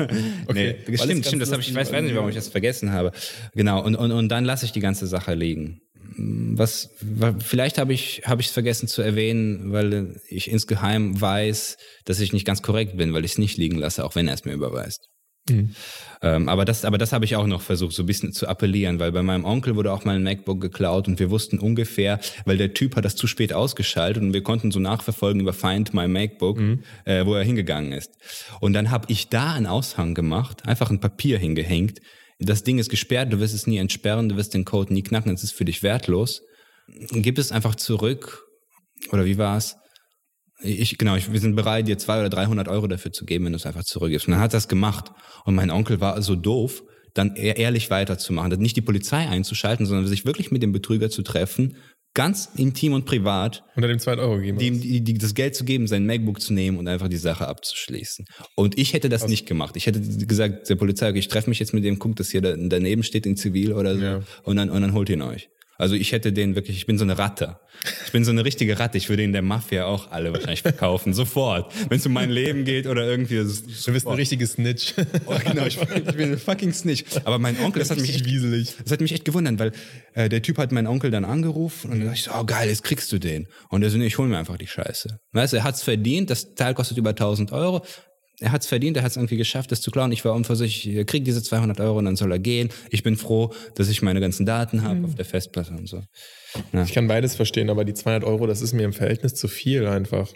Okay. Nee, stimmt, stimmt, das habe ich, ich weiß, weiß nicht, warum ich das vergessen habe. Genau, und, und, und dann lasse ich die ganze Sache liegen. Was, vielleicht habe ich habe ich es vergessen zu erwähnen, weil ich insgeheim weiß, dass ich nicht ganz korrekt bin, weil ich es nicht liegen lasse, auch wenn er es mir überweist. Mhm. Ähm, aber das, aber das habe ich auch noch versucht, so ein bisschen zu appellieren, weil bei meinem Onkel wurde auch mal ein MacBook geklaut und wir wussten ungefähr, weil der Typ hat das zu spät ausgeschaltet und wir konnten so nachverfolgen über Find My MacBook, mhm. äh, wo er hingegangen ist. Und dann habe ich da einen Aushang gemacht, einfach ein Papier hingehängt. Das Ding ist gesperrt, du wirst es nie entsperren, du wirst den Code nie knacken, es ist für dich wertlos. Gib es einfach zurück. Oder wie war's? Ich, genau, ich, wir sind bereit, dir zwei oder 300 Euro dafür zu geben, wenn du es einfach zurückgibst. Und dann hat das gemacht. Und mein Onkel war so doof, dann ehrlich weiterzumachen, nicht die Polizei einzuschalten, sondern sich wirklich mit dem Betrüger zu treffen, ganz intim und privat. Unter dem 2 Euro geben. Dem die, die, das Geld zu geben, sein MacBook zu nehmen und einfach die Sache abzuschließen. Und ich hätte das Was? nicht gemacht. Ich hätte gesagt, der Polizei, okay, ich treffe mich jetzt mit dem, guckt, dass hier daneben steht in Zivil oder so. Ja. Und, dann, und dann holt ihn euch. Also ich hätte den wirklich, ich bin so eine Ratte. Ich bin so eine richtige Ratte. Ich würde in der Mafia auch alle wahrscheinlich verkaufen. Sofort. Wenn es um mein Leben geht oder irgendwie. Du bist ein richtige Snitch. Oh, genau, ich, ich, bin ein fucking Snitch. Aber mein Onkel, das hat mich echt, wieselig. Das hat mich echt gewundert, weil äh, der Typ hat meinen Onkel dann angerufen und dann dachte ich so, oh geil, jetzt kriegst du den. Und er so, nee, ich hol mir einfach die Scheiße. Weißt du, er hat's verdient, das Teil kostet über 1000 Euro er hat es verdient, er hat es irgendwie geschafft, das zu klauen. Ich war unversichtlich, er kriegt diese 200 Euro und dann soll er gehen. Ich bin froh, dass ich meine ganzen Daten habe mhm. auf der Festplatte und so. Ja. Ich kann beides verstehen, aber die 200 Euro, das ist mir im Verhältnis zu viel einfach.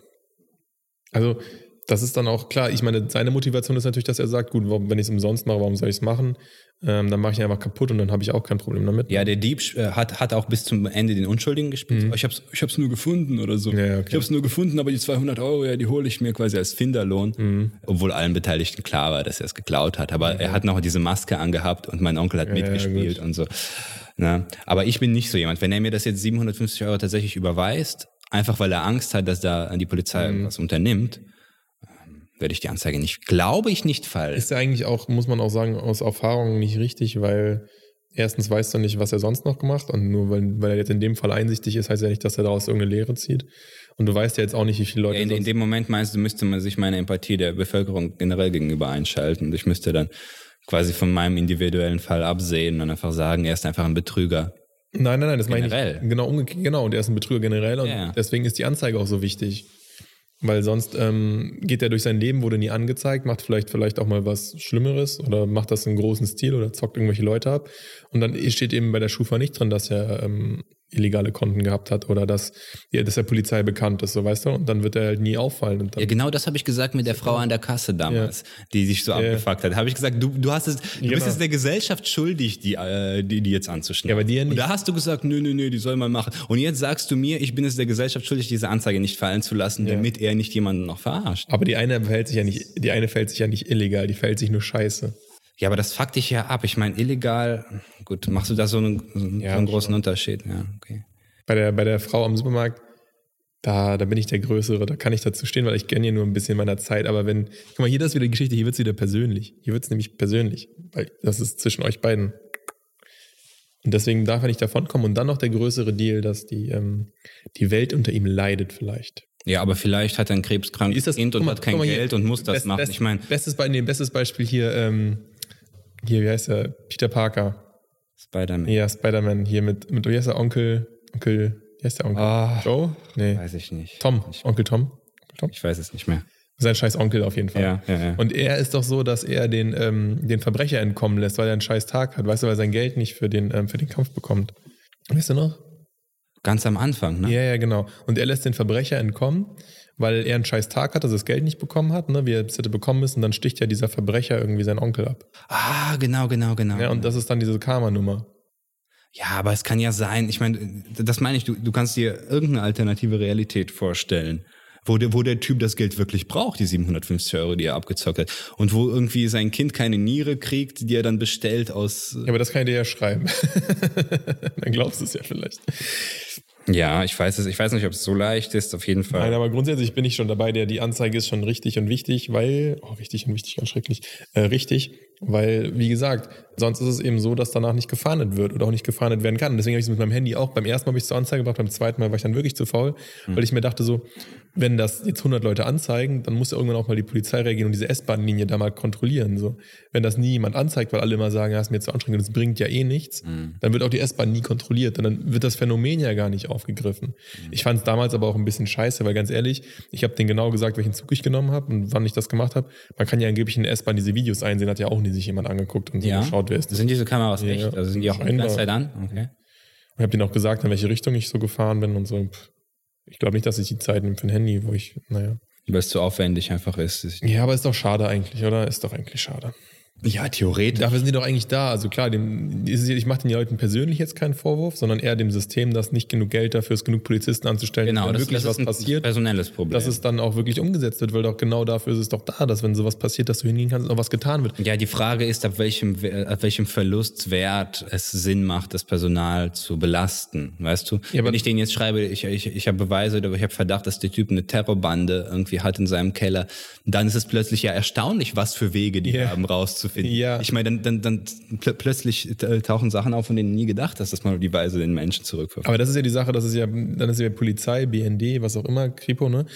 Also das ist dann auch klar. Ich meine, seine Motivation ist natürlich, dass er sagt, gut, wenn ich es umsonst mache, warum soll ich es machen? Ähm, dann mache ich ihn einfach kaputt und dann habe ich auch kein Problem damit. Ja, der Dieb äh, hat, hat auch bis zum Ende den Unschuldigen gespielt. Mhm. Ich habe es ich hab's nur gefunden oder so. Ja, okay. Ich habe es nur gefunden, aber die 200 Euro, ja, die hole ich mir quasi als Finderlohn. Mhm. Obwohl allen Beteiligten klar war, dass er es geklaut hat. Aber mhm. er hat noch diese Maske angehabt und mein Onkel hat ja, mitgespielt ja, und so. Na, aber ich bin nicht so jemand. Wenn er mir das jetzt 750 Euro tatsächlich überweist, einfach weil er Angst hat, dass da die Polizei mhm. was unternimmt, werde ich die Anzeige nicht, glaube ich, nicht fallen. Ist ja eigentlich auch, muss man auch sagen, aus Erfahrung nicht richtig, weil erstens weißt du nicht, was er sonst noch gemacht und nur weil, weil er jetzt in dem Fall einsichtig ist, heißt ja nicht, dass er daraus irgendeine Lehre zieht. Und du weißt ja jetzt auch nicht, wie viele Leute. Ja, in, in, dem Moment meinst du, müsste man sich meine Empathie der Bevölkerung generell gegenüber einschalten. Und ich müsste dann quasi von meinem individuellen Fall absehen und einfach sagen, er ist einfach ein Betrüger. Nein, nein, nein, das generell. meine ich. Genau, genau, und er ist ein Betrüger generell und ja. deswegen ist die Anzeige auch so wichtig. Weil sonst ähm, geht er durch sein Leben, wurde nie angezeigt, macht vielleicht vielleicht auch mal was Schlimmeres oder macht das in großen Stil oder zockt irgendwelche Leute ab. Und dann steht eben bei der Schufa nicht drin, dass er ähm, illegale Konten gehabt hat oder dass, ja, dass der Polizei bekannt ist, so weißt du, und dann wird er halt nie auffallen. ja, genau das habe ich gesagt mit der Frau an der Kasse damals, ja. die sich so ja. abgefuckt hat. Habe ich gesagt, du, du hast es, du genau. bist es der Gesellschaft schuldig, die, äh, die, die jetzt anzuschneiden. Ja, aber die ja nicht. Und da hast du gesagt, nö, nö, nö, die soll man machen. Und jetzt sagst du mir, ich bin es der Gesellschaft schuldig, diese Anzeige nicht fallen zu lassen, ja. damit er nicht jemanden noch verarscht. Aber die eine verhält sich ja nicht, die eine fällt sich ja nicht illegal, die fällt sich nur scheiße. Ja, aber das fuckt dich ja ab. Ich meine, illegal, gut, machst du da so einen, so einen großen schon. Unterschied? Ja, okay bei der, bei der Frau am Supermarkt, da, da bin ich der Größere, da kann ich dazu stehen, weil ich kenne ja nur ein bisschen meiner Zeit. Aber wenn, guck mal, hier ist wieder die Geschichte, hier wird es wieder persönlich. Hier wird es nämlich persönlich, weil das ist zwischen euch beiden. Und deswegen darf er nicht davonkommen. Und dann noch der größere Deal, dass die, ähm, die Welt unter ihm leidet vielleicht. Ja, aber vielleicht hat er ein krebskrankes Kind und mal, hat kein Geld und muss das best, machen. Best, ich meine, bestes, Be nee, bestes Beispiel hier, ähm, hier, wie heißt er? Peter Parker. Spider-Man. Ja, Spider-Man. Hier mit, mit, wie heißt der Onkel? Onkel, wie heißt der Onkel? Ah, Joe? Nee. Weiß ich nicht. Tom. Ich, Onkel Tom. Tom. Ich weiß es nicht mehr. Sein scheiß Onkel auf jeden Fall. Ja, ja, ja. Und er ist doch so, dass er den, ähm, den Verbrecher entkommen lässt, weil er einen scheiß Tag hat. Weißt du, weil er sein Geld nicht für den, ähm, für den Kampf bekommt. Weißt du noch? Ganz am Anfang, ne? Ja, ja, genau. Und er lässt den Verbrecher entkommen, weil er einen scheiß Tag hat, dass er das Geld nicht bekommen hat, ne, wie er es hätte bekommen müssen. Dann sticht ja dieser Verbrecher irgendwie seinen Onkel ab. Ah, genau, genau, genau. Ja, und das ist dann diese Karma-Nummer. Ja, aber es kann ja sein, ich meine, das meine ich, du, du kannst dir irgendeine alternative Realität vorstellen, wo der, wo der Typ das Geld wirklich braucht, die 750 Euro, die er abgezockt hat. Und wo irgendwie sein Kind keine Niere kriegt, die er dann bestellt aus. Ja, aber das kann ich dir ja schreiben. dann glaubst du es ja vielleicht. Ja, ich weiß es, ich weiß nicht, ob es so leicht ist, auf jeden Fall. Nein, aber grundsätzlich bin ich schon dabei, der die Anzeige ist schon richtig und wichtig, weil, oh, richtig und wichtig, ganz schrecklich, äh, richtig, weil, wie gesagt, sonst ist es eben so, dass danach nicht gefahndet wird oder auch nicht gefahndet werden kann. Und deswegen habe ich es mit meinem Handy auch, beim ersten Mal habe ich es zur Anzeige gebracht, beim zweiten Mal war ich dann wirklich zu faul, mhm. weil ich mir dachte so, wenn das jetzt 100 Leute anzeigen, dann muss ja irgendwann auch mal die Polizei reagieren und diese S-Bahn-Linie da mal kontrollieren. So. Wenn das nie jemand anzeigt, weil alle immer sagen, ja, ist mir zu anstrengend, das bringt ja eh nichts, mhm. dann wird auch die S-Bahn nie kontrolliert und dann wird das Phänomen ja gar nicht aufgegriffen. Mhm. Ich fand es damals aber auch ein bisschen scheiße, weil ganz ehrlich, ich habe denen genau gesagt, welchen Zug ich genommen habe und wann ich das gemacht habe. Man kann ja angeblich in der S-Bahn diese Videos einsehen, hat ja auch nie sich jemand angeguckt und so ja. geschaut, wer ist das. Sind diese Kameras ja, echt? Also sind die auch die ganze Zeit an? Okay. Ich habe denen auch gesagt, in welche Richtung ich so gefahren bin und so. Ich glaube nicht, dass ich die Zeit nehme für ein Handy, wo ich, naja. Weil es zu aufwendig einfach ist. Ja, aber ist doch schade eigentlich, oder? Ist doch eigentlich schade. Ja, theoretisch. Dafür sind die doch eigentlich da. Also klar, dem, ich mache den Leuten persönlich jetzt keinen Vorwurf, sondern eher dem System, dass nicht genug Geld dafür ist, genug Polizisten anzustellen, genau, wenn das, wirklich das was ist ein passiert. Personelles Problem. Dass es dann auch wirklich umgesetzt wird, weil doch genau dafür ist es doch da, dass wenn sowas passiert, dass du hingehen kannst und auch was getan wird. Ja, die Frage ist, ab welchem, ab welchem Verlustwert es Sinn macht, das Personal zu belasten. Weißt du? Ja, wenn ich denen jetzt schreibe, ich, ich, ich habe Beweise oder ich habe Verdacht, dass der Typ eine Terrorbande irgendwie hat in seinem Keller, dann ist es plötzlich ja erstaunlich, was für Wege die yeah. haben, rauszufinden. Ja. Ich meine, dann, dann, dann pl plötzlich tauchen Sachen auf, von denen du nie gedacht hast, dass man die Weise den Menschen zurückverfolgt. Aber das ist ja die Sache, das ist ja, dann ist ja Polizei, BND, was auch immer, Kripo, ne?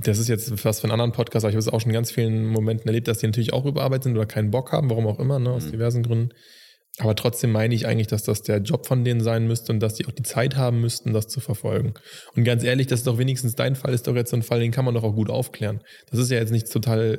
Das ist jetzt fast für einen anderen Podcast, aber ich habe es auch schon in ganz vielen Momenten erlebt, dass die natürlich auch überarbeitet sind oder keinen Bock haben, warum auch immer, ne, aus mhm. diversen Gründen. Aber trotzdem meine ich eigentlich, dass das der Job von denen sein müsste und dass die auch die Zeit haben müssten, das zu verfolgen. Und ganz ehrlich, das ist doch wenigstens dein Fall, ist doch jetzt so ein Fall, den kann man doch auch gut aufklären. Das ist ja jetzt nicht total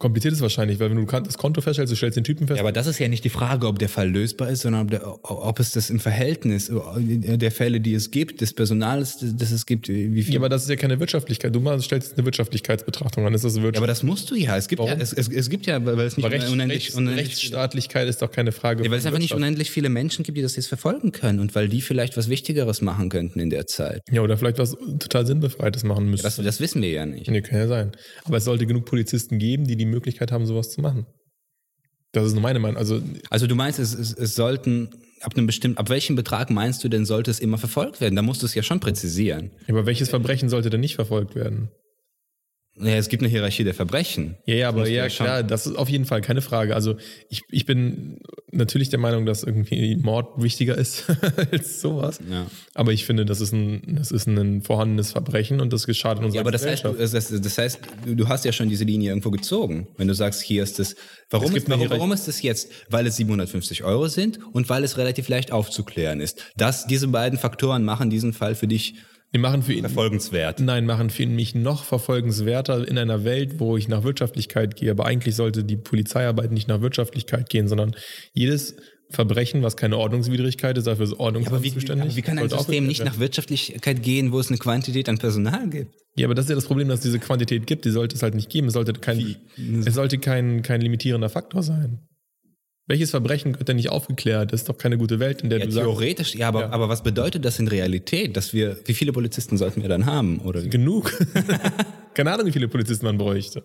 kompliziert ist wahrscheinlich, weil wenn du das Konto feststellst, du stellst den Typen fest. Ja, aber das ist ja nicht die Frage, ob der Fall lösbar ist, sondern ob, der, ob es das im Verhältnis der Fälle, die es gibt, des Personals, das es gibt, wie viel. Ja, aber das ist ja keine Wirtschaftlichkeit. Du mal stellst eine Wirtschaftlichkeitsbetrachtung an. Ist das Wirtschaft ja, aber das musst du ja. Es gibt Warum? ja, es, es, es, gibt ja, weil es nicht Recht, unendlich, Rechts, unendlich Rechtsstaatlichkeit ist doch keine Frage. Ja, weil es einfach nicht unendlich viele Menschen gibt, die das jetzt verfolgen können und weil die vielleicht was Wichtigeres machen könnten in der Zeit. Ja, oder vielleicht was total Sinnbefreites machen müssen. Ja, das, das wissen wir ja nicht. Nee, kann ja sein. Aber es sollte genug Polizisten geben, die die Möglichkeit haben, sowas zu machen. Das ist nur meine Meinung. Also, also du meinst, es, es, es sollten ab einem bestimmten, ab welchem Betrag meinst du denn, sollte es immer verfolgt werden? Da musst du es ja schon präzisieren. Aber welches Verbrechen sollte denn nicht verfolgt werden? Ja, es gibt eine Hierarchie der Verbrechen. Ja, ja, aber ja, klar, das ist auf jeden Fall keine Frage. Also ich, ich bin natürlich der Meinung, dass irgendwie Mord wichtiger ist als sowas. Ja. Aber ich finde, das ist ein, das ist ein vorhandenes Verbrechen und das geschadet unserer Ja, aber das heißt, das, das heißt, du hast ja schon diese Linie irgendwo gezogen. Wenn du sagst, hier ist das, warum, ist, warum, warum ist das jetzt? Weil es 750 Euro sind und weil es relativ leicht aufzuklären ist. Das, diese beiden Faktoren machen diesen Fall für dich Die machen für ihn verfolgenswert. Nein, machen für mich noch verfolgenswerter in einer Welt, wo ich nach Wirtschaftlichkeit gehe. Aber eigentlich sollte die Polizeiarbeit nicht nach Wirtschaftlichkeit gehen, sondern jedes Verbrechen, was keine Ordnungswidrigkeit ist, dafür ist Ordnung ja, aber wie, zuständig. wie kann ein System nicht nach Wirtschaftlichkeit gehen, wo es eine Quantität an Personal gibt? Ja, aber das ist ja das Problem, dass es diese Quantität gibt. Die sollte es halt nicht geben. Es sollte kein, es sollte kein, kein limitierender Faktor sein. Welches Verbrechen wird denn nicht aufgeklärt? Das ist doch keine gute Welt, in der ja, du theoretisch, sagst, ja, aber, ja. aber was bedeutet das in Realität, dass wir, wie viele Polizisten sollten wir dann haben? Oder Genug. keine Ahnung, wie viele Polizisten man bräuchte.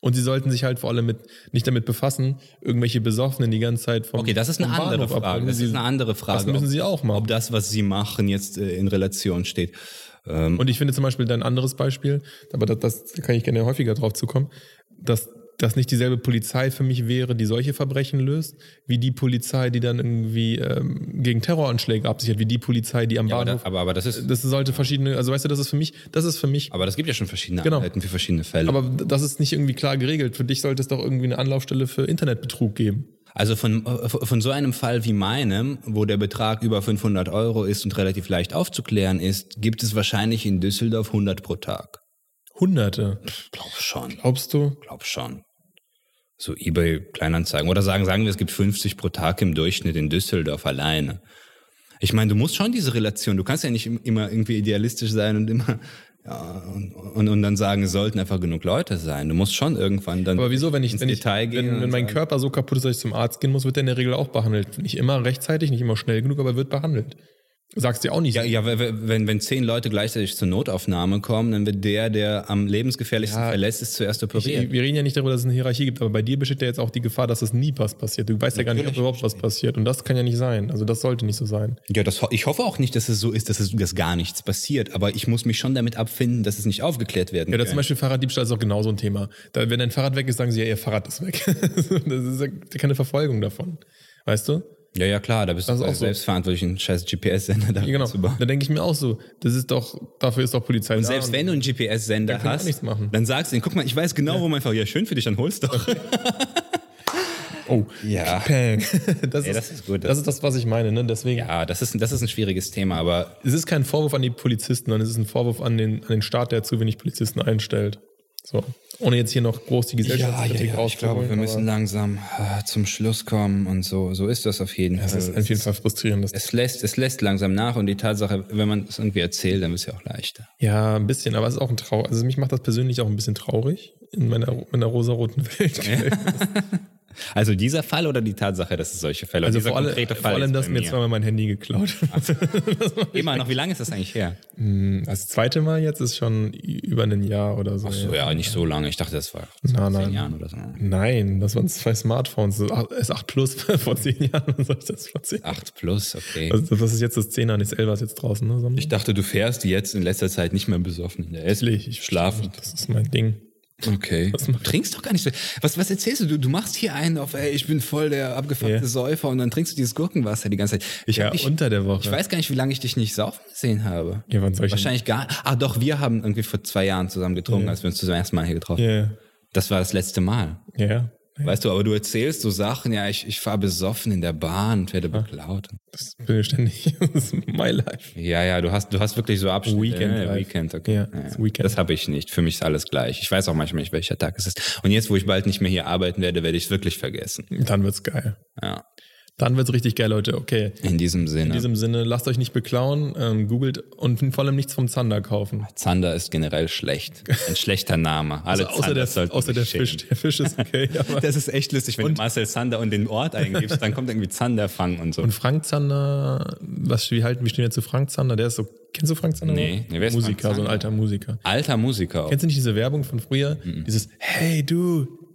Und sie sollten sich halt vor allem mit, nicht damit befassen, irgendwelche Besoffenen die ganze Zeit vom Okay, das ist eine andere Frage. Abholen. Das ist eine andere Frage. Das müssen sie auch machen. Ob das, was sie machen, jetzt äh, in Relation steht. Ähm, Und ich finde zum Beispiel ein anderes Beispiel, aber das, das kann ich gerne häufiger drauf zukommen, dass das nicht dieselbe Polizei für mich wäre, die solche Verbrechen löst, wie die Polizei, die dann irgendwie ähm, gegen Terroranschläge absichert, wie die Polizei, die am ja, Bahnhof. Aber, aber, aber das ist. Das sollte verschiedene, also weißt du, das ist für mich, das ist für mich. Aber das gibt ja schon verschiedene genau. Einheiten für verschiedene Fälle. Aber das ist nicht irgendwie klar geregelt. Für dich sollte es doch irgendwie eine Anlaufstelle für Internetbetrug geben. Also von, äh, von so einem Fall wie meinem, wo der Betrag über 500 Euro ist und relativ leicht aufzuklären ist, gibt es wahrscheinlich in Düsseldorf 100 pro Tag. Hunderte? Glaub schon. Glaubst du? Glaub schon. So eBay Kleinanzeigen. Oder sagen, sagen wir, es gibt 50 pro Tag im Durchschnitt in Düsseldorf alleine. Ich meine, du musst schon diese Relation, du kannst ja nicht immer irgendwie idealistisch sein und immer ja, und, und, und dann sagen, es sollten einfach genug Leute sein. Du musst schon irgendwann dann. Aber wieso, wenn ich, ins wenn, Detail ich, gehen wenn, wenn mein sagen, Körper so kaputt ist, dass ich zum Arzt gehen muss, wird der in der Regel auch behandelt. Nicht immer rechtzeitig, nicht immer schnell genug, aber wird behandelt. Sagst du auch nicht. Ja, ja, wenn, wenn zehn Leute gleichzeitig zur Notaufnahme kommen, dann wird der, der am lebensgefährlichsten ja, verletzt ist, zuerst operiert. Ich, wir reden ja nicht darüber, dass es eine Hierarchie gibt, aber bei dir besteht ja jetzt auch die Gefahr, dass es nie was passiert. Du weißt Natürlich ja gar nicht, ob überhaupt was passiert. Und das kann ja nicht sein. Also das sollte nicht so sein. Ja, das, ich hoffe auch nicht, dass es so ist, dass es dass gar nichts passiert. Aber ich muss mich schon damit abfinden, dass es nicht aufgeklärt werden kann. Ja, zum Beispiel Fahrraddiebstahl ist auch genauso ein Thema. Da, wenn dein Fahrrad weg ist, sagen sie ja, ihr Fahrrad ist weg. das ist ja keine Verfolgung davon. Weißt du? Ja, ja, klar, da bist du auch selbst so. einen scheiß GPS-Sender da ja, genau. zu bauen. Da denke ich mir auch so, das ist doch, dafür ist doch Polizei und da. Selbst und wenn du einen GPS-Sender hast, dann sagst du, guck mal, ich weiß genau, ja. wo mein Fahrrad, ja, schön für dich, dann holst doch. Oh, ja. Pang. Das, ja, ist, das ist gut. Das ist das, was ich meine, ne? Deswegen. Ja, das ist, das ist ein schwieriges Thema, aber. Es ist kein Vorwurf an die Polizisten, sondern es ist ein Vorwurf an den, an den Staat, der zu wenig Polizisten einstellt. So. Ohne jetzt hier noch groß die Gesellschaftskritik ja, ja, ja. Ich glaube, wir müssen langsam äh, zum Schluss kommen und so. So ist das auf jeden Fall. Das ist auf jeden Fall frustrierend. Es lässt, es lässt langsam nach und die Tatsache, wenn man es irgendwie erzählt, dann ist es ja auch leichter. Ja, ein bisschen, aber es ist auch ein Trauer. Also mich macht das persönlich auch ein bisschen traurig in meiner, in meiner rosaroten Welt. Also dieser Fall oder die Tatsache, dass es solche Fälle Also vor, alle, vor allem, dass mir zweimal mein Handy geklaut also, Immer noch, wie lange ist das eigentlich her? Hm, das zweite Mal jetzt ist schon über ein Jahr oder so. Ach so, ja, nicht so lange. Ich dachte, das war vor zehn Jahren oder so. Nein, das waren zwei Smartphones. S8 Plus vor zehn Jahren. Was soll ich das vor zehn 8 Plus, okay. Also, das ist jetzt das 10er, nicht das 11er ist jetzt draußen. Ne? Ich dachte, du fährst jetzt in letzter Zeit nicht mehr besoffen in der. Ich schlafe. Das ist mein Ding. Okay. Was du trinkst doch gar nicht so. Was, was erzählst du? du? Du machst hier einen auf, ey, ich bin voll der abgefuckte yeah. Säufer und dann trinkst du dieses Gurkenwasser die ganze Zeit. Ich ja, dich, unter der Woche. Ich weiß gar nicht, wie lange ich dich nicht saufen gesehen habe. Ja, wann soll ich Wahrscheinlich gar Ah, doch, wir haben irgendwie vor zwei Jahren zusammen getrunken, yeah. als wir uns zum ersten Mal hier getroffen haben. Yeah. Das war das letzte Mal. Ja. Weißt du, aber du erzählst so Sachen, ja, ich, ich fahre besoffen in der Bahn und werde beklaut. Das bin ich ständig. Das ist my life. Ja, ja, du hast, du hast wirklich so Abschnitte. Weekend. Ja, Weekend, okay. Ja, das, Weekend. das habe ich nicht. Für mich ist alles gleich. Ich weiß auch manchmal nicht, welcher Tag es ist. Und jetzt, wo ich bald nicht mehr hier arbeiten werde, werde ich es wirklich vergessen. Dann wird's geil. Ja. Dann wird's richtig geil, Leute. Okay. In diesem Sinne. In diesem Sinne, lasst euch nicht beklauen, ähm, googelt und vor allem nichts vom Zander kaufen. Zander ist generell schlecht. Ein schlechter Name. Alle also außer der, außer der Fisch. Der Fisch ist okay. das ist echt lustig, wenn und, du Marcel Zander und den Ort eingibst, dann kommt irgendwie Zanderfang und so. Und Frank Zander, was, wie halten, wie stehen wir zu Frank Zander? Der ist so, kennst du Frank Zander? Nee, nee wer ist Musiker, so ein alter Musiker. Alter Musiker. Kennst du nicht diese Werbung von früher? Mhm. Dieses, hey du,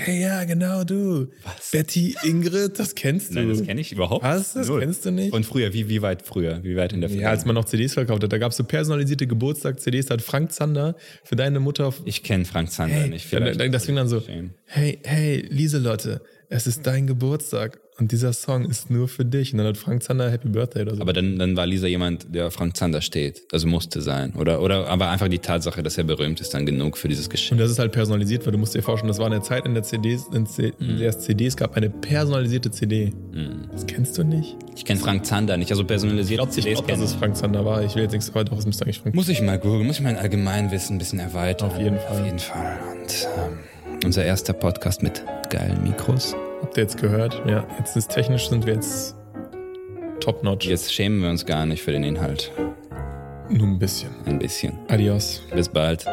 Hey, ja, genau, du. Was? Betty Ingrid, das kennst du. Nein, das kenne ich überhaupt Was? Das Null. kennst du nicht? Und früher, wie, wie weit früher? Wie weit in der? Ja, als man noch CDs verkauft hat, da gab es so personalisierte Geburtstag-CDs, da hat Frank Zander für deine Mutter. Ich kenne Frank Zander hey, nicht. Vielleicht das fing dann so, hey, hey, Lieselotte, es ist dein Geburtstag und dieser Song ist nur für dich. Und dann hat Frank Zander Happy Birthday oder so. Aber dann, dann war Lisa jemand, der Frank Zander steht. Also musste sein. Oder, oder aber einfach die Tatsache, dass er berühmt ist, dann genug für dieses Geschenk. Und das ist halt personalisiert, weil du musst dir vorstellen, das war eine Zeit in der CDs, in, C, in der es CDs gab, eine personalisierte CD. Mhm. Das kennst du nicht? Ich kenne Frank Zander nicht, also personalisierte Ich glaube, glaub, dass es Frank Zander war. Ich will jetzt nichts, aber doch, es müsste eigentlich Frank Muss ich mal googeln, muss ich mein Allgemeinwissen ein bisschen erweitern. Auf jeden Fall. Auf jeden Fall. Und ähm, unser erster Podcast mit geilen Mikros. Habt ihr jetzt gehört? Ja, jetzt ist technisch sind wir jetzt top notch. Jetzt schämen wir uns gar nicht für den Inhalt. Nur ein bisschen. Ein bisschen. Adios. Bis bald.